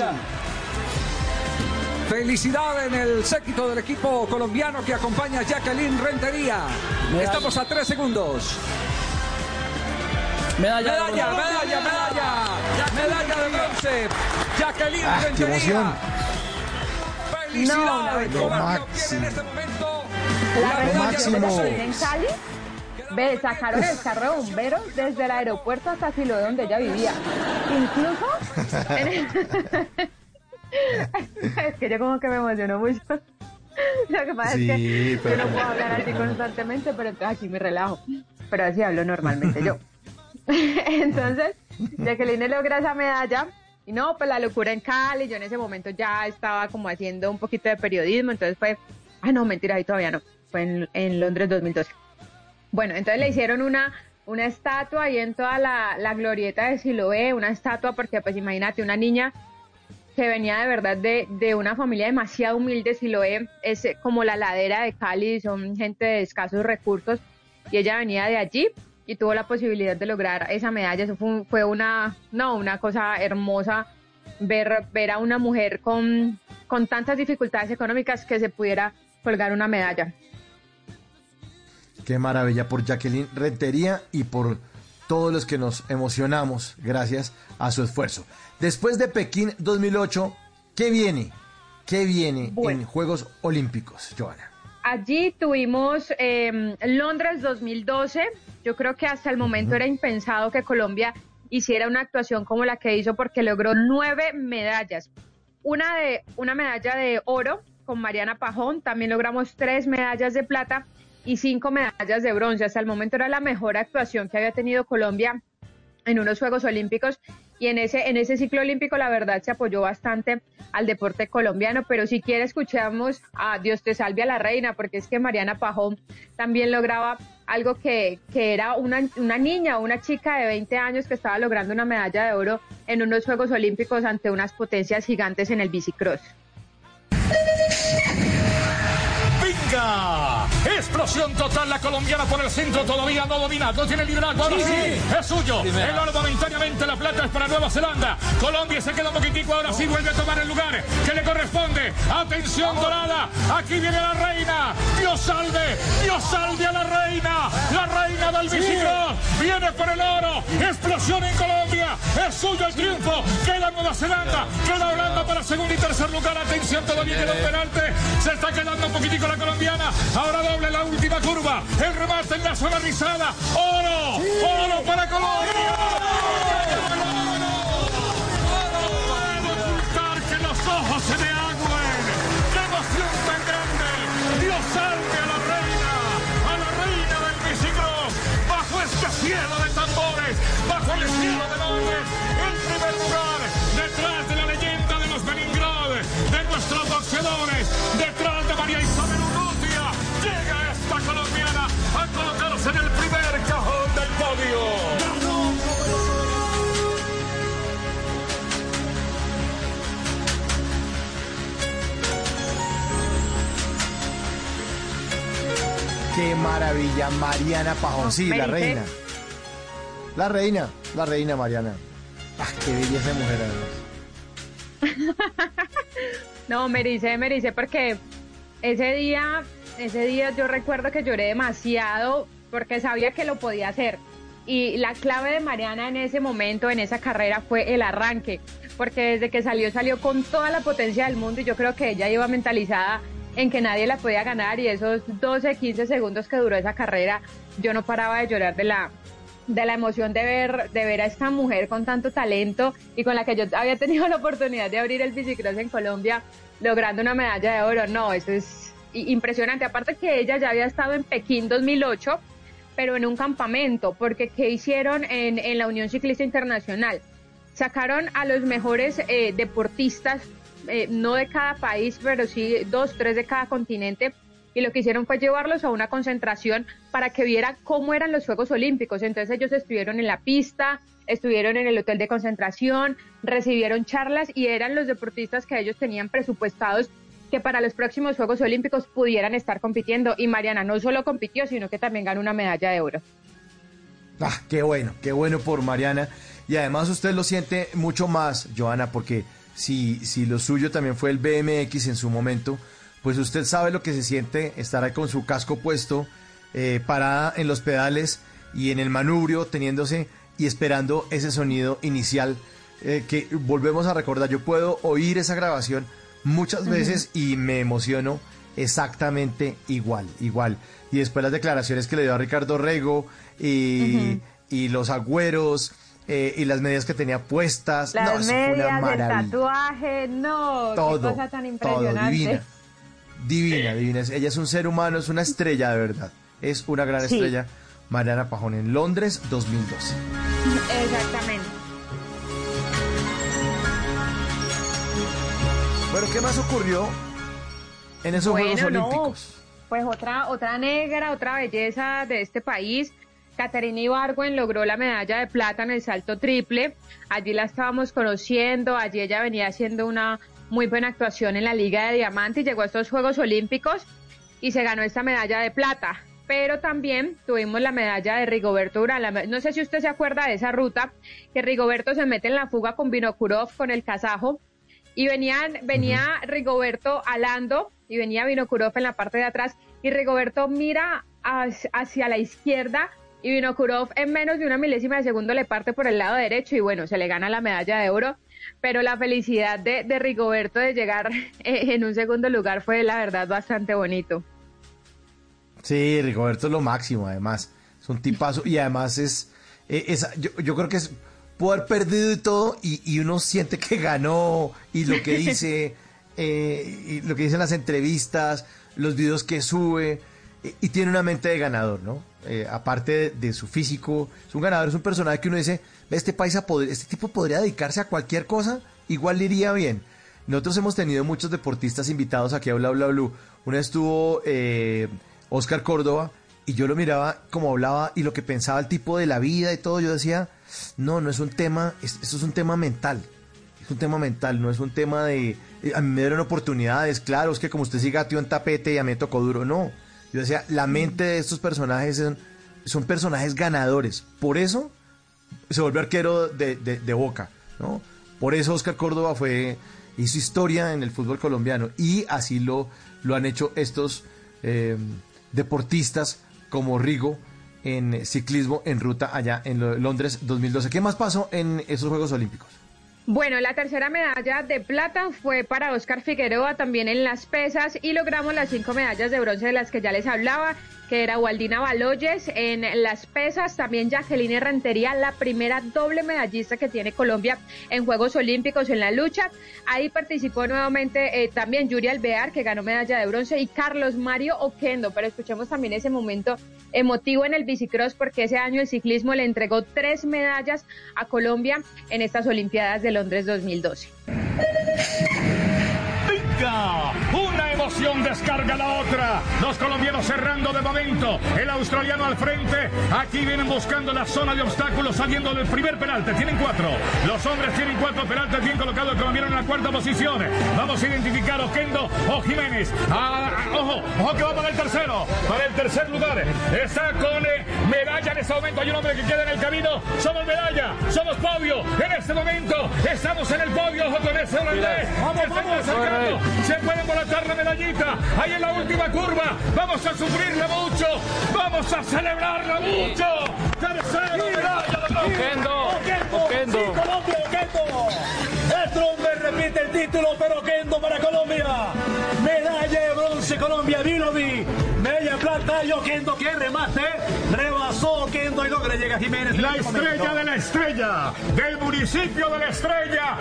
Felicidad en el séquito del equipo colombiano que acompaña a Jacqueline Rentería. Medalla. Estamos a tres segundos. Medalla, de Medalla, bronce. medalla, medalla. Medalla de bronce. Jacqueline Ah, qué Rentería. emoción. Felicidades. Obtiene máximo. en este momento La la medalla de bronce. en Cali, ve, sacaron el carro de bomberos desde el aeropuerto hasta Siloé donde ella vivía. Incluso en el- es que yo como que me emociono mucho. Lo que pasa Sí, es que pero- yo no puedo hablar así constantemente, pero aquí me relajo. Pero así hablo normalmente yo. entonces, Jacqueline logra esa medalla. Y no, pues la locura en Cali. Yo en ese momento ya estaba como haciendo un poquito de periodismo. Entonces fue. Ah, no, mentira, ahí todavía no. Fue en, en Londres 2012. Bueno, entonces le hicieron una, una estatua ahí en toda la, la glorieta de Siloé, una estatua porque pues imagínate, una niña que venía de verdad de, de una familia demasiado humilde, Siloé es eh, como la ladera de Cali, son gente de escasos recursos y ella venía de allí y tuvo la posibilidad de lograr esa medalla, eso fue una, no, una cosa hermosa ver, ver a una mujer con, con tantas dificultades económicas que se pudiera colgar una medalla. Qué maravilla por Jacqueline Rentería y por todos los que nos emocionamos gracias a su esfuerzo. Después de Pekín 2008, ¿qué viene? ¿Qué viene en Juegos Olímpicos, Joana? Allí tuvimos eh, Londres 2012. Yo creo que hasta el momento era impensado que Colombia hiciera una actuación como la que hizo porque logró nueve medallas. Una, de, una medalla de oro con Mariana Pajón, también logramos tres medallas de plata y cinco medallas de bronce. Hasta el momento era la mejor actuación que había tenido Colombia en unos Juegos Olímpicos y en ese en ese ciclo olímpico la verdad se apoyó bastante al deporte colombiano, pero si quiere escuchamos a Dios te salve a la reina, porque es que Mariana Pajón también lograba algo que, que era una, una niña, una chica de 20 años que estaba logrando una medalla de oro en unos Juegos Olímpicos ante unas potencias gigantes en el bicicross. ¡Venga! Explosión total la colombiana por el centro, todavía no domina, no tiene liderazgo, ahora Sí, es suyo. El oro momentáneamente, la plata es para Nueva Zelanda. Colombia se queda un poquitico, ahora sí vuelve a tomar el lugar que le corresponde. Atención dorada, aquí viene la reina. Dios salve, Dios salve a la reina. La reina del bicicross viene por el oro. Explosión en Colombia, es suyo el triunfo. Queda Nueva Zelanda, queda Holanda para segundo y tercer lugar. Atención, todavía queda un penalti. Se está quedando un poquitico la colombiana. Ahora doble la última curva. El remate en la zona rizada. ¡Oro! ¡Oro para Colombia! No puedo ocultar que los ojos se me agüen. ¡Qué emoción tan grande! Dios salve a la reina, a la reina del bicicross, bajo este cielo Qué maravilla, Mariana Pajón. Sí, la reina. La reina, la reina Mariana. Ah, qué belleza de mujer, además. No, me dice, me dice, porque ese día, ese día yo recuerdo que lloré demasiado porque sabía que lo podía hacer. Y la clave de Mariana en ese momento, en esa carrera, fue el arranque, porque desde que salió, salió con toda la potencia del mundo y yo creo que ella iba mentalizada en que nadie la podía ganar y esos 12, 15 segundos que duró esa carrera, yo no paraba de llorar de la, de la emoción de ver, de ver a esta mujer con tanto talento y con la que yo había tenido la oportunidad de abrir el bicicross en Colombia, logrando una medalla de oro. No, eso es impresionante. Aparte que ella ya había estado en Pekín 2008, pero en un campamento, porque ¿qué hicieron en, en la Unión Ciclista Internacional? Sacaron a los mejores eh, deportistas, eh, no de cada país, pero sí dos, tres de cada continente, y lo que hicieron fue llevarlos a una concentración para que viera cómo eran los Juegos Olímpicos. Entonces ellos estuvieron en la pista, estuvieron en el hotel de concentración, recibieron charlas y eran los deportistas que ellos tenían presupuestados que para los próximos Juegos Olímpicos pudieran estar compitiendo. Y Mariana no solo compitió, sino que también ganó una medalla de oro. Ah, qué bueno, qué bueno por Mariana. Y además usted lo siente mucho más, Joana, porque si, si lo suyo también fue el BMX en su momento, pues usted sabe lo que se siente estar ahí con su casco puesto, eh, parada en los pedales y en el manubrio, teniéndose y esperando ese sonido inicial eh, que volvemos a recordar. Yo puedo oír esa grabación muchas veces y me emociono exactamente igual, igual. Y después las declaraciones que le dio a Ricardo Rego y, y los agüeros, eh, y las medias que tenía puestas. no, Las eso fue una medias, el maravilla. tatuaje, no, Todo, qué cosa tan todo, impresionante. divina. Divina, divina. Ella es un ser humano, es una estrella de verdad. Es una gran Sí. estrella. Mariana Pajón en Londres 2012. Exactamente. Bueno, ¿qué más ocurrió en esos Juegos no, Olímpicos? Pues otra, otra negra, otra belleza de este país. Caterina Ibargüen logró la medalla de plata en el salto triple. Allí la estábamos conociendo. Allí ella venía haciendo una muy buena actuación en la Liga de Diamante y llegó a estos Juegos Olímpicos y se ganó esta medalla de plata. Pero también tuvimos la medalla de Rigoberto Urán. No sé si usted se acuerda de esa ruta, que Rigoberto se mete en la fuga con Vinokurov, con el kazajo, y venían, venía Rigoberto alando y venía Vinokurov en la parte de atrás y Rigoberto mira hacia la izquierda y Vinokurov en menos de una milésima de segundo le parte por el lado derecho y bueno, se le gana la medalla de oro. Pero la felicidad de, de Rigoberto de llegar eh, en un segundo lugar fue la verdad bastante bonito. Sí, Rigoberto es lo máximo, además. Es un tipazo y además es. eh, esa- yo, yo creo que es. Pudo haber perdido y todo y, y uno siente que ganó y lo que dice, eh, y lo que dice en las entrevistas, los videos que sube y, tiene una mente de ganador, ¿no? Eh, aparte de, su físico, es un ganador, es un personaje que uno dice, "Ve, este paisa, este tipo podría dedicarse a cualquier cosa, igual le iría bien. Nosotros hemos tenido muchos deportistas invitados aquí a Bla Bla Blue. Una estuvo eh, Oscar Córdoba y yo lo miraba como hablaba y lo que pensaba el tipo de la vida y todo. Yo decía, no, no es un tema, es- esto es un tema mental. Es un tema mental, no es un tema de... eh, A mí me dieron oportunidades, claro, es que como usted sí gateó en tapete y a mí me tocó duro. No, yo decía, la mente de estos personajes son, son personajes ganadores. Por eso se volvió arquero de, de- de Boca, ¿no? Por eso Oscar Córdoba fue hizo historia en el fútbol colombiano y así lo, lo han hecho estos eh, deportistas como Rigo en ciclismo en ruta allá en lo- Londres 2012. ¿Qué más pasó en esos Juegos Olímpicos? Bueno, la tercera medalla de plata fue para Oscar Figueroa también en las pesas y logramos las cinco medallas de bronce de las que ya les hablaba, que era Waldina Baloyes en las pesas, también Jacqueline Rentería, la primera doble medallista que tiene Colombia en Juegos Olímpicos en la lucha. Ahí participó nuevamente eh, también Yuri Alvear, que ganó medalla de bronce, y Carlos Mario Oquendo, pero escuchemos también ese momento emotivo en el bicicross porque ese año el ciclismo le entregó tres medallas a Colombia en estas Olimpiadas de Londres 2012. Venga, emoción descarga la otra. Los colombianos cerrando de momento. El australiano al frente. Aquí vienen buscando la zona de obstáculos saliendo del primer penalte. Tienen cuatro. Los hombres tienen cuatro penaltes bien colocados. El colombiano en la cuarta posición. Vamos a identificar Oquendo o Jiménez. Ah, ah, ojo, ojo que va para el tercero. Para el tercer lugar. Está con eh, medalla en este momento. Hay un hombre que queda en el camino. Somos medalla. Somos podio. En este momento estamos en el podio. Ojo con ese holandés. Vamos, que se vamos. Se puede volatar la medallita. Ahí en la última curva. Vamos a sufrirla mucho. Vamos a celebrarla mucho. Tercera medalla de bronce. Oquendo, Oquendo. Oquendo. Sí, Colombia, Oquendo. Strumberg repite el título, pero Kendo para Colombia. Medalla de bronce Colombia, Vilovi. Medalla de plata y Oquendo que remate. Rebasó Oquendo y logra llega Jiménez. La este estrella momento. de la estrella, del municipio de la estrella.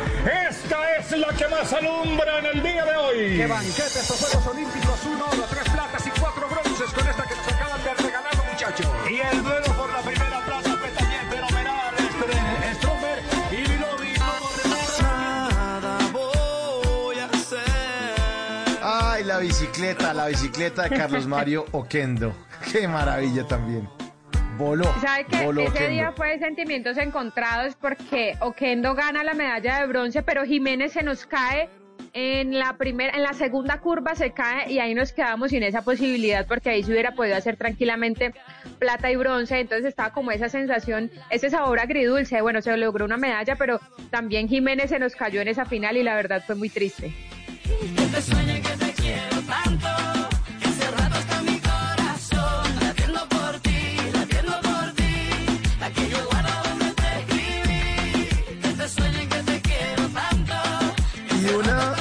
Esta es la que más alumbra en el día de hoy. ¡Qué banquete estos Juegos Olímpicos! Uno, oro, tres platas y cuatro bronces con esta que nos acaban de regalar los muchachos. Y el duelo bicicleta, la bicicleta de Carlos Mario Oquendo. Qué maravilla también. Voló. ¿Sabe que voló ese Oquendo. día fue de sentimientos encontrados porque Oquendo gana la medalla de bronce, pero Jiménez se nos cae en la primera, en la segunda curva se cae y ahí nos quedamos sin esa posibilidad porque ahí se hubiera podido hacer tranquilamente plata y bronce, entonces estaba como esa sensación, ese sabor agridulce, bueno, se logró una medalla, pero también Jiménez se nos cayó en esa final y la verdad fue muy triste. Y una,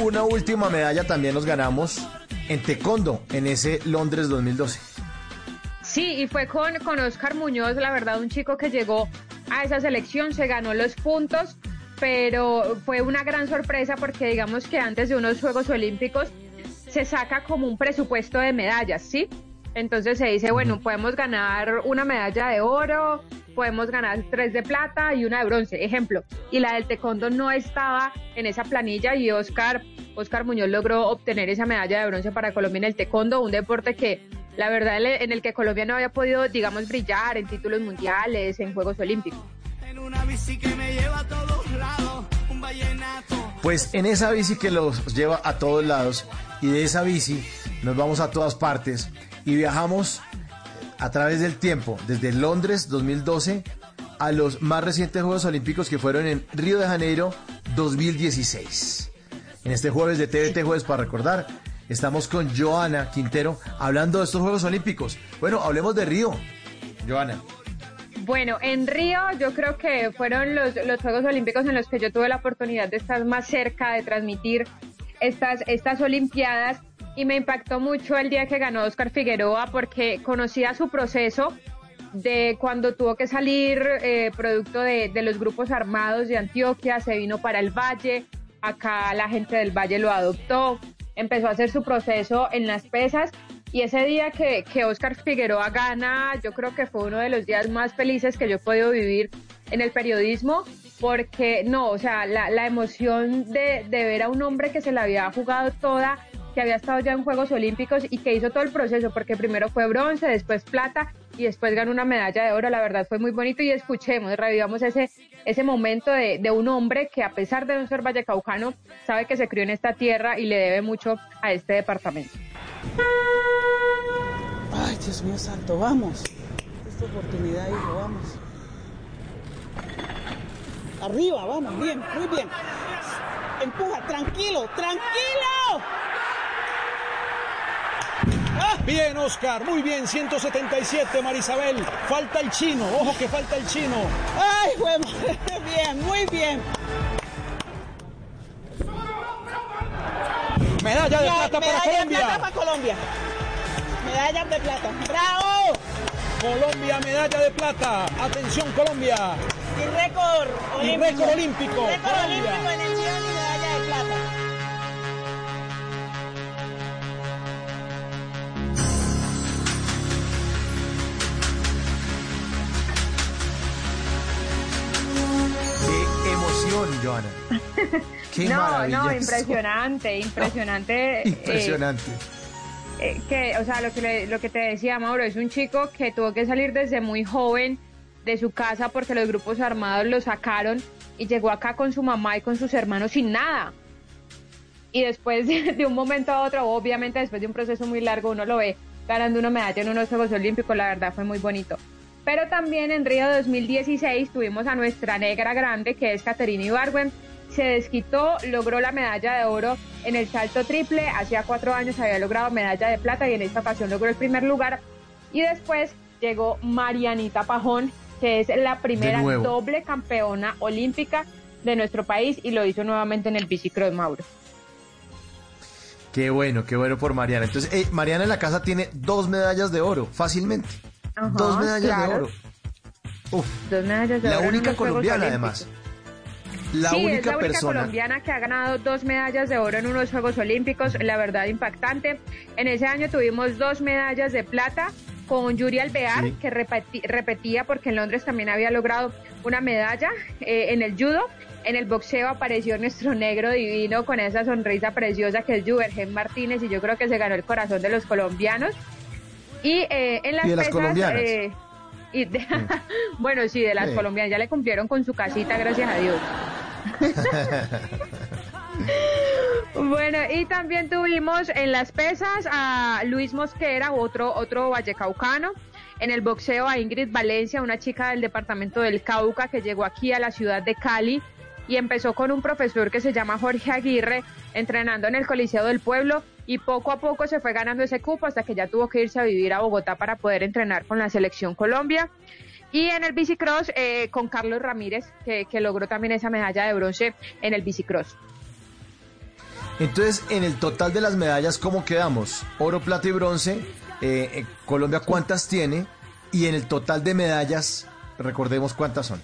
una última medalla también nos ganamos en Taekwondo, en ese Londres 2012. Sí, y fue con, con Oscar Muñoz, la verdad, un chico que llegó a esa selección, se ganó los puntos, pero fue una gran sorpresa porque digamos que antes de unos Juegos Olímpicos se saca como un presupuesto de medallas, ¿sí? Entonces se dice, bueno, podemos ganar una medalla de oro, podemos ganar tres de plata y una de bronce, ejemplo. Y la del taekwondo no estaba en esa planilla y Oscar, Oscar Muñoz logró obtener esa medalla de bronce para Colombia en el taekwondo, un deporte que la verdad en el que Colombia no había podido, digamos, brillar en títulos mundiales, en Juegos Olímpicos. Pues en esa bici que los lleva a todos lados y de esa bici nos vamos a todas partes y viajamos a través del tiempo, desde Londres 2012 a los más recientes Juegos Olímpicos que fueron en Río de Janeiro 2016. En este jueves de TVT Jueves para recordar, estamos con Joana Quintero hablando de estos Juegos Olímpicos. Bueno, hablemos de Río. Joana. Bueno, en Río yo creo que fueron los, los Juegos Olímpicos en los que yo tuve la oportunidad de estar más cerca, de transmitir estas, estas Olimpiadas y me impactó mucho el día que ganó Oscar Figueroa porque conocía su proceso de cuando tuvo que salir eh, producto de, de, los grupos armados de Antioquia, se vino para el Valle, acá la gente del Valle lo adoptó, empezó a hacer su proceso en las pesas y ese día que, que Oscar Figueroa gana, yo creo que fue uno de los días más felices que yo he podido vivir en el periodismo porque no, o sea, la, la emoción de, de ver a un hombre que se la había jugado toda que había estado ya en Juegos Olímpicos y que hizo todo el proceso, porque primero fue bronce, después plata y después ganó una medalla de oro. La verdad fue muy bonito y escuchemos, revivamos ese, ese momento de, un hombre que a pesar de no ser vallecaucano, sabe que se crió en esta tierra y le debe mucho a este departamento. Ay, Dios mío santo, vamos. Esta oportunidad, hijo, vamos. Arriba, vamos, bien, muy bien. Empuja, tranquilo, tranquilo. Bien, Oscar, muy bien, 177, Marisabel. Falta el chino, ojo que falta el chino. Ay, bueno, bien, muy bien. Medalla de plata para medalla Colombia. de plata para Colombia. Medallas de plata. ¡Bravo! Colombia, medalla de plata. Atención, Colombia. Y récord Y olímpico. récord olímpico. Récord olímpico en el Joana. Qué no, no, impresionante, impresionante. eh, Impresionante. eh, que, o sea, lo que, le- lo que te decía Mauro, es un chico que tuvo que salir desde muy joven de su casa porque los grupos armados lo sacaron y llegó acá con su mamá y con sus hermanos sin nada. Y después de un momento a otro, obviamente después de un proceso muy largo, uno lo ve ganando una medalla en unos Juegos Olímpicos, la verdad fue muy bonito. Pero también en Río 2016 tuvimos a nuestra negra grande, que es Caterina Ibargüen, se desquitó, logró la medalla de oro en el salto triple, hacía cuatro años había logrado medalla de plata y en esta ocasión logró el primer lugar. Y después llegó Marianita Pajón, que es la primera doble campeona olímpica de nuestro país y lo hizo nuevamente en el bicicross Mauro. Qué bueno, qué bueno por Mariana. Entonces, eh, Mariana en la casa tiene dos medallas de oro, fácilmente. Ajá, dos medallas claro. de oro. Uf, Dos medallas de la oro única colombiana además. La sí, única es la única persona. colombiana que ha ganado dos medallas de oro en unos Juegos Olímpicos, la verdad impactante. En ese año tuvimos dos medallas de plata con Yuri Alvear, Sí. que repetía porque en Londres también había logrado una medalla eh, en el judo. En el boxeo apareció nuestro negro divino con esa sonrisa preciosa que es Juvergen Martínez y yo creo que se ganó el corazón de los colombianos. Y eh, en las Y de las pesas, colombianas. eh, y de- bueno, sí, de las Sí. colombianas ya le cumplieron con su casita, gracias a Dios. Bueno, y también tuvimos en las pesas a Luis Mosquera, otro, otro vallecaucano. En el boxeo a Ingrid Valencia, una chica del departamento del Cauca que llegó aquí a la ciudad de Cali y empezó con un profesor que se llama Jorge Aguirre, entrenando en el Coliseo del Pueblo y poco a poco se fue ganando ese cupo hasta que ya tuvo que irse a vivir a Bogotá para poder entrenar con la selección Colombia. Y en el bicicross eh, con Carlos Ramírez, que, que logró también esa medalla de bronce en el bicicross. Entonces, en el total de las medallas, ¿cómo quedamos? Oro, plata y bronce. Eh, eh, Colombia, ¿cuántas tiene? Y en el total de medallas, recordemos cuántas son.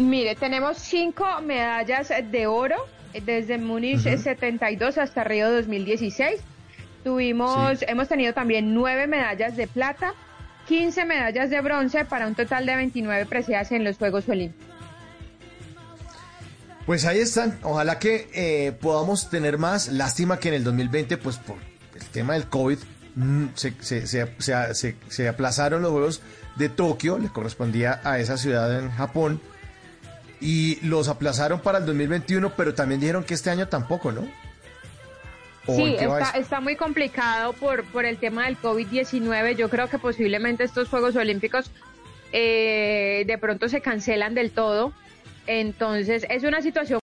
Mire, tenemos cinco medallas de oro eh, desde Múnich Ujú. 72 hasta Río 2016. Tuvimos, Sí. hemos tenido también nueve medallas de plata, 15 medallas de bronce para un total de 29 preseas en los Juegos Olímpicos. Pues ahí están. Ojalá que eh, podamos tener más. Lástima que en el 2020, pues por el tema del COVID, mm, se, se- se- se- se- se aplazaron los Juegos de Tokio, le correspondía a esa ciudad en Japón, y los aplazaron para el 2021, pero también dijeron que este año tampoco, ¿no? ¿O Sí, está, está muy complicado por, por el tema del COVID-19. Yo creo que posiblemente estos Juegos Olímpicos eh, de pronto se cancelan del todo. Entonces, es una situación